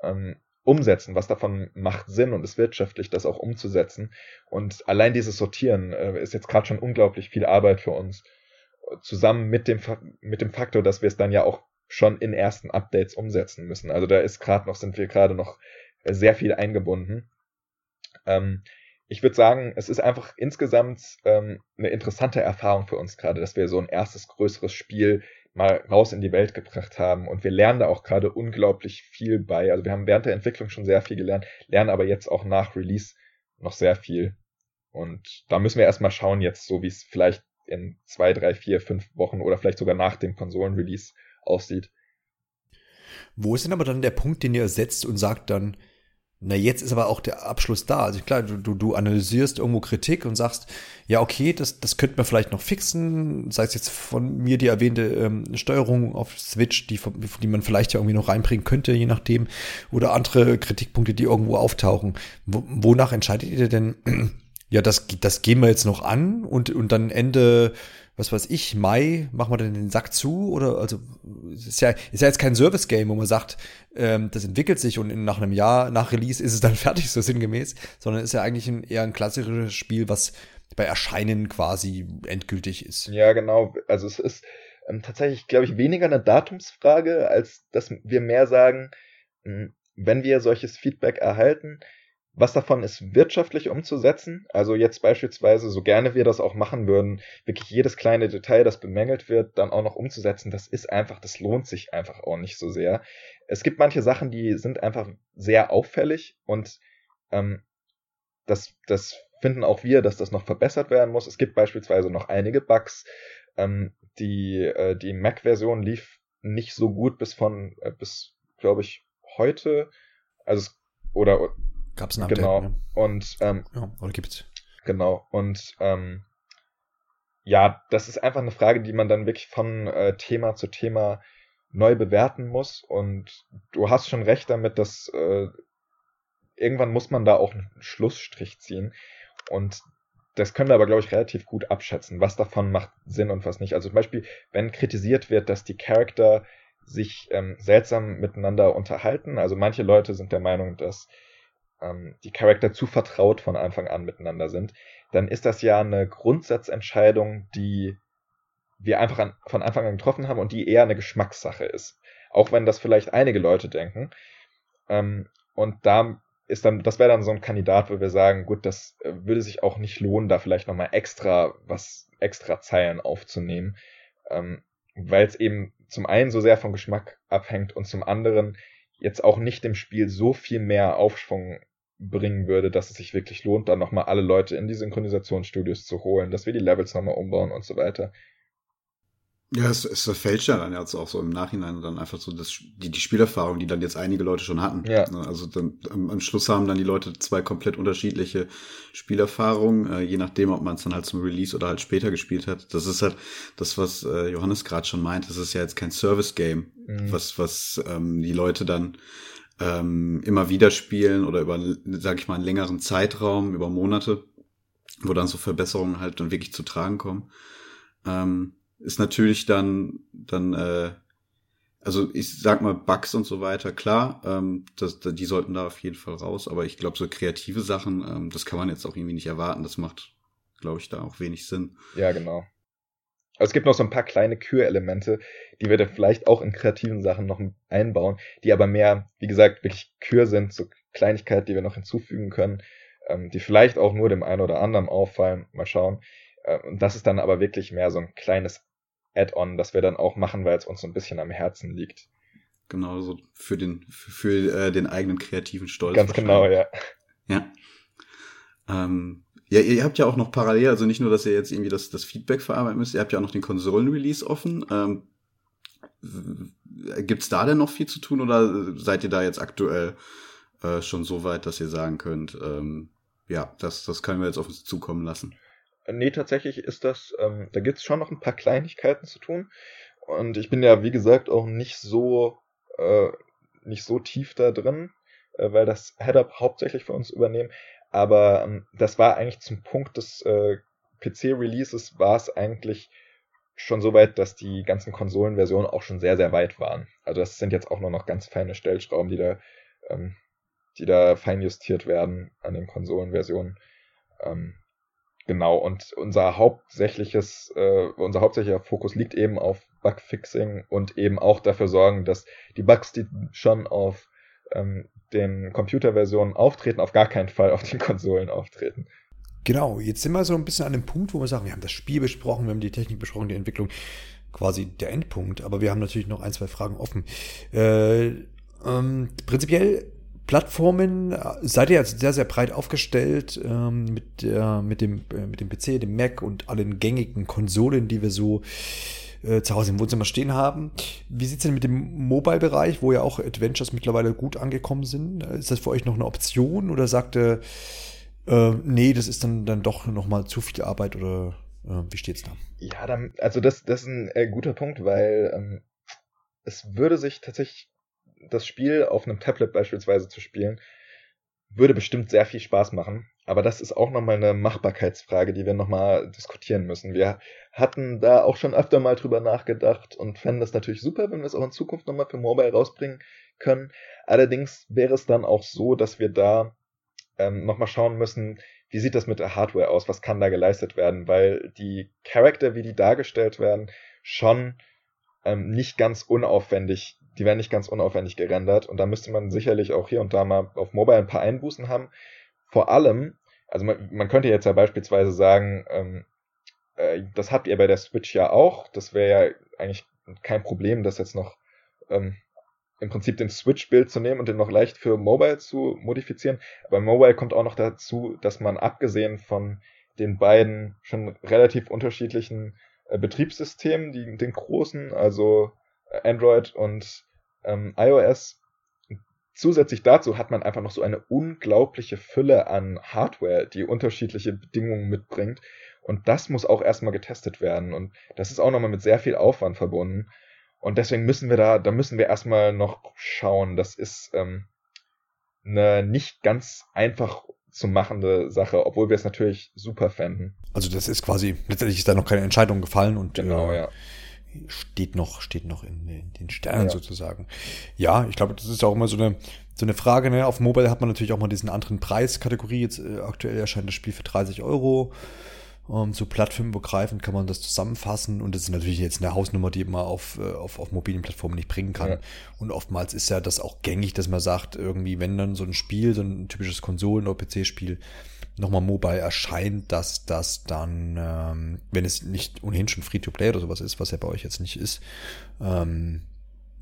ähm, umsetzen, was davon macht Sinn und ist wirtschaftlich, das auch umzusetzen. Und allein dieses Sortieren äh, ist jetzt gerade schon unglaublich viel Arbeit für uns. Zusammen mit dem, mit dem Faktor, dass wir es dann ja auch schon in ersten Updates umsetzen müssen. Also da ist gerade noch, sind wir gerade noch sehr viel eingebunden. Ähm, ich würde sagen, es ist einfach insgesamt ähm, eine interessante Erfahrung für uns gerade, dass wir so ein erstes größeres Spiel mal raus in die Welt gebracht haben. Und wir lernen da auch gerade unglaublich viel bei. Also wir haben während der Entwicklung schon sehr viel gelernt, lernen aber jetzt auch nach Release noch sehr viel. Und da müssen wir erstmal schauen jetzt, so wie es vielleicht in zwei, drei, vier, fünf Wochen oder vielleicht sogar nach dem Konsolen-Release aussieht. Wo ist denn aber dann der Punkt, den ihr setzt und sagt dann, na, jetzt ist aber auch der Abschluss da. Also klar, du, du, du analysierst irgendwo Kritik und sagst, ja, okay, das, das könnte man vielleicht noch fixen. Sei es jetzt von mir die erwähnte ähm, Steuerung auf Switch, die, die man vielleicht ja irgendwie noch reinbringen könnte, je nachdem. Oder andere Kritikpunkte, die irgendwo auftauchen. Wo, wonach entscheidet ihr denn, *clears throat* ja, das, das gehen wir jetzt noch an und, und dann Ende was weiß ich, Mai, machen wir dann den Sack zu? Oder also ist ja, ist ja jetzt kein Service-Game, wo man sagt, ähm, das entwickelt sich und in, nach einem Jahr nach Release ist es dann *laughs* fertig, so sinngemäß, sondern ist ja eigentlich ein, eher ein klassisches Spiel, was bei Erscheinen quasi endgültig ist. Ja, genau. Also es ist ähm, tatsächlich, glaube ich, weniger eine Datumsfrage, als dass wir mehr sagen, hm, wenn wir solches Feedback erhalten, was davon ist wirtschaftlich umzusetzen? Also jetzt beispielsweise, so gerne wir das auch machen würden, wirklich jedes kleine Detail, das bemängelt wird, dann auch noch umzusetzen, das ist einfach, das lohnt sich einfach auch nicht so sehr. Es gibt manche Sachen, die sind einfach sehr auffällig und ähm, das, das finden auch wir, dass das noch verbessert werden muss. Es gibt beispielsweise noch einige Bugs. Ähm, die äh, die Mac-Version lief nicht so gut bis von, äh, bis, glaube ich, heute. Also oder Gab es ein Update, Genau. Ne? Und ähm, ja, oder gibt's? Genau. Und ähm, ja, das ist einfach eine Frage, die man dann wirklich von äh, Thema zu Thema neu bewerten muss. Und du hast schon recht damit, dass äh, irgendwann muss man da auch einen Schlussstrich ziehen. Und das können wir aber, glaube ich, relativ gut abschätzen, was davon macht Sinn und was nicht. Also zum Beispiel, wenn kritisiert wird, dass die Charakter sich ähm, seltsam miteinander unterhalten. Also manche Leute sind der Meinung, dass ähm, die Charakter zu vertraut von Anfang an miteinander sind, dann ist das ja eine Grundsatzentscheidung, die wir einfach an, von Anfang an getroffen haben und die eher eine Geschmackssache ist. Auch wenn das vielleicht einige Leute denken. Ähm, und da ist dann, das wäre dann so ein Kandidat, wo wir sagen, gut, das äh, würde sich auch nicht lohnen, da vielleicht nochmal extra was, extra Zeilen aufzunehmen, ähm, weil es eben zum einen so sehr vom Geschmack abhängt und zum anderen jetzt auch nicht dem Spiel so viel mehr Aufschwung bringen würde, dass es sich wirklich lohnt, dann nochmal alle Leute in die Synchronisationsstudios zu holen, dass wir die Levels nochmal umbauen und so weiter. Ja, es, es verfälscht ja dann jetzt auch so im Nachhinein dann einfach so das, die, die Spielerfahrung, die dann jetzt einige Leute schon hatten. Ja. Ne, also dann, am, am Schluss haben dann die Leute zwei komplett unterschiedliche Spielerfahrungen, äh, je nachdem, ob man es dann halt zum Release oder halt später gespielt hat. Das ist halt das, was äh, Johannes gerade schon meint. Das ist ja jetzt kein Service-Game, mhm. was, was ähm, die Leute dann ähm, immer wieder spielen oder über, sag ich mal, einen längeren Zeitraum, über Monate, wo dann so Verbesserungen halt dann wirklich zu tragen kommen. Ähm, ist natürlich dann, dann, äh, also ich sag mal, Bugs und so weiter, klar, ähm, das, die sollten da auf jeden Fall raus, aber ich glaube, so kreative Sachen, ähm, das kann man jetzt auch irgendwie nicht erwarten. Das macht, glaube ich, da auch wenig Sinn. Ja, genau. Also es gibt noch so ein paar kleine Kürelemente, die wir da vielleicht auch in kreativen Sachen noch einbauen, die aber mehr, wie gesagt, wirklich Kür sind, so Kleinigkeiten, die wir noch hinzufügen können, ähm, die vielleicht auch nur dem einen oder anderen auffallen. Mal schauen. Äh, und das ist dann aber wirklich mehr so ein kleines Add-on, das wir dann auch machen, weil es uns so ein bisschen am Herzen liegt. Genau, so für den, für, für äh, den eigenen kreativen Stolz. Ganz genau, ja. Ja. Ähm, ja, ihr habt ja auch noch parallel, also nicht nur, dass ihr jetzt irgendwie das, das Feedback verarbeiten müsst, ihr habt ja auch noch den Konsolen-Release offen. Ähm, gibt's da denn noch viel zu tun oder seid ihr da jetzt aktuell äh, schon so weit, dass ihr sagen könnt, ähm, ja, das, das können wir jetzt auf uns zukommen lassen? Nee, tatsächlich ist das, ähm, da gibt's schon noch ein paar Kleinigkeiten zu tun. Und ich bin ja, wie gesagt, auch nicht so, äh, nicht so tief da drin, äh, weil das Head-Up hauptsächlich für uns übernehmen. Aber ähm, das war eigentlich zum Punkt des äh, PC-Releases war es eigentlich schon so weit, dass die ganzen Konsolenversionen auch schon sehr, sehr weit waren. Also das sind jetzt auch nur noch ganz feine Stellschrauben, die da, ähm, die da feinjustiert werden an den Konsolenversionen. Ähm, Genau, und unser hauptsächliches, äh, unser hauptsächlicher Fokus liegt eben auf Bugfixing und eben auch dafür sorgen, dass die Bugs, die schon auf ähm, den Computerversionen auftreten, auf gar keinen Fall auf den *laughs* Konsolen auftreten. Genau, jetzt sind wir so ein bisschen an dem Punkt, wo wir sagen, wir haben das Spiel besprochen, wir haben die Technik besprochen, die Entwicklung, quasi der Endpunkt, aber wir haben natürlich noch ein, zwei Fragen offen. Äh, ähm, prinzipiell Plattformen äh, seid ihr jetzt sehr, sehr breit aufgestellt ähm, mit, äh, mit, dem, äh, mit dem PC, dem Mac und allen gängigen Konsolen, die wir so äh, zu Hause im Wohnzimmer stehen haben. Wie sieht's denn mit dem Mobile-Bereich, wo ja auch Adventures mittlerweile gut angekommen sind? Ist das für euch noch eine Option oder sagt ihr, äh, nee, das ist dann, dann doch nochmal zu viel Arbeit oder äh, wie steht's da? Ja, dann, also das, das ist ein äh, guter Punkt, weil ähm, es würde sich tatsächlich das Spiel auf einem Tablet beispielsweise zu spielen, würde bestimmt sehr viel Spaß machen. Aber das ist auch nochmal eine Machbarkeitsfrage, die wir nochmal diskutieren müssen. Wir hatten da auch schon öfter mal drüber nachgedacht und fänden das natürlich super, wenn wir es auch in Zukunft nochmal für Mobile rausbringen können. Allerdings wäre es dann auch so, dass wir da ähm, nochmal schauen müssen, wie sieht das mit der Hardware aus, was kann da geleistet werden, weil die Charakter, wie die dargestellt werden, schon ähm, nicht ganz unaufwendig die werden nicht ganz unaufwendig gerendert und da müsste man sicherlich auch hier und da mal auf Mobile ein paar Einbußen haben. Vor allem, also man, man könnte jetzt ja beispielsweise sagen, ähm, äh, das habt ihr bei der Switch ja auch. Das wäre ja eigentlich kein Problem, das jetzt noch ähm, im Prinzip den Switch-Bild zu nehmen und den noch leicht für Mobile zu modifizieren. Aber Mobile kommt auch noch dazu, dass man abgesehen von den beiden schon relativ unterschiedlichen äh, Betriebssystemen, die, den großen, also Android und ähm, iOS. Zusätzlich dazu hat man einfach noch so eine unglaubliche Fülle an Hardware, die unterschiedliche Bedingungen mitbringt. Und das muss auch erstmal getestet werden. Und das ist auch nochmal mit sehr viel Aufwand verbunden. Und deswegen müssen wir da, da müssen wir erstmal noch schauen. Das ist ähm, eine nicht ganz einfach zu machende Sache, obwohl wir es natürlich super fänden. Also das ist quasi, letztendlich ist da noch keine Entscheidung gefallen und genau, äh, ja steht noch, steht noch in, in den Sternen ja. sozusagen. Ja, ich glaube, das ist auch immer so eine, so eine Frage. Ne? Auf Mobile hat man natürlich auch mal diesen anderen Preiskategorie. Jetzt äh, aktuell erscheint das Spiel für 30 Euro. Um, so plattformübergreifend kann man das zusammenfassen und das ist natürlich jetzt eine Hausnummer, die man auf, äh, auf, auf mobilen Plattformen nicht bringen kann. Ja. Und oftmals ist ja das auch gängig, dass man sagt, irgendwie, wenn dann so ein Spiel, so ein typisches Konsolen- oder PC-Spiel nochmal mobile erscheint, dass das dann, ähm, wenn es nicht ohnehin schon Free-to-Play oder sowas ist, was ja bei euch jetzt nicht ist, ähm,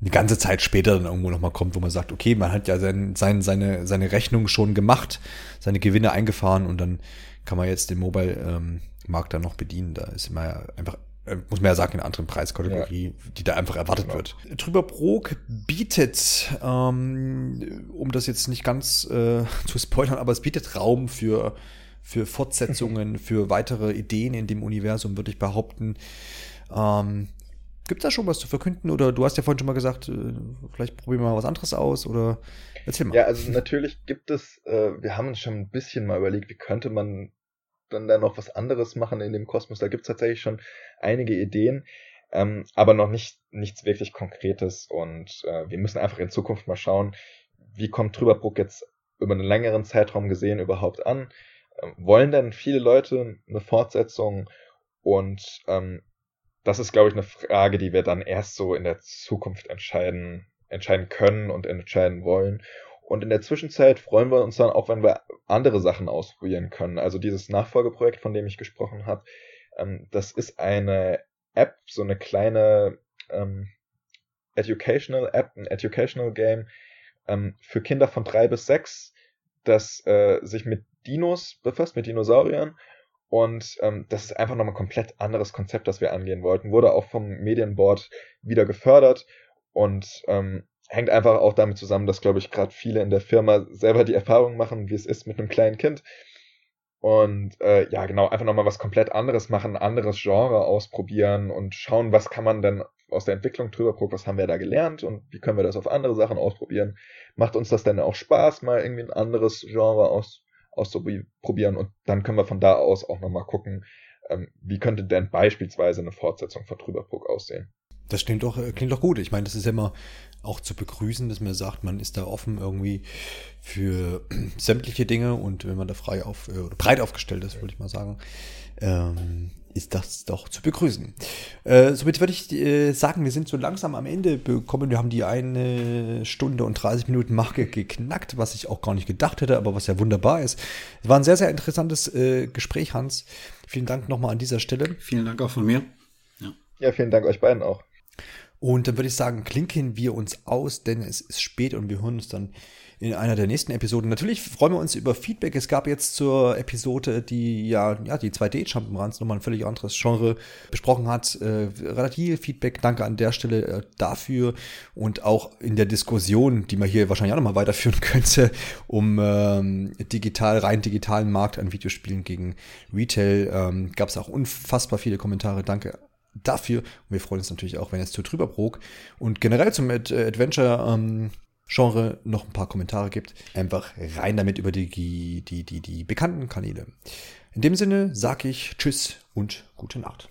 eine ganze Zeit später dann irgendwo nochmal kommt, wo man sagt, okay, man hat ja sein, sein, seine, seine Rechnung schon gemacht, seine Gewinne eingefahren und dann kann man jetzt den Mobile-Markt ähm, dann noch bedienen. Da ist ja einfach muss man ja sagen, in einer anderen Preiskategorie, ja. die da einfach erwartet genau. wird. Trüberbrook bietet, ähm, um das jetzt nicht ganz äh, *laughs* zu spoilern, aber es bietet Raum für, für Fortsetzungen, *laughs* für weitere Ideen in dem Universum, würde ich behaupten. Ähm, Gibt es da schon was zu verkünden? Oder du hast ja vorhin schon mal gesagt, äh, vielleicht probieren wir mal was anderes aus oder erzähl mal. Ja, also natürlich gibt es, äh, wir haben uns schon ein bisschen mal überlegt, wie könnte man dann da noch was anderes machen in dem Kosmos. Da gibt es tatsächlich schon einige Ideen, ähm, aber noch nicht nichts wirklich Konkretes. Und äh, wir müssen einfach in Zukunft mal schauen, wie kommt Trüberbruck jetzt über einen längeren Zeitraum gesehen überhaupt an? Ähm, wollen denn viele Leute eine Fortsetzung? Und ähm, das ist, glaube ich, eine Frage, die wir dann erst so in der Zukunft entscheiden, entscheiden können und entscheiden wollen. Und in der Zwischenzeit freuen wir uns dann auch, wenn wir andere Sachen ausprobieren können. Also dieses Nachfolgeprojekt, von dem ich gesprochen habe, ähm, das ist eine App, so eine kleine ähm, Educational App, ein Educational Game ähm, für Kinder von drei bis sechs, das äh, sich mit Dinos befasst, mit Dinosauriern. Und ähm, das ist einfach nochmal ein komplett anderes Konzept, das wir angehen wollten. Wurde auch vom Medienboard wieder gefördert und ähm, hängt einfach auch damit zusammen, dass, glaube ich, gerade viele in der Firma selber die Erfahrung machen, wie es ist mit einem kleinen Kind. Und äh, ja, genau, einfach nochmal was komplett anderes machen, anderes Genre ausprobieren und schauen, was kann man denn aus der Entwicklung drüber gucken, was haben wir da gelernt und wie können wir das auf andere Sachen ausprobieren. Macht uns das denn auch Spaß, mal irgendwie ein anderes Genre aus, auszuprobieren und dann können wir von da aus auch nochmal gucken, ähm, wie könnte denn beispielsweise eine Fortsetzung von Trüberbrook aussehen. Das klingt doch, klingt doch gut. Ich meine, das ist ja immer auch zu begrüßen, dass man sagt, man ist da offen irgendwie für *clears throat* sämtliche Dinge und wenn man da frei auf, äh, oder breit aufgestellt ist, würde ich mal sagen, ähm, ist das doch zu begrüßen. Äh, somit würde ich äh, sagen, wir sind so langsam am Ende bekommen. Wir haben die eine Stunde und 30 Minuten Marke geknackt, was ich auch gar nicht gedacht hätte, aber was ja wunderbar ist. Es war ein sehr, sehr interessantes äh, Gespräch, Hans. Vielen Dank nochmal an dieser Stelle. Vielen Dank auch von mir. Ja. ja, vielen Dank euch beiden auch. Und dann würde ich sagen, klinken wir uns aus, denn es ist spät und wir hören uns dann in einer der nächsten Episoden. Natürlich freuen wir uns über Feedback. Es gab jetzt zur Episode, die ja, ja die 2D-Jump'n'Runs nochmal ein völlig anderes Genre besprochen hat, äh, relativ Feedback. Danke an der Stelle äh, dafür und auch in der Diskussion, die man hier wahrscheinlich auch nochmal weiterführen *laughs* könnte, um ähm, digital, rein digitalen Markt an Videospielen gegen Retail, ähm, gab es auch unfassbar viele Kommentare. Danke dafür. Und wir freuen uns natürlich auch, wenn es zu Trüberbrook und generell zum Ad Adventure ähm, Genre noch ein paar Kommentare gibt. Einfach rein damit über die, die, die, die bekannten Kanäle. In dem Sinne sage ich Tschüss und gute Nacht.